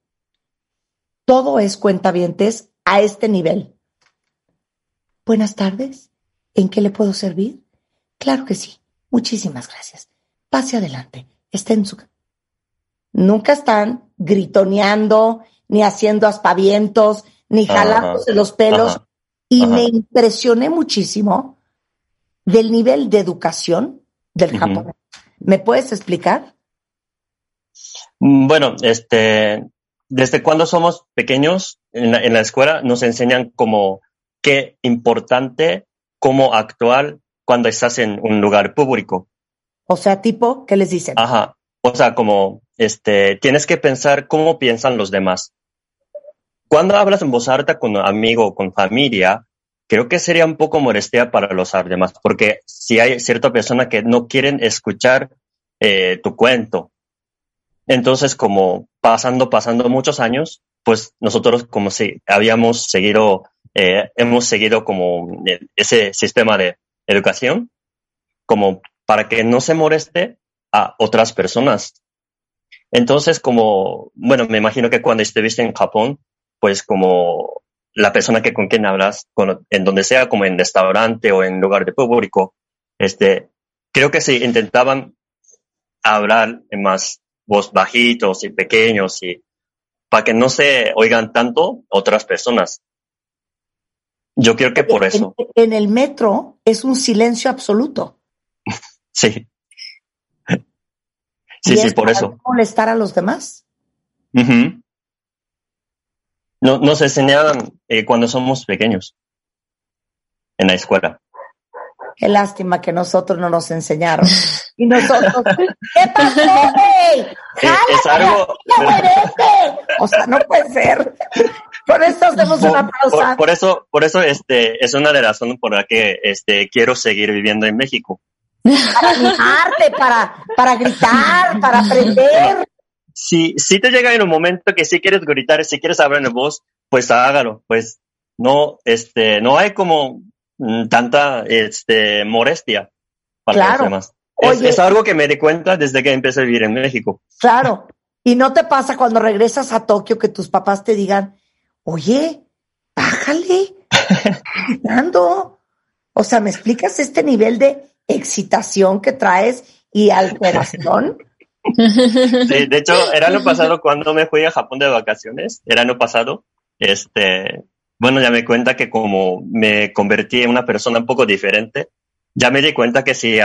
todo es cuentavientes a este nivel. Buenas tardes. ¿En qué le puedo servir? Claro que sí. Muchísimas gracias. Pase adelante. Está en su. Nunca están gritoneando, ni haciendo aspavientos, ni jalándose los pelos. Y me impresioné muchísimo del nivel de educación del japonés. ¿Me puedes explicar? Bueno, este, desde cuando somos pequeños en la, escuela nos enseñan como qué importante cómo actuar cuando estás en un lugar público. O sea, tipo, ¿qué les dicen? Ajá. O sea, como, este, tienes que pensar cómo piensan los demás. Cuando hablas en voz alta con un amigo o con familia, creo que sería un poco molestia para los demás, porque si hay cierta persona que no quieren escuchar eh, tu cuento, entonces como pasando, pasando muchos años, pues nosotros como si habíamos seguido, eh, hemos seguido como ese sistema de educación, como para que no se moleste a otras personas. Entonces, como, bueno, me imagino que cuando estuviste en Japón, pues como la persona que con quien hablas, en donde sea, como en restaurante o en lugar de público, este, creo que si intentaban hablar en más voz bajitos y pequeños y para que no se oigan tanto otras personas. Yo creo que por eso. En, el metro es un silencio absoluto. sí. Sí, sí, por eso. molestar a los demás? no, nos enseñaban eh, cuando somos pequeños. en la escuela. Qué lástima que nosotros no nos enseñaron. Y nosotros, ¿qué pasó, güey? Es, algo... O sea, no puede ser. Por eso hacemos una pausa. Por, eso, por eso este, es una de las razones por la que este, quiero seguir viviendo en México. Para animarte, para, para gritar, para aprender. Si, si te llega en un momento que si quieres gritar, si quieres hablar en voz, pues hágalo. Pues no, este, no hay como mm, tanta este, molestia para los demás. Es, es, algo que me di cuenta desde que empecé a vivir en México. Claro. Y no te pasa cuando regresas a Tokio que tus papás te digan, oye, bájale, gritando. O sea, ¿me explicas este nivel de excitación que traes y alteración? Sí, de hecho, el año pasado cuando me fui a Japón de vacaciones, el año pasado, este, bueno, ya me cuenta que como me convertí en una persona un poco diferente, ya me di cuenta que si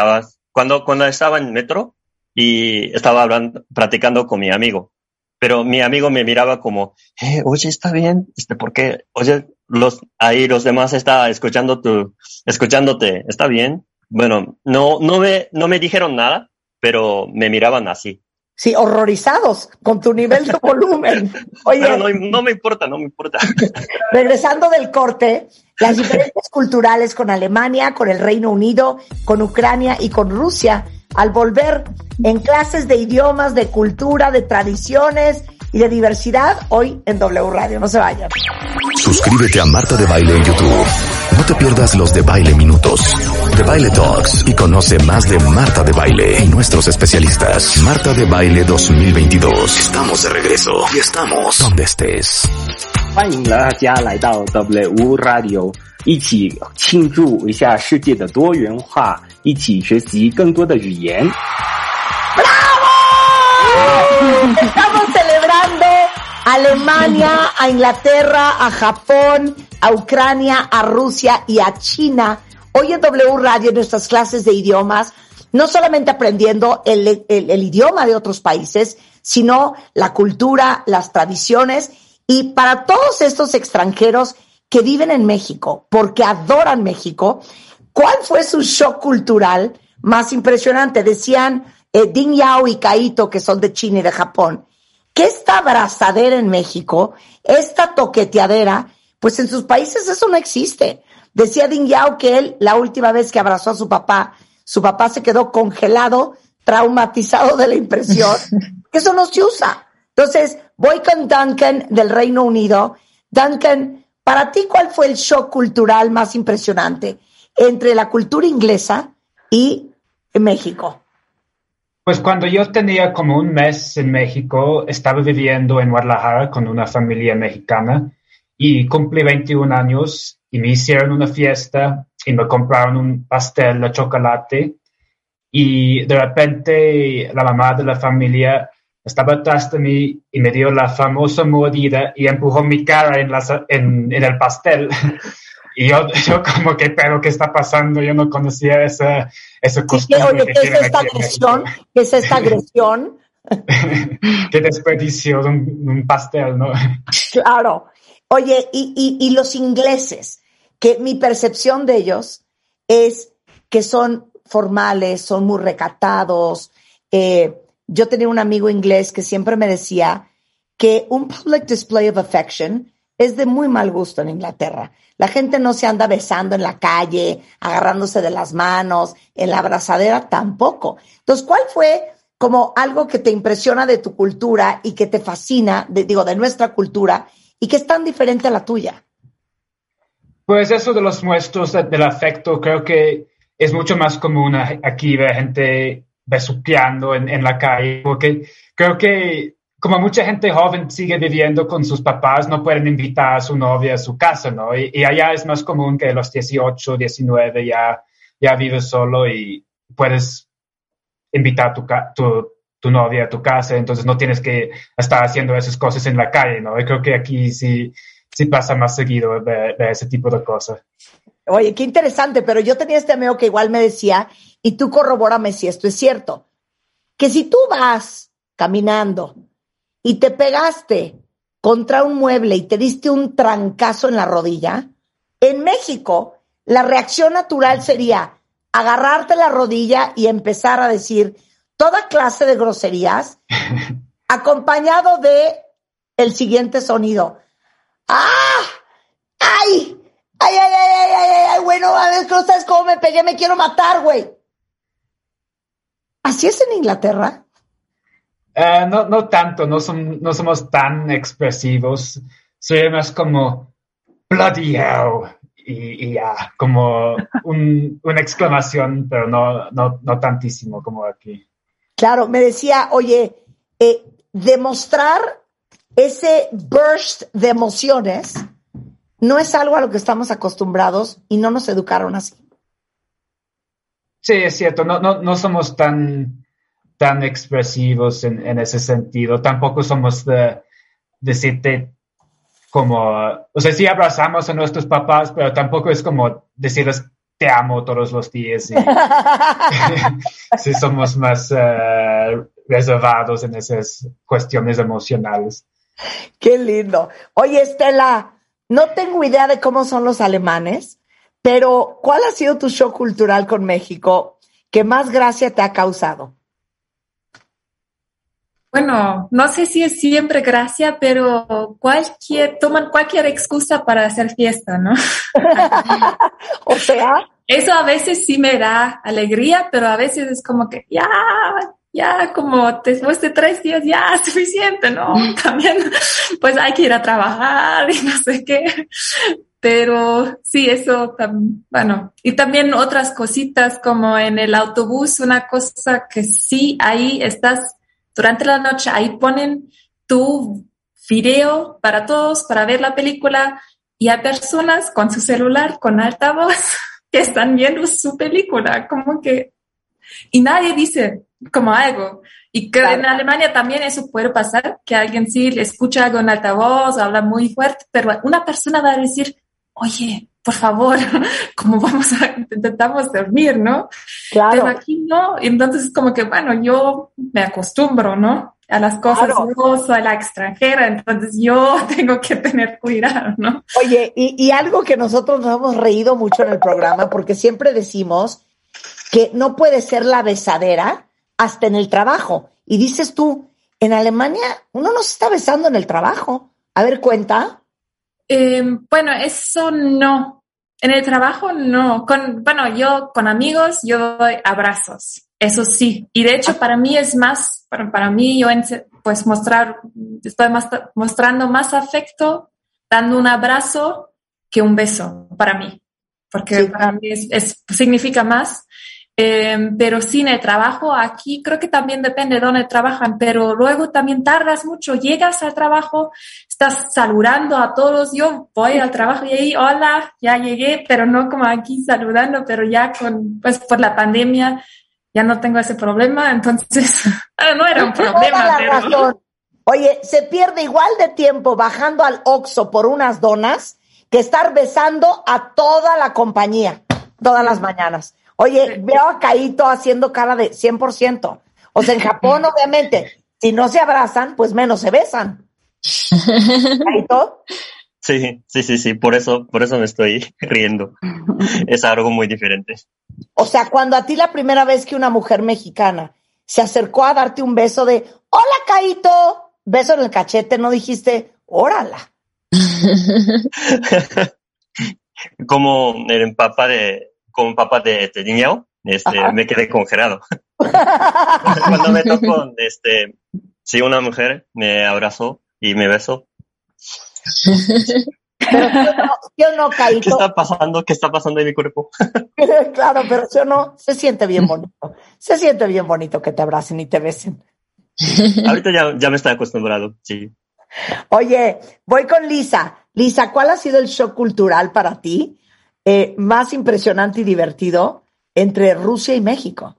cuando, cuando estaba en metro y estaba hablando, practicando con mi amigo, pero mi amigo me miraba como, eh, oye, está bien, este, ¿por qué? Oye, los, ahí los demás está escuchando tu, escuchándote, ¿está bien? Bueno, no, no me, no me dijeron nada, pero me miraban así. Sí, horrorizados con tu nivel de volumen. Oye, pero no, no me importa, no me importa. Regresando del corte, las diferencias culturales con Alemania, con el Reino Unido, con Ucrania y con Rusia al volver en clases de idiomas, de cultura, de tradiciones y de diversidad hoy en W Radio. No se vayan. Suscríbete a Marta de Baile en YouTube. No te pierdas los de Baile Minutos, de Baile Talks y conoce más de Marta de Baile y nuestros especialistas. Marta de Baile 2022. Estamos de regreso y estamos donde estés. 欢迎大家来到 W Radio，一起庆祝一下世界的多元化，一起学习更多的语言。¡Bravo! Estamos celebrando a Alemania, a Inglaterra, a Japón, a Ucrania, a Rusia y a China. Hoy en W Radio, nuestras clases de idiomas, no solamente aprendiendo el, el, el idioma de otros países, sino la cultura, las tradiciones y para todos estos extranjeros que viven en México, porque adoran México, ¿cuál fue su shock cultural más impresionante? Decían eh, Ding Yao y Kaito, que son de China y de Japón, que esta abrazadera en México, esta toqueteadera, pues en sus países eso no existe. Decía Ding Yao que él, la última vez que abrazó a su papá, su papá se quedó congelado, traumatizado de la impresión, que eso no se usa. Entonces, voy con Duncan del Reino Unido. Duncan, para ti, ¿cuál fue el shock cultural más impresionante entre la cultura inglesa y México? Pues cuando yo tenía como un mes en México, estaba viviendo en Guadalajara con una familia mexicana y cumplí 21 años y me hicieron una fiesta y me compraron un pastel de chocolate y de repente la mamá de la familia estaba atrás de mí y me dio la famosa mordida y empujó mi cara en, en el pastel. y yo, yo como que, pero ¿qué está pasando? Yo no conocía esa, esa costumbre. Sí, ¿qué es esta agresión? ¿Qué es esta agresión? Qué desperdicio de un, un, pastel, ¿no? Claro. Oye, y, y, y los ingleses, que mi percepción de ellos es que son formales, son muy recatados, eh, yo tenía un amigo inglés que siempre me decía que un public display of affection es de muy mal gusto en Inglaterra. La gente no se anda besando en la calle, agarrándose de las manos, en la abrazadera tampoco. Entonces, ¿cuál fue como algo que te impresiona de tu cultura y que te fascina, digo, de nuestra cultura y que es tan diferente a la tuya? Pues eso de los muestros del afecto creo que es mucho más común aquí ver gente besuqueando en la calle, porque creo que como mucha gente joven sigue viviendo con sus papás, no pueden invitar a su novia a su casa, ¿no? Y, y allá es más común que a los 18, 19 ya, ya vives solo y puedes invitar tu, tu, tu novia a tu casa, entonces no tienes que estar haciendo esas cosas en la calle, ¿no? Y creo que aquí sí, sí pasa más seguido de, de ese tipo de cosas. Oye, qué interesante, pero yo tenía este amigo que igual me decía, y tú corrobórame si esto es cierto, que si tú vas caminando y te pegaste contra un mueble y te diste un trancazo en la rodilla, en México la reacción natural sería agarrarte la rodilla y empezar a decir toda clase de groserías, acompañado de el siguiente sonido. ¡Ah! ¡Ay! ¡Ay, ay, ay, ay, ay, ay! Bueno, a ver, ¿no sabes cómo me pegué? Me quiero matar, güey. ¿Así es en Inglaterra? Uh, no, no tanto, no, son, no somos tan expresivos. Soy más como bloody hell y, ya, como un, una exclamación, pero no, no, no tantísimo como aquí. Claro, me decía, oye, eh, demostrar ese burst de emociones no es algo a lo que estamos acostumbrados y no nos educaron así. Sí, es cierto, no, no, no somos tan, tan expresivos en, en ese sentido. Tampoco somos de decirte como, o sea, sí abrazamos a nuestros papás, pero tampoco es como decirles te amo todos los días. Y, sí, somos más uh, reservados en esas cuestiones emocionales. Qué lindo. Oye, Estela, no tengo idea de cómo son los alemanes, pero ¿cuál ha sido tu show cultural con México que más gracia te ha causado? Bueno, no sé si es siempre gracia, pero cualquier, toman cualquier excusa para hacer fiesta, ¿no? o sea. Eso a veces sí me da alegría, pero a veces es como que ya, ya, como después de tres días ya es suficiente, ¿no? También, pues hay que ir a trabajar y no sé qué. Pero sí, eso, bueno, y también otras cositas como en el autobús, una cosa que sí, ahí estás durante la noche, ahí ponen tu video para todos, para ver la película, y hay personas con su celular, con altavoz, que están viendo su película, como que, y nadie dice como algo. Y que en Alemania también eso puede pasar, que alguien sí le escucha algo en altavoz, habla muy fuerte, pero una persona va a decir, oye, por favor, como vamos a, intentamos dormir, ¿no? Claro. Pero aquí no, entonces como que, bueno, yo me acostumbro, ¿no? A las cosas, yo soy la extranjera, entonces yo tengo que tener cuidado, ¿no? Oye, y, y algo que nosotros nos hemos reído mucho en el programa, porque siempre decimos que no puede ser la besadera hasta en el trabajo. Y dices tú, en Alemania uno no se está besando en el trabajo. A ver, cuenta. Eh, bueno, eso no. En el trabajo no. Con, bueno, yo con amigos yo doy abrazos. Eso sí. Y de hecho para mí es más, para, para mí yo pues mostrar, estoy más, mostrando más afecto dando un abrazo que un beso para mí. Porque para mí es, significa más. Em, pero sin el trabajo aquí creo que también depende de dónde trabajan, pero luego también tardas mucho, llegas al trabajo, estás saludando a todos, yo voy al trabajo y ahí, hola, ya llegué, pero no como aquí saludando, pero ya con, pues por la pandemia ya no tengo ese problema, entonces no era un problema. Pero... Oye, se pierde igual de tiempo bajando al Oxxo por unas donas que estar besando a toda la compañía todas las mañanas. Oye, veo a Caito haciendo cara de 100%. O sea, en Japón, obviamente, si no se abrazan, pues menos se besan. ¿Caito? Sí, sí, sí, sí, por eso, por eso me estoy riendo. Es algo muy diferente. O sea, cuando a ti la primera vez que una mujer mexicana se acercó a darte un beso de, hola, Caito, beso en el cachete, no dijiste, órala. Como el papá de, con papá de, de niño, este, me quedé congelado. Cuando me tocó, este, si una mujer me abrazó y me besó. Pero yo no, caí. ¿Qué está pasando? ¿Qué está pasando en mi cuerpo? claro, pero yo no, se siente bien bonito. Se siente bien bonito que te abracen y te besen. Ahorita ya, ya me estoy acostumbrado, sí. Oye, voy con Lisa. Lisa, ¿cuál ha sido el shock cultural para ti? Eh, más impresionante y divertido entre Rusia y México?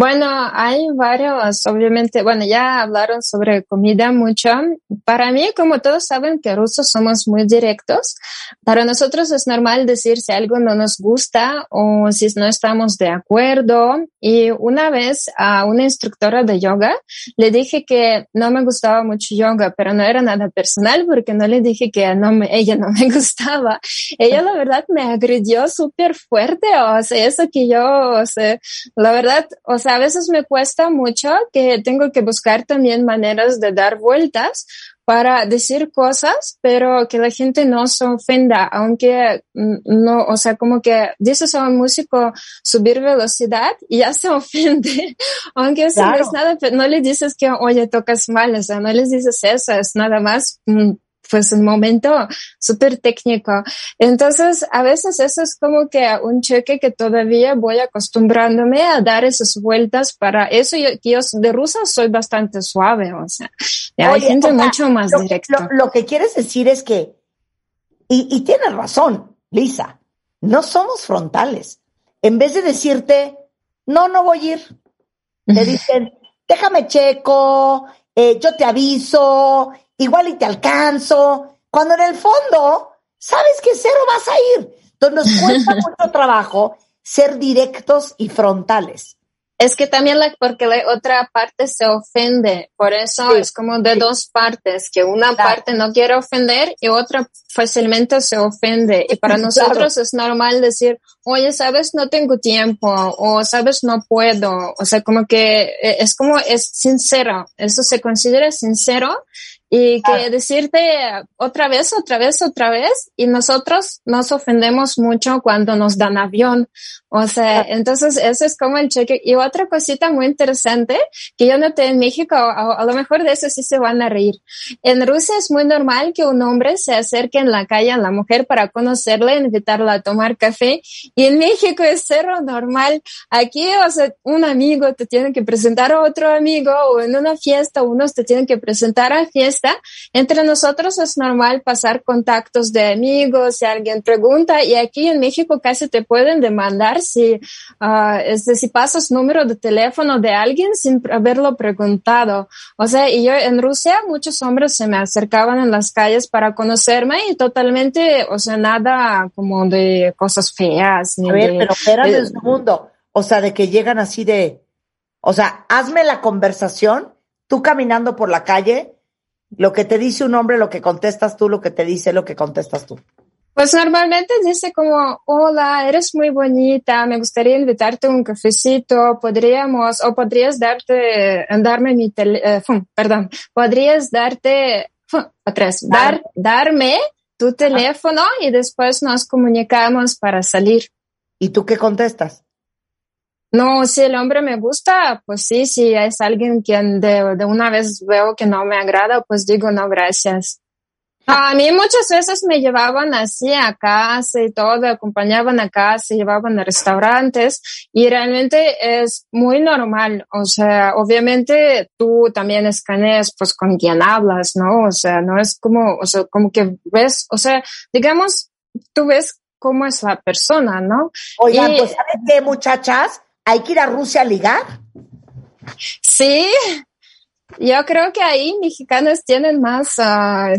Bueno, hay varios, obviamente, bueno, ya hablaron sobre comida mucho. Para mí, como todos saben que rusos somos muy directos, para nosotros es normal decir si algo no nos gusta o si no estamos de acuerdo. Y una vez a una instructora de yoga le dije que no me gustaba mucho yoga, pero no era nada personal porque no le dije que no me, ella no me gustaba. Ella la verdad me agredió súper fuerte, o sea, eso que yo, o sea, la verdad, o sea, a veces me cuesta mucho que tengo que buscar también maneras de dar vueltas para decir cosas, pero que la gente no se ofenda, aunque mm, no, o sea, como que dices a un músico subir velocidad y ya se ofende, aunque eso no es nada, no le dices que, oye, tocas mal, o sea, no les dices eso, es nada más mm, pues un momento súper técnico. Entonces, a veces eso es como que un cheque que todavía voy acostumbrándome a dar esas vueltas para eso. Yo, yo de rusa soy bastante suave, o sea, hay gente mucho más lo, directa. Lo, que quieres decir es que, y, y tienes razón, Lisa, no somos frontales. En vez de decirte, no, no voy a ir, te dicen, déjame checo, eh, yo te aviso, igual y te alcanzo, cuando en el fondo sabes que cero vas a ir. Entonces nos cuesta mucho trabajo ser directos y frontales. Es que también la, porque la otra parte se ofende, por eso es como de dos partes, que una parte no quiere ofender y otra fácilmente se ofende. Y para nosotros es normal decir, oye, sabes, no tengo tiempo, o sabes, no puedo. O sea, como que eh, es como, es sincero, eso se considera sincero y que decirte otra vez, otra vez, otra vez, y nosotros nos ofendemos mucho cuando nos dan avión. O sea, entonces eso es como el cheque. Y otra cosita muy interesante que yo noté en México, a, lo mejor de eso sí se van a reír. En Rusia es muy normal que un hombre se acerque en la calle a la mujer para conocerla, invitarla a tomar café. Y en México es cero normal. Aquí, o sea, un amigo te tiene que presentar a otro amigo o en una fiesta unos te tienen que presentar a fiesta entre nosotros es normal pasar contactos de amigos, si alguien pregunta, y aquí en México casi te pueden demandar si, uh, es si pasas número de teléfono de alguien sin haberlo preguntado. O sea, y yo en Rusia muchos hombres se me acercaban en las calles para conocerme y totalmente, o sea, nada como de cosas feas. Ni A ver, pero espérame un segundo. O sea, de que llegan así de, o sea, hazme la conversación, tú caminando por la calle, lo que te dice un hombre, lo que contestas tú, lo que te dice, lo que contestas tú. Pues normalmente dice como, hola, eres muy bonita, me gustaría invitarte a un cafecito, podríamos, o podrías darte, darme mi teléfono, eh, perdón, podrías darte, atrás, dar, darme tu teléfono y después nos comunicamos para salir. ¿Y tú qué contestas? No, si el hombre me gusta, pues sí, si es alguien quien de, de una vez veo que no me agrada, pues digo no, gracias. A mí muchas veces me llevaban así a casa y todo, acompañaban a casa, llevaban a restaurantes y realmente es muy normal. O sea, obviamente tú también escaneas pues con quien hablas, ¿no? O sea, no es como, o sea, como que ves, o sea, digamos, tú ves cómo es la persona, ¿no? Oigan, pues ¿sabes qué, muchachas? hay que ir a Rusia a ligar. Sí, yo creo que ahí mexicanos tienen más uh,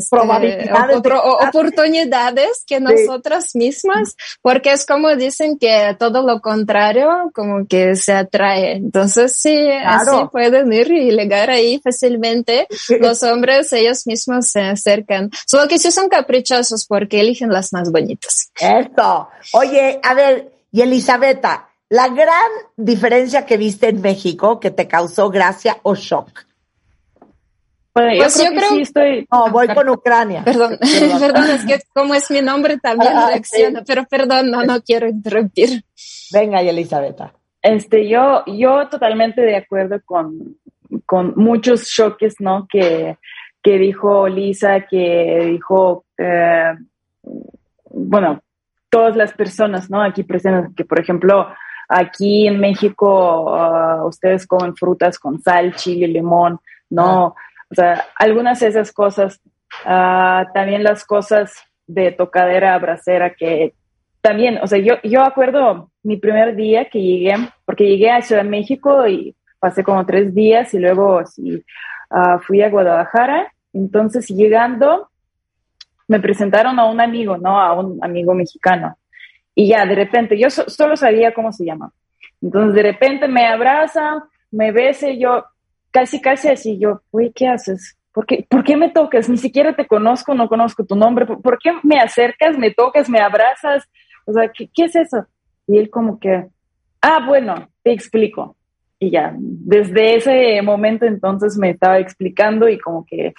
oportunidades que nosotras mismas, porque es como dicen que todo lo contrario, como que se atrae. Entonces sí, así pueden ir y ligar ahí fácilmente. Los hombres ellos mismos se acercan. Solo que sí son caprichosos porque eligen las más bonitas. Esto. Oye, a ver, y Elisabetta, la gran diferencia que viste en México que te causó gracia o shock. Bueno, yo pues creo que sí estoy. No, voy con Ucrania. Perdón, perdón, es que como es mi nombre también ah, reacciona, pero perdón, no, no quiero interrumpir. Venga, y Elizabeth. Este, yo, yo totalmente de acuerdo con, con muchos choques, ¿no? Que, que dijo Lisa, que dijo, eh, bueno, todas las personas, ¿no? Aquí presentes, que por ejemplo, Aquí en México ah, ustedes comen frutas con sal, chile, limón, ¿no? O sea, algunas de esas cosas, ah, también las cosas de tocadera, bracera, que también, o sea, yo, yo acuerdo mi primer día que llegué, porque llegué a Ciudad de México y pasé como tres días y luego sí, ah, fui a Guadalajara. Entonces, llegando, me presentaron a un amigo, ¿no? A un amigo mexicano. Y ya, de repente, yo solo sabía cómo se llama. Entonces, de repente me abraza, me besa yo casi, casi así, yo, uy, ¿qué haces? ¿Por qué, ¿Por qué me tocas? Ni siquiera te conozco, no conozco tu nombre. ¿Por, qué me acercas, me tocas, me abrazas? O sea, ¿qué, ¿qué es eso? Y él como que, ah, bueno, te explico. Y ya, desde ese momento entonces me estaba explicando y como que,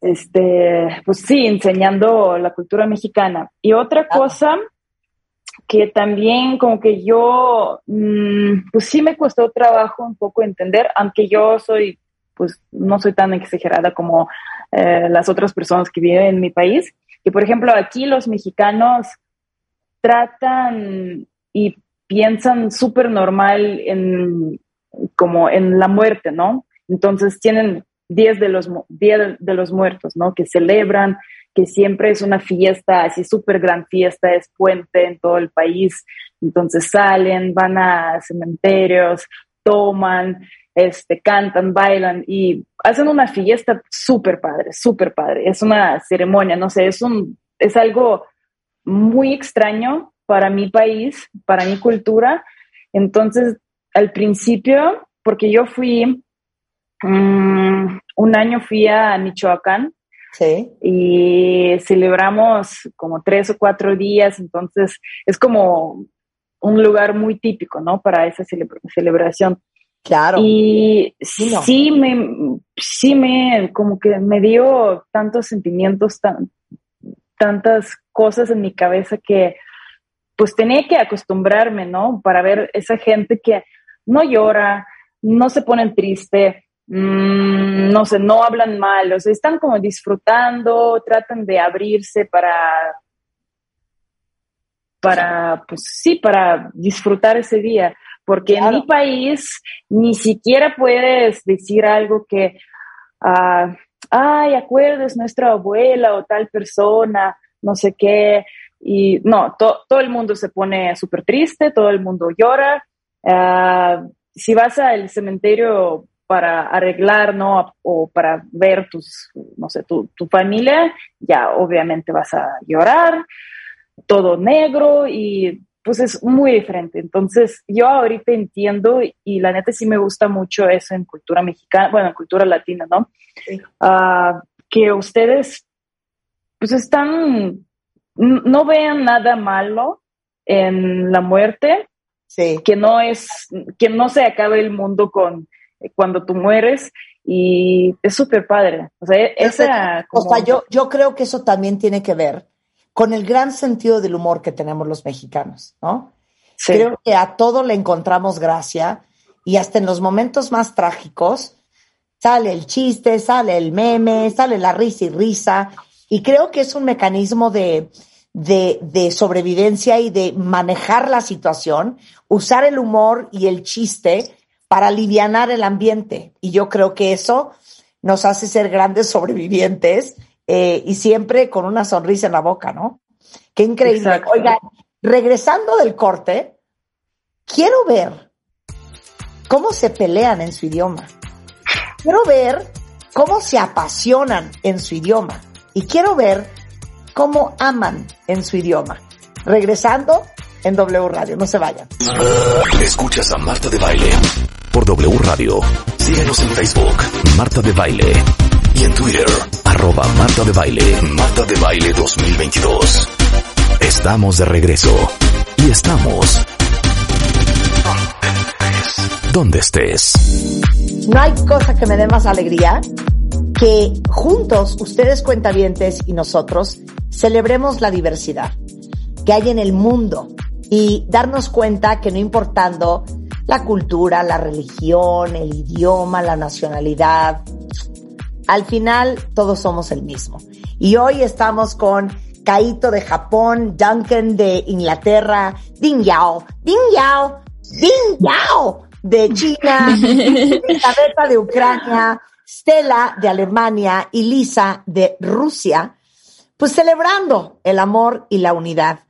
este, pues sí, enseñando la cultura mexicana. Y otra cosa que también como que yo, mm, pues sí me costó trabajo un poco entender, aunque yo soy, pues no soy tan exagerada como eh, las otras personas que viven en mi país. Y por ejemplo, aquí los mexicanos tratan y piensan súper normal en, como en la muerte, ¿no? Entonces tienen días de los, días de los muertos, ¿no? Que celebran, que siempre es una fiesta, así súper gran fiesta, es puente en todo el país. Entonces salen, van a cementerios, toman, este, cantan, bailan y hacen una fiesta súper padre, súper padre. Es una ceremonia, no sé, es un, es algo muy extraño para mi país, para mi cultura. Entonces, al principio, porque yo fui, mm, un año fui a Michoacán y celebramos como tres o cuatro días, entonces es como un lugar muy típico, ¿no? Para esa celebración. Claro. Y sí, me, sí me, como que me dio tantos sentimientos, tan, tantas cosas en mi cabeza que pues tenía que acostumbrarme, ¿no? Para ver esa gente que no llora, no se ponen triste, no sé, no hablan mal, o sea, están como disfrutando, tratan de abrirse para, para, pues sí, para disfrutar ese día. Porque en mi país ni siquiera puedes decir algo que, uh, ay, acuerdes nuestra abuela o tal persona, no sé qué. Y no, todo el mundo se pone súper triste, todo el mundo llora. Ah, si vas al cementerio para arreglar, ¿no? O para ver tus, no sé, tu, tu familia, ya obviamente vas a llorar, todo negro y pues es muy diferente. Entonces, yo ahorita entiendo y la neta sí me gusta mucho eso en cultura mexicana, bueno, en cultura latina, ¿no? Ah, que ustedes pues están, no vean nada malo en la muerte, sí. que no es, que no se acabe el mundo con cuando tú mueres y es súper padre. O sea, esa o sea, yo, yo creo que eso también tiene que ver con el gran sentido del humor que tenemos los mexicanos, ¿no? Creo que a todo le encontramos gracia y hasta en los momentos más trágicos sale el chiste, sale el meme, sale la risa y risa. Y creo que es un mecanismo de, de, de sobrevivencia y de manejar la situación, usar el humor y el chiste para aliviar el ambiente. Y yo creo que eso nos hace ser grandes sobrevivientes eh, y siempre con una sonrisa en la boca, ¿no? Qué increíble. Oigan, regresando del corte, quiero ver cómo se pelean en su idioma. Quiero ver cómo se apasionan en su idioma. Y quiero ver cómo aman en su idioma. Regresando en W Radio. No se vayan. Escuchas a Marta de Baile por W Radio. Síguenos en Facebook, Marta de Baile y en Twitter, arroba Marta de Baile, Marta de Baile 2022. Estamos de regreso y estamos donde estés. No hay cosa que me dé más alegría que juntos, ustedes cuentavientes y nosotros, celebremos la diversidad que hay en el mundo y darnos cuenta que no importando la cultura, la religión, el idioma, la nacionalidad, al final todos somos el mismo. Y hoy estamos con Kaito de Japón, Duncan de Inglaterra, Ding Yao, Ding Yao, Ding Yao de China, Elizabeth de Ucrania, Stella de Alemania y Lisa de Rusia, pues celebrando el amor y la unidad.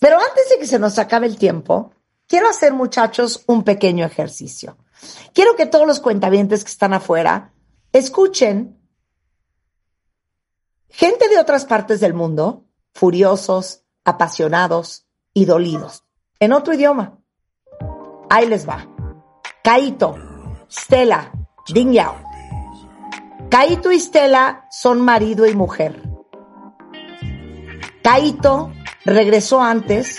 Pero antes de que se nos acabe el tiempo, quiero hacer, muchachos, un pequeño ejercicio. Quiero que todos los cuentavientes que están afuera escuchen gente de otras partes del mundo, furiosos, apasionados y dolidos, en otro idioma. Ahí les va. Kaito, Stella, Ding Yao. Kaito y Stella son marido y mujer. Kaito regresó antes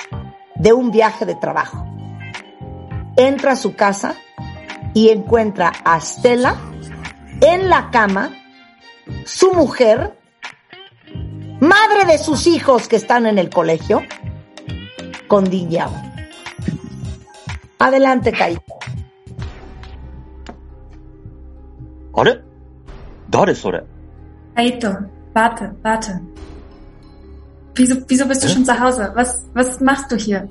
de un viaje de trabajo Entra a su casa y encuentra a Stella en la cama, su mujer, madre de sus hijos que están en el colegio, con Diñao. Adelante, Kaito. あれ誰それ Kaito, warte, warte. Wieso, wieso bist du schon zu Hause? Was, was machst du hier?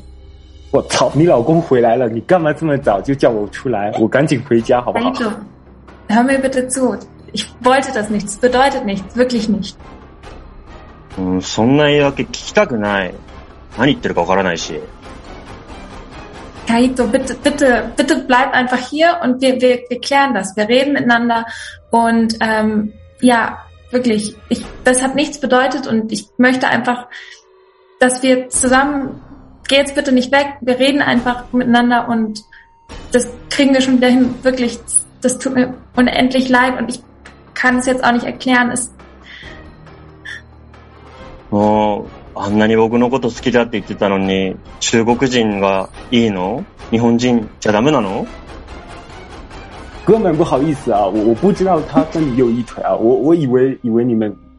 我操，你老公回来了，你干嘛这么早就叫我出来？我赶紧回家好不好？ Kaito, hör mir bitte zu. Ich wollte das nicht. Es bedeutet nichts. Wirklich nicht. うん、そんな言い訳聞きたくない。何言ってるかわからないし。 Kaito, bitte, bitte, bitte bleib einfach hier und wir, wir, wir klären das. Wir reden miteinander und ähm, ja, wirklich, ich, das hat nichts bedeutet und ich möchte einfach, dass wir zusammen, geh jetzt bitte nicht weg, wir reden einfach miteinander und das kriegen wir schon wieder hin. Wirklich, das tut mir unendlich leid und ich kann es jetzt auch nicht erklären. Es, もう、あんなに僕のこと好きだって言ってたのに、中国人がいいの日本人じゃダメなの哥们，不好意思啊，我我不知道他跟你有一腿啊，我我以为以为你们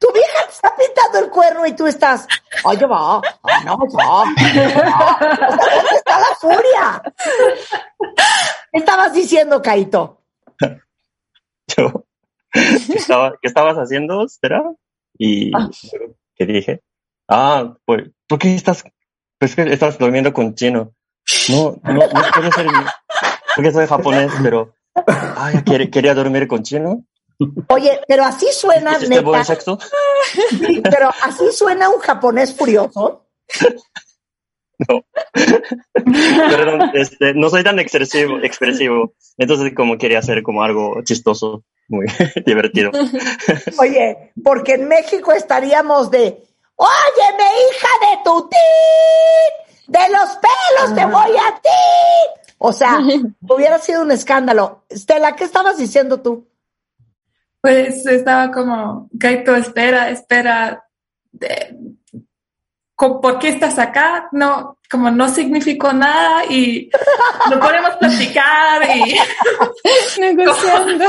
tu vieja te está pintando el cuerno y tú estás, oye, va, ay, no, va. ¿Dónde está la furia? ¿Qué estabas diciendo, Caito? Yo, ¿qué, estaba, ¿Qué estabas haciendo, Stella? Y, ¿qué dije? Ah, pues, ¿por qué estás, pues que estás durmiendo con chino? No, no, no puede ser, porque soy japonés, pero, ay, ¿quería, quería dormir con chino? Oye, pero así suena, ¿Hiciste buen neta. sexo? Sí, pero así suena un japonés furioso. Perdón, este, no soy tan expresivo, expresivo. Entonces, como quería hacer como algo chistoso, muy divertido. Oye, porque en México estaríamos de, óyeme, hija de tu ti, de los pelos te voy a ti. O sea, hubiera sido un escándalo. Estela, ¿qué estabas diciendo tú? Pues estaba como, Kaito, espera, espera. ¿Por qué estás acá? No, como no significó nada y no podemos platicar y Negociando.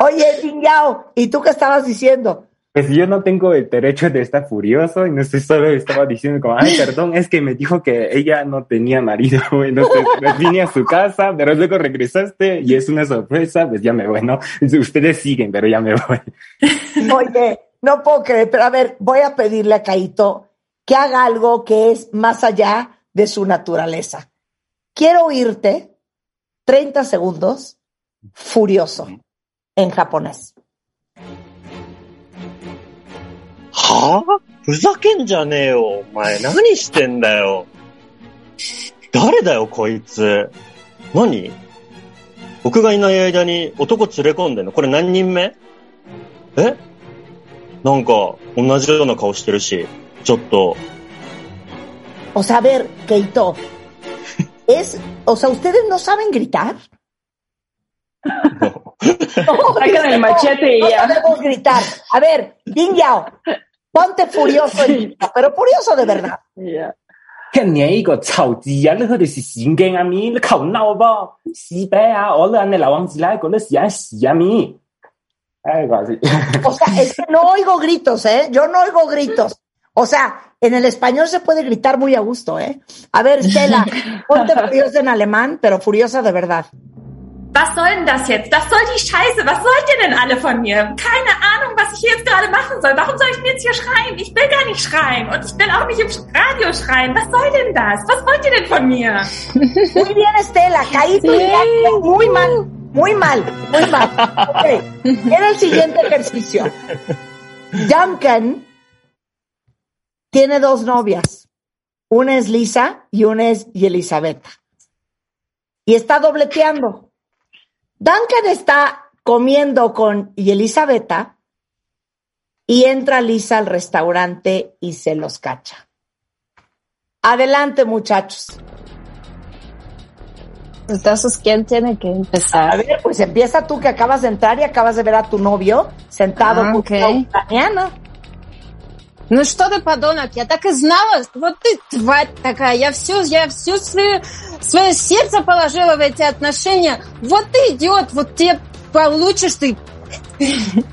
Oye, Dingyao, ¿y tú qué estabas diciendo? Pues yo no tengo el derecho de estar furioso y no sé, solo estaba diciendo como, ay, perdón, es que me dijo que ella no tenía marido, entonces pues, vine a su casa, pero luego regresaste y es una sorpresa, pues ya me voy, ¿no? Ustedes siguen, pero ya me voy. Oye, no puedo creer, pero a ver, voy a pedirle a Caito que haga algo que es más allá de su naturaleza. Quiero oírte 30 segundos furioso en japonés. はぁふざけんじゃねえよ。お前、何してんだよ。誰だよ、こいつ。何僕がいない間に男連れ込んでんのこれ何人目えなんか、同じような顔してるし、ちょっと。おさべる、ゲイト。え、おさ、ustedes no saben gritar? No. Hay que me machete ponte furioso, y grita, pero furioso de verdad. Ya. 看你一个臭字啊！你佢哋是閃鏡啊咪，你求鬧噃，屎啤啊！我兩你流王子啦，覺得是啊屎啊咪。哎，algo así. O sea, es que no oigo gritos, ¿eh? Yo no oigo gritos. O sea, en el español se puede gritar muy a gusto, ¿eh? A ver, Stella, ponte furiosa en alemán, pero furiosa de verdad. Was soll denn das jetzt? Was soll die Scheiße? Was wollt ihr denn alle von mir? Keine Ahnung, was ich hier jetzt gerade machen soll. Warum soll ich denn jetzt hier schreien? Ich will gar nicht schreien. Und ich will auch nicht im Radio schreien. Was soll denn das? Was wollt ihr denn von mir? Muy bien, Estela. Caíto sí. muy mal. Muy mal. Muy mal. Ok. Era el siguiente ejercicio. Duncan tiene dos novias. Una es Lisa y una es Elizabeth. Y está dobleteando. Duncan está comiendo con Elizabeth y entra Lisa al restaurante y se los cacha. Adelante, muchachos. Entonces, ¿quién tiene que empezar? A ver, pues empieza tú que acabas de entrar y acabas de ver a tu novio sentado Ah, con ok. una ucraniana. Ну что ты, подонок, я так и знала, вот ты тварь такая, я все, я все свое, свое сердце положила в эти отношения. Вот ты идиот, вот тебе получишь ты.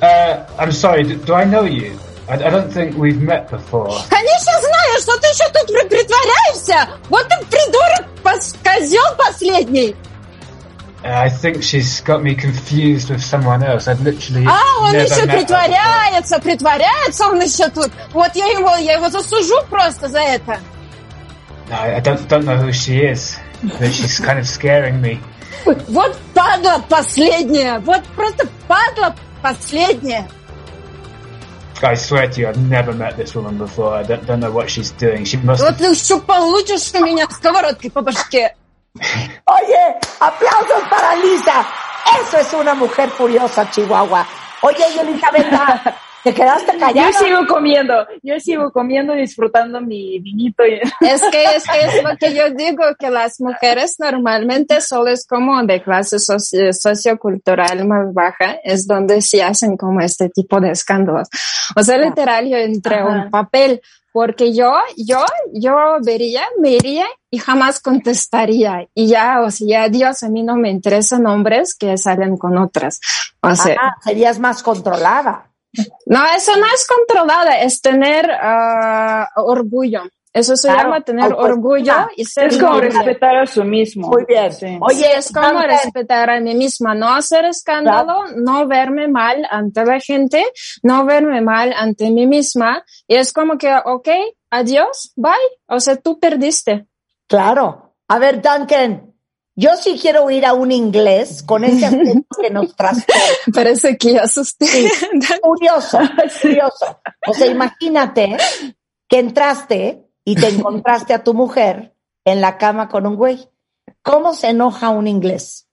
Uh, I'm sorry, do, do I know you? I, I don't think we've met before. Конечно знаю, что ты еще тут при- притворяешься. Вот ты придурок, пос- козел последний. Uh, I think she's got me confused with someone else. I've literally А, он еще притворяется, притворяется он еще тут. Вот я его, я его засужу просто за это. No, I don't don't know who she is, but she's kind of scaring me. Вот падла последняя, вот просто падла последняя. I swear to you, I've never met this woman before. I don't, don't know what she's doing. She must. Вот ты еще получишь у меня сковородкой по башке. Oye, aplausos para Lisa. Eso es una mujer furiosa, Chihuahua. Oye, Elizabeth, ¿te quedaste callada? Yo sigo comiendo, yo sigo comiendo y disfrutando mi vinito. y- Es que, es que es lo que yo digo, que las mujeres normalmente solo es como de clase soci- sociocultural más baja, es donde se hacen como este tipo de escándalos. O sea, literal, yo entré a un papel, porque yo, yo, yo vería, me iría y jamás contestaría. Y ya, o sea, ya, adiós, a mí no me interesan hombres que salen con otras. O sea, Ah, serías más controlada. no, eso no es controlada, es tener ah, orgullo. Eso se Claro, llama tener orgullo y ser Es como noble. respetar a su mismo. Muy bien. Sí. Oye, es como Duncan, respetar a mí misma, no hacer escándalo, no verme mal ante la gente, no verme mal ante mí misma. Y es como que, ok, adiós, bye. O sea, tú perdiste. Claro. A ver, Duncan, yo sí quiero ir a un inglés con ese acento que nos trastorna. Parece que ya asusté. Curioso, curioso. O sea, imagínate que entraste y te encontraste a tu mujer en la cama con un güey. ¿Cómo se enoja un inglés?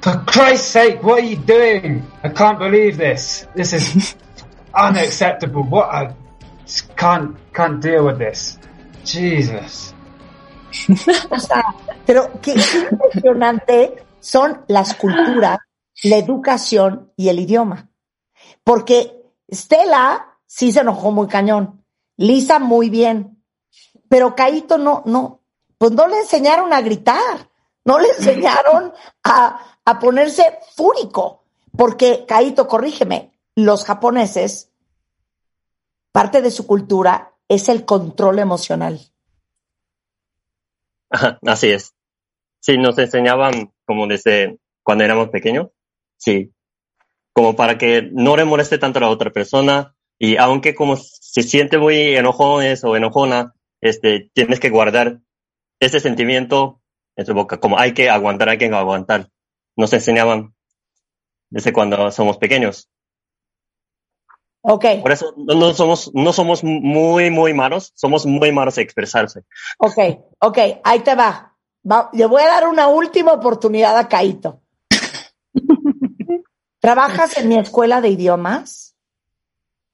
For Christ's sake, what are you doing? I can't believe this. This is unacceptable. What I can't can't deal with this. Jesus. O sea, pero qué, qué impresionante son las culturas, la educación y el idioma. Porque Stella sí se enojó muy cañón, Lisa muy bien, pero Caito no, no, pues no le enseñaron a gritar, no le enseñaron a, a ponerse fúrico, porque Caito, corrígeme, los japoneses, parte de su cultura es el control emocional. Ajá, Así es. Sí, nos enseñaban como desde cuando éramos pequeños. Sí. Como para que no le moleste tanto a la otra persona. Y aunque como se siente muy enojones o enojona, este, tienes que guardar ese sentimiento en tu boca. Como hay que aguantar, hay que aguantar. Nos enseñaban desde cuando somos pequeños. Ok, Por eso no, no somos, no somos muy, muy malos. Somos muy malos a expresarse. ok, ok, ahí te va. Va- Le voy a dar una última oportunidad a Caito. ¿Trabajas en mi escuela de idiomas?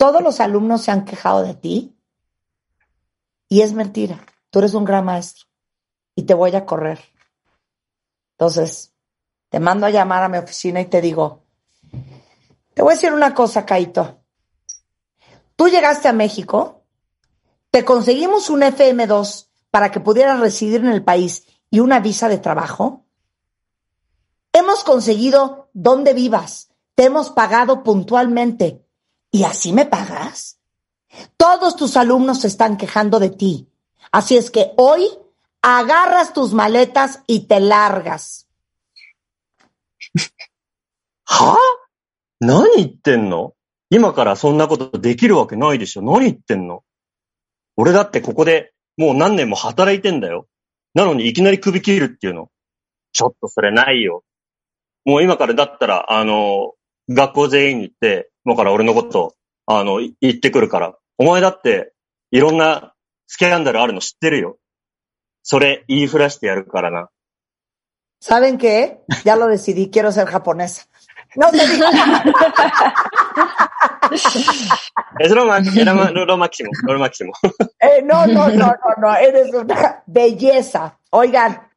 Todos los alumnos se han quejado de ti. Y es mentira. Tú eres un gran maestro. Y te voy a correr. Entonces, te mando a llamar a mi oficina y te digo, te voy a decir una cosa, Caito. Tú llegaste a México, te conseguimos un FM2 para que pudieras residir en el país y una visa de trabajo. Hemos conseguido donde vivas, te hemos pagado puntualmente. ¿Y así me pagas? Todos tus alumnos se están quejando de ti. Así es que hoy agarras tus maletas y te largas. は何言ってんの今からそんなことできるわけないでしょ。何言ってんの俺だってここでもう何年も働いてんだよ。なのにいきなり首切るっていうの。ちょっとそれないよ。もう今からだったら、あの、学校全員に行って、今から俺のこと、あの、言ってくるから。お前だって、いろんなスキャンダルあるの知ってるよ。それ言いふらしてやるからな。¿Saben qué? Ya lo decidí, quiero ser japonesa. No te digo. es lo, máximo, lo, máximo, lo máximo. Eh, no, no, no, no, no, eres una belleza. Oigan,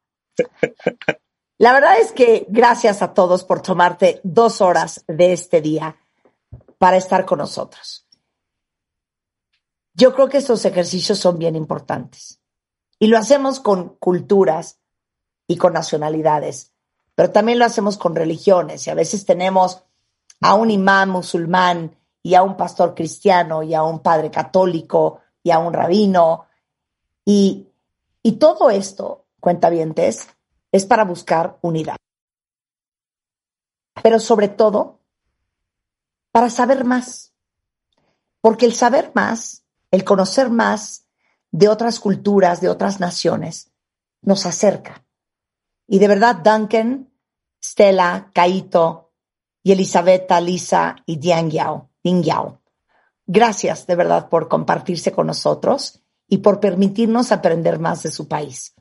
la verdad es que gracias a todos por tomarte dos horas de este día para estar con nosotros. Yo creo que estos ejercicios son bien importantes y lo hacemos con culturas y con nacionalidades, pero también lo hacemos con religiones y a veces tenemos a un imán musulmán y a un pastor cristiano y a un padre católico y a un rabino y, y todo esto, cuentavientes, es para buscar unidad. Pero sobre todo, para saber más. Porque el saber más, el conocer más de otras culturas, de otras naciones, nos acerca. Y de verdad, Duncan, Stella, Caito y Lisa y Dian Yao, Yao, gracias de verdad por compartirse con nosotros y por permitirnos aprender más de su país.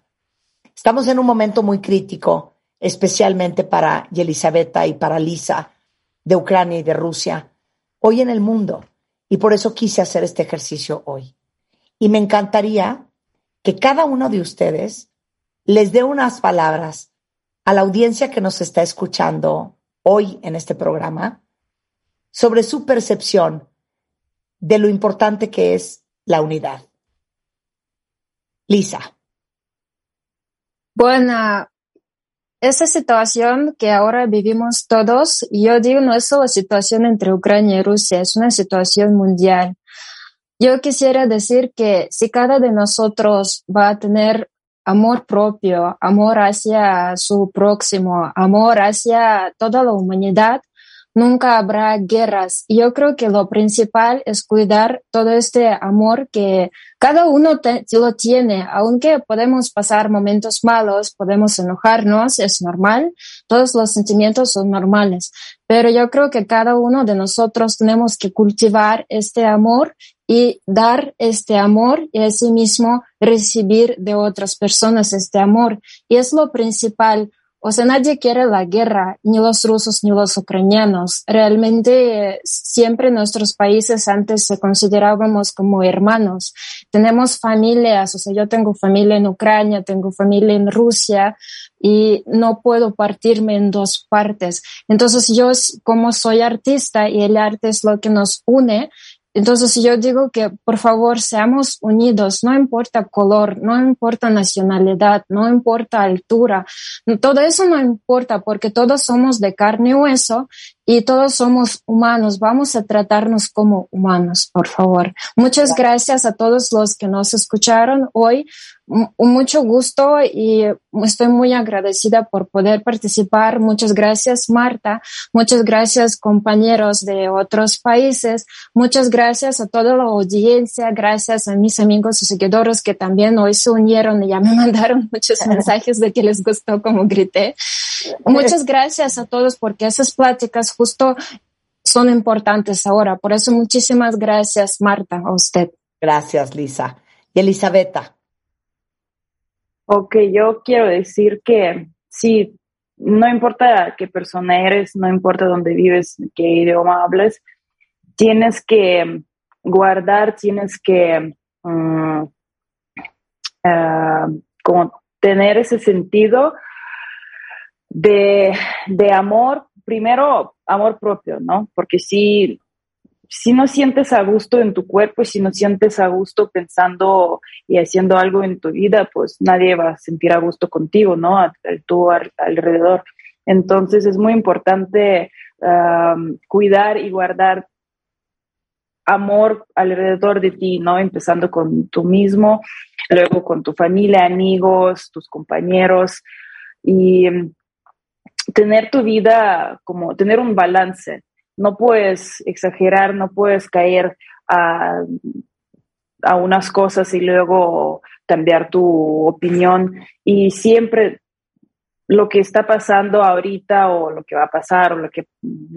Estamos en un momento muy crítico, especialmente para Elisabetta y para Lisa de Ucrania y de Rusia, hoy en el mundo. Y por eso quise hacer este ejercicio hoy. Y me encantaría que cada uno de ustedes les dé unas palabras a la audiencia que nos está escuchando hoy en este programa sobre su percepción de lo importante que es la unidad. Lisa. Bueno, esa situación que ahora vivimos todos, yo digo, no es solo situación entre Ucrania y Rusia, es una situación mundial. Yo quisiera decir que si cada de nosotros va a tener amor propio, amor hacia su próximo, amor hacia toda la humanidad, nunca habrá guerras. Yo creo que lo principal es cuidar todo este amor que cada uno lo tiene, aunque podemos pasar momentos malos, podemos enojarnos, es normal, todos los sentimientos son normales, pero yo creo que cada uno de nosotros tenemos que cultivar este amor y dar este amor y asimismo recibir de otras personas este amor. Y es lo principal o sea, nadie quiere la guerra, ni los rusos ni los ucranianos. Realmente siempre nuestros países antes se considerábamos como hermanos. Tenemos familias, o sea, yo tengo familia en Ucrania, tengo familia en Rusia y no puedo partirme en dos partes. Entonces yo como soy artista y el arte es lo que nos une, entonces yo digo que por favor seamos unidos, no importa color, no importa nacionalidad, no importa altura, todo eso no importa porque todos somos de carne y hueso y todos somos humanos. Vamos a tratarnos como humanos, por favor. Muchas gracias a todos los que nos escucharon hoy. Mucho gusto y estoy muy agradecida por poder participar. Muchas gracias, Marta. Muchas gracias, compañeros de otros países. Muchas gracias a toda la audiencia. Gracias a mis amigos y seguidores que también hoy se unieron y ya me mandaron muchos mensajes de que les gustó como grité. Muchas gracias a todos porque esas pláticas justo son importantes ahora. Por eso muchísimas gracias, Marta, a usted. Gracias, Lisa. Y Elisabetta. Ok, yo quiero decir que sí, no importa qué persona eres, no importa dónde vives, qué idioma hables, tienes que guardar, tienes que mm, ah, tener ese sentido de, de amor, primero amor propio, ¿no? Porque si, si no sientes a gusto en tu cuerpo y si no sientes a gusto pensando y haciendo algo en tu vida, pues nadie va a sentir a gusto contigo, ¿no? A, tú alrededor. Entonces es muy importante cuidar y guardar amor alrededor de ti, ¿no? Empezando con tú mismo, luego con tu familia, amigos, tus compañeros y tener tu vida como tener un balance. No puedes exagerar, no puedes caer a, a unas cosas y luego cambiar tu opinión y siempre lo que está pasando ahorita o lo que va a pasar o lo que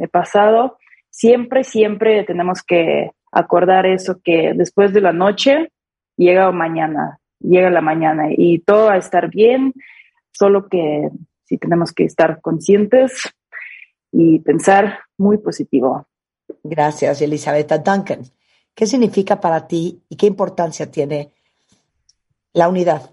he pasado, siempre, siempre tenemos que acordar eso, que después de la noche llega mañana, llega la mañana y todo va a estar bien, solo que sí tenemos que estar conscientes y pensar muy positivo. Gracias, Elizabeth Duncan. ¿Qué significa para ti y qué importancia tiene la unidad?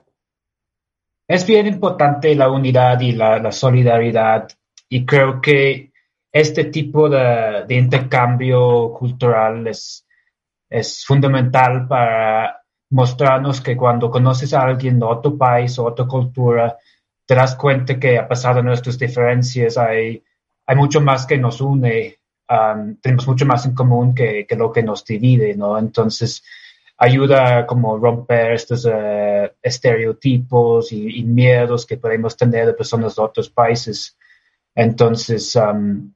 Es bien importante la unidad y la, solidaridad y creo que este tipo de, intercambio cultural es, es fundamental para mostrarnos que cuando conoces a alguien de otro país o otra cultura, te das cuenta que a pesar de nuestras diferencias hay, hay mucho más que nos une, um, tenemos mucho más en común que, que, lo que nos divide, ¿no? Entonces, ayuda como romper estos uh, estereotipos y, miedos que podemos tener de personas de otros países. Entonces, um,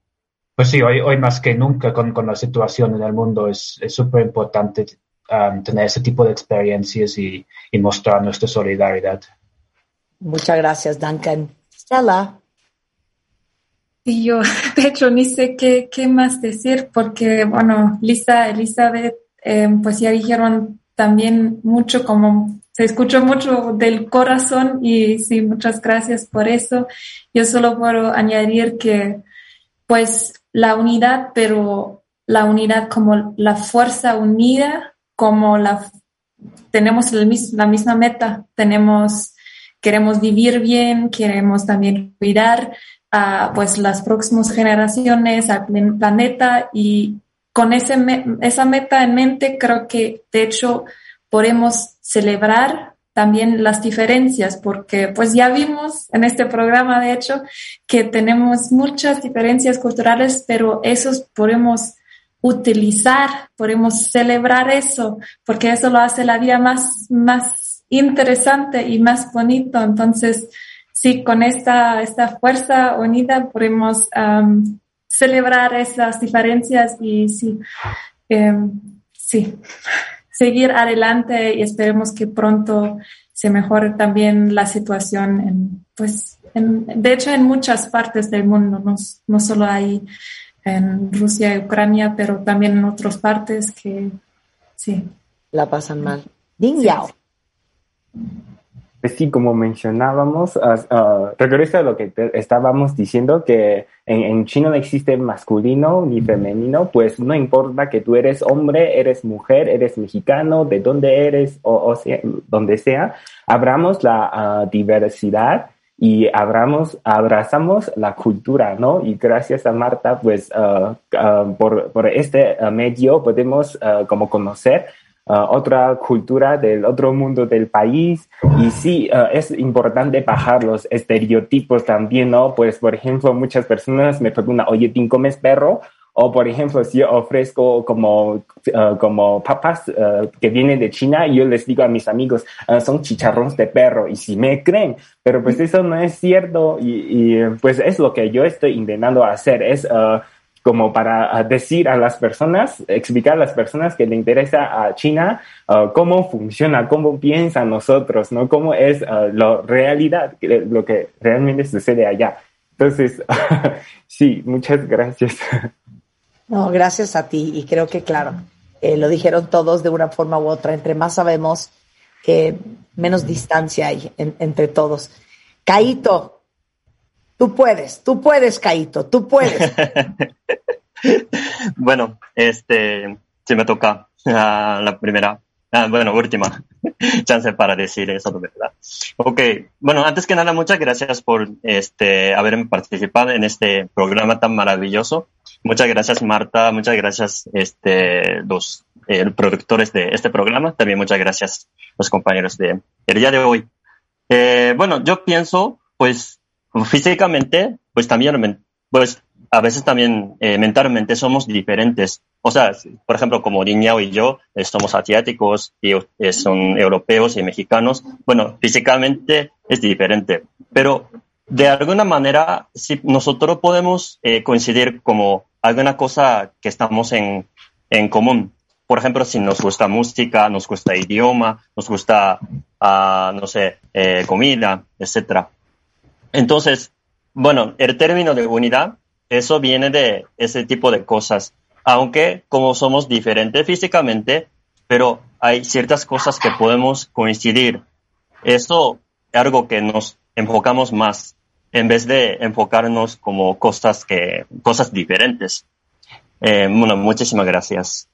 pues sí, hoy, hoy más que nunca con, con la situación en el mundo es súper importante um, tener ese tipo de experiencias y mostrar nuestra solidaridad. Muchas gracias, Duncan. Stella. Y yo, de hecho, ni sé qué, qué más decir porque, bueno, Lisa, Elizabeth, eh, pues ya dijeron también mucho, como se escuchó mucho del corazón y sí, muchas gracias por eso. Yo solo puedo añadir que, pues, la unidad, pero la unidad como la fuerza unida, como la, tenemos la misma meta, tenemos queremos vivir bien, queremos también cuidar a pues las próximas generaciones, al planeta y con ese esa meta en mente creo que de hecho podemos celebrar también las diferencias, porque pues ya vimos en este programa, de hecho, que tenemos muchas diferencias culturales, pero esos podemos utilizar, podemos celebrar eso, porque eso lo hace la vida más, más interesante y más bonito. Entonces, sí, con esta, esta fuerza unida podemos celebrar esas diferencias y sí, em, sí, seguir adelante y esperemos que pronto se mejore también la situación en, pues, en, de hecho, en muchas partes del mundo, no, no solo ahí en Rusia y Ucrania, pero también en otras partes que sí. La pasan mal. Ding Yao. Pues sí, como mencionábamos, uh, regreso a lo que estábamos diciendo, que en, en, chino no existe masculino ni femenino, pues no importa que tú eres hombre, eres mujer, eres mexicano, de dónde eres o, o sea, donde sea, abramos la diversidad y abramos, abrazamos la cultura, ¿no? Y gracias a Marta, pues por, por, este medio podemos como conocer Uh, otra cultura del otro mundo del país. Y sí, uh, es importante bajar los estereotipos también, ¿no? Pues, por ejemplo, muchas personas me preguntan, oye, ¿tú comes perro? O, por ejemplo, si yo ofrezco como, uh, como papas que vienen de China, yo les digo a mis amigos, son chicharrones de perro, y si me creen, pero pues eso no es cierto, y, y pues es lo que yo estoy intentando hacer, es como para decir a las personas, explicar a las personas que le interesa a China uh, cómo funciona, cómo piensan nosotros, ¿no? Cómo es uh, la realidad, lo que realmente sucede allá. Entonces, sí, muchas gracias. No, gracias a ti y creo que claro, eh, lo dijeron todos de una forma u otra. Entre más sabemos, eh, menos distancia hay entre todos. Caito, Tú puedes, tú puedes, Caito, tú puedes. bueno, este, si me toca la primera, bueno, última chance para decir eso de verdad. Ok, bueno, antes que nada, muchas gracias por este, haberme participado en este programa tan maravilloso. Muchas gracias, Marta, muchas gracias, este, los eh, productores de este programa. También muchas gracias, los compañeros de día de hoy. Eh, bueno, yo pienso, pues, físicamente, pues también, pues a veces también eh, mentalmente somos diferentes. O sea, por ejemplo, como Diñao y yo eh, somos asiáticos y eh, son europeos y mexicanos. Bueno, físicamente es diferente, pero de alguna manera si nosotros podemos coincidir como alguna cosa que estamos en, en común. Por ejemplo, si nos gusta música, nos gusta idioma, nos gusta, uh, no sé, comida, etcétera. Entonces, bueno, el término de unidad eso viene de ese tipo de cosas. Aunque como somos diferentes físicamente, pero hay ciertas cosas que podemos coincidir. Eso es algo que nos enfocamos más en vez de enfocarnos como cosas que cosas diferentes. Eh, bueno, muchísimas gracias.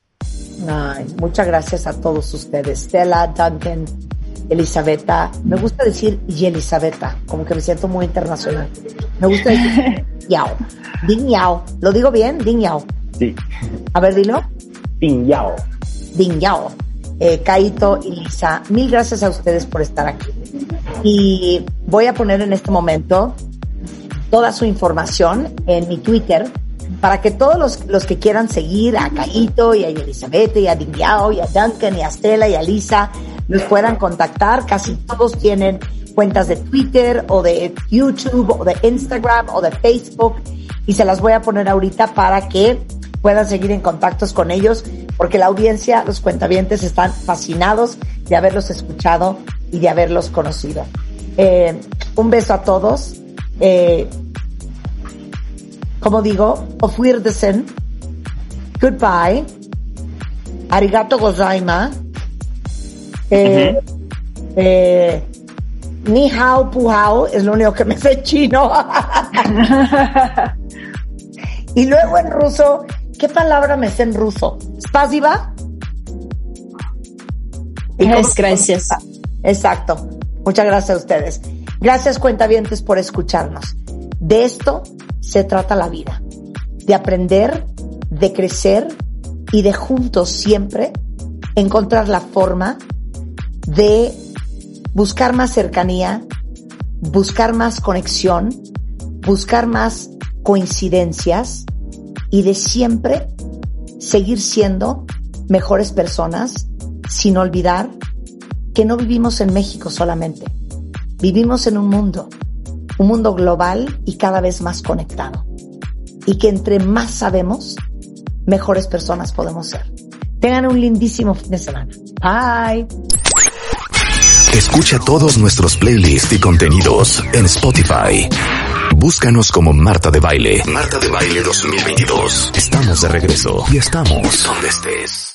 muchas gracias a todos ustedes. Stella, Duncan, Elisabetta. Me gusta decir y Elisabetta, como que me siento muy internacional. Me gusta decir Yao. Ding Yao. ¿Lo digo bien? Ding Yao. Sí. A ver, dilo. Ding Yao. Ding Yao. Eh, Kaito y Lisa, mil gracias a ustedes por estar aquí. Y voy a poner en este momento toda su información en mi Twitter para que todos los, los que quieran seguir a Kaito y a Elizabeth y a Ding Yao y a Duncan y a Stella y a Lisa los puedan contactar. Casi todos tienen cuentas de Twitter o de YouTube o de Instagram o de Facebook y se las voy a poner ahorita para que puedan seguir en contactos con ellos porque la audiencia, los cuentavientes están fascinados de haberlos escuchado y de haberlos conocido. Eh, un beso a todos. Eh, como digo, auf Wiedersehen. Goodbye. Arigato gozaima. Eh, eh, ni hao, pu hao, es lo único que me sé chino. y luego en ruso, ¿qué palabra me sé en ruso? ¿Spasiva? Es gracias. Exacto. Muchas gracias a ustedes. Gracias cuentavientes por escucharnos. De esto se trata la vida. De aprender, de crecer y de juntos siempre encontrar la forma de buscar más cercanía, buscar más conexión, buscar más coincidencias y de siempre seguir siendo mejores personas sin olvidar que no vivimos en México solamente, vivimos en un mundo, un mundo global y cada vez más conectado. Y que entre más sabemos, mejores personas podemos ser. Tengan un lindísimo fin de semana. Bye. Escucha todos nuestros playlists y contenidos en Spotify. Búscanos como Marta de Baile. Marta de Baile 2022. Estamos de regreso y estamos donde estés.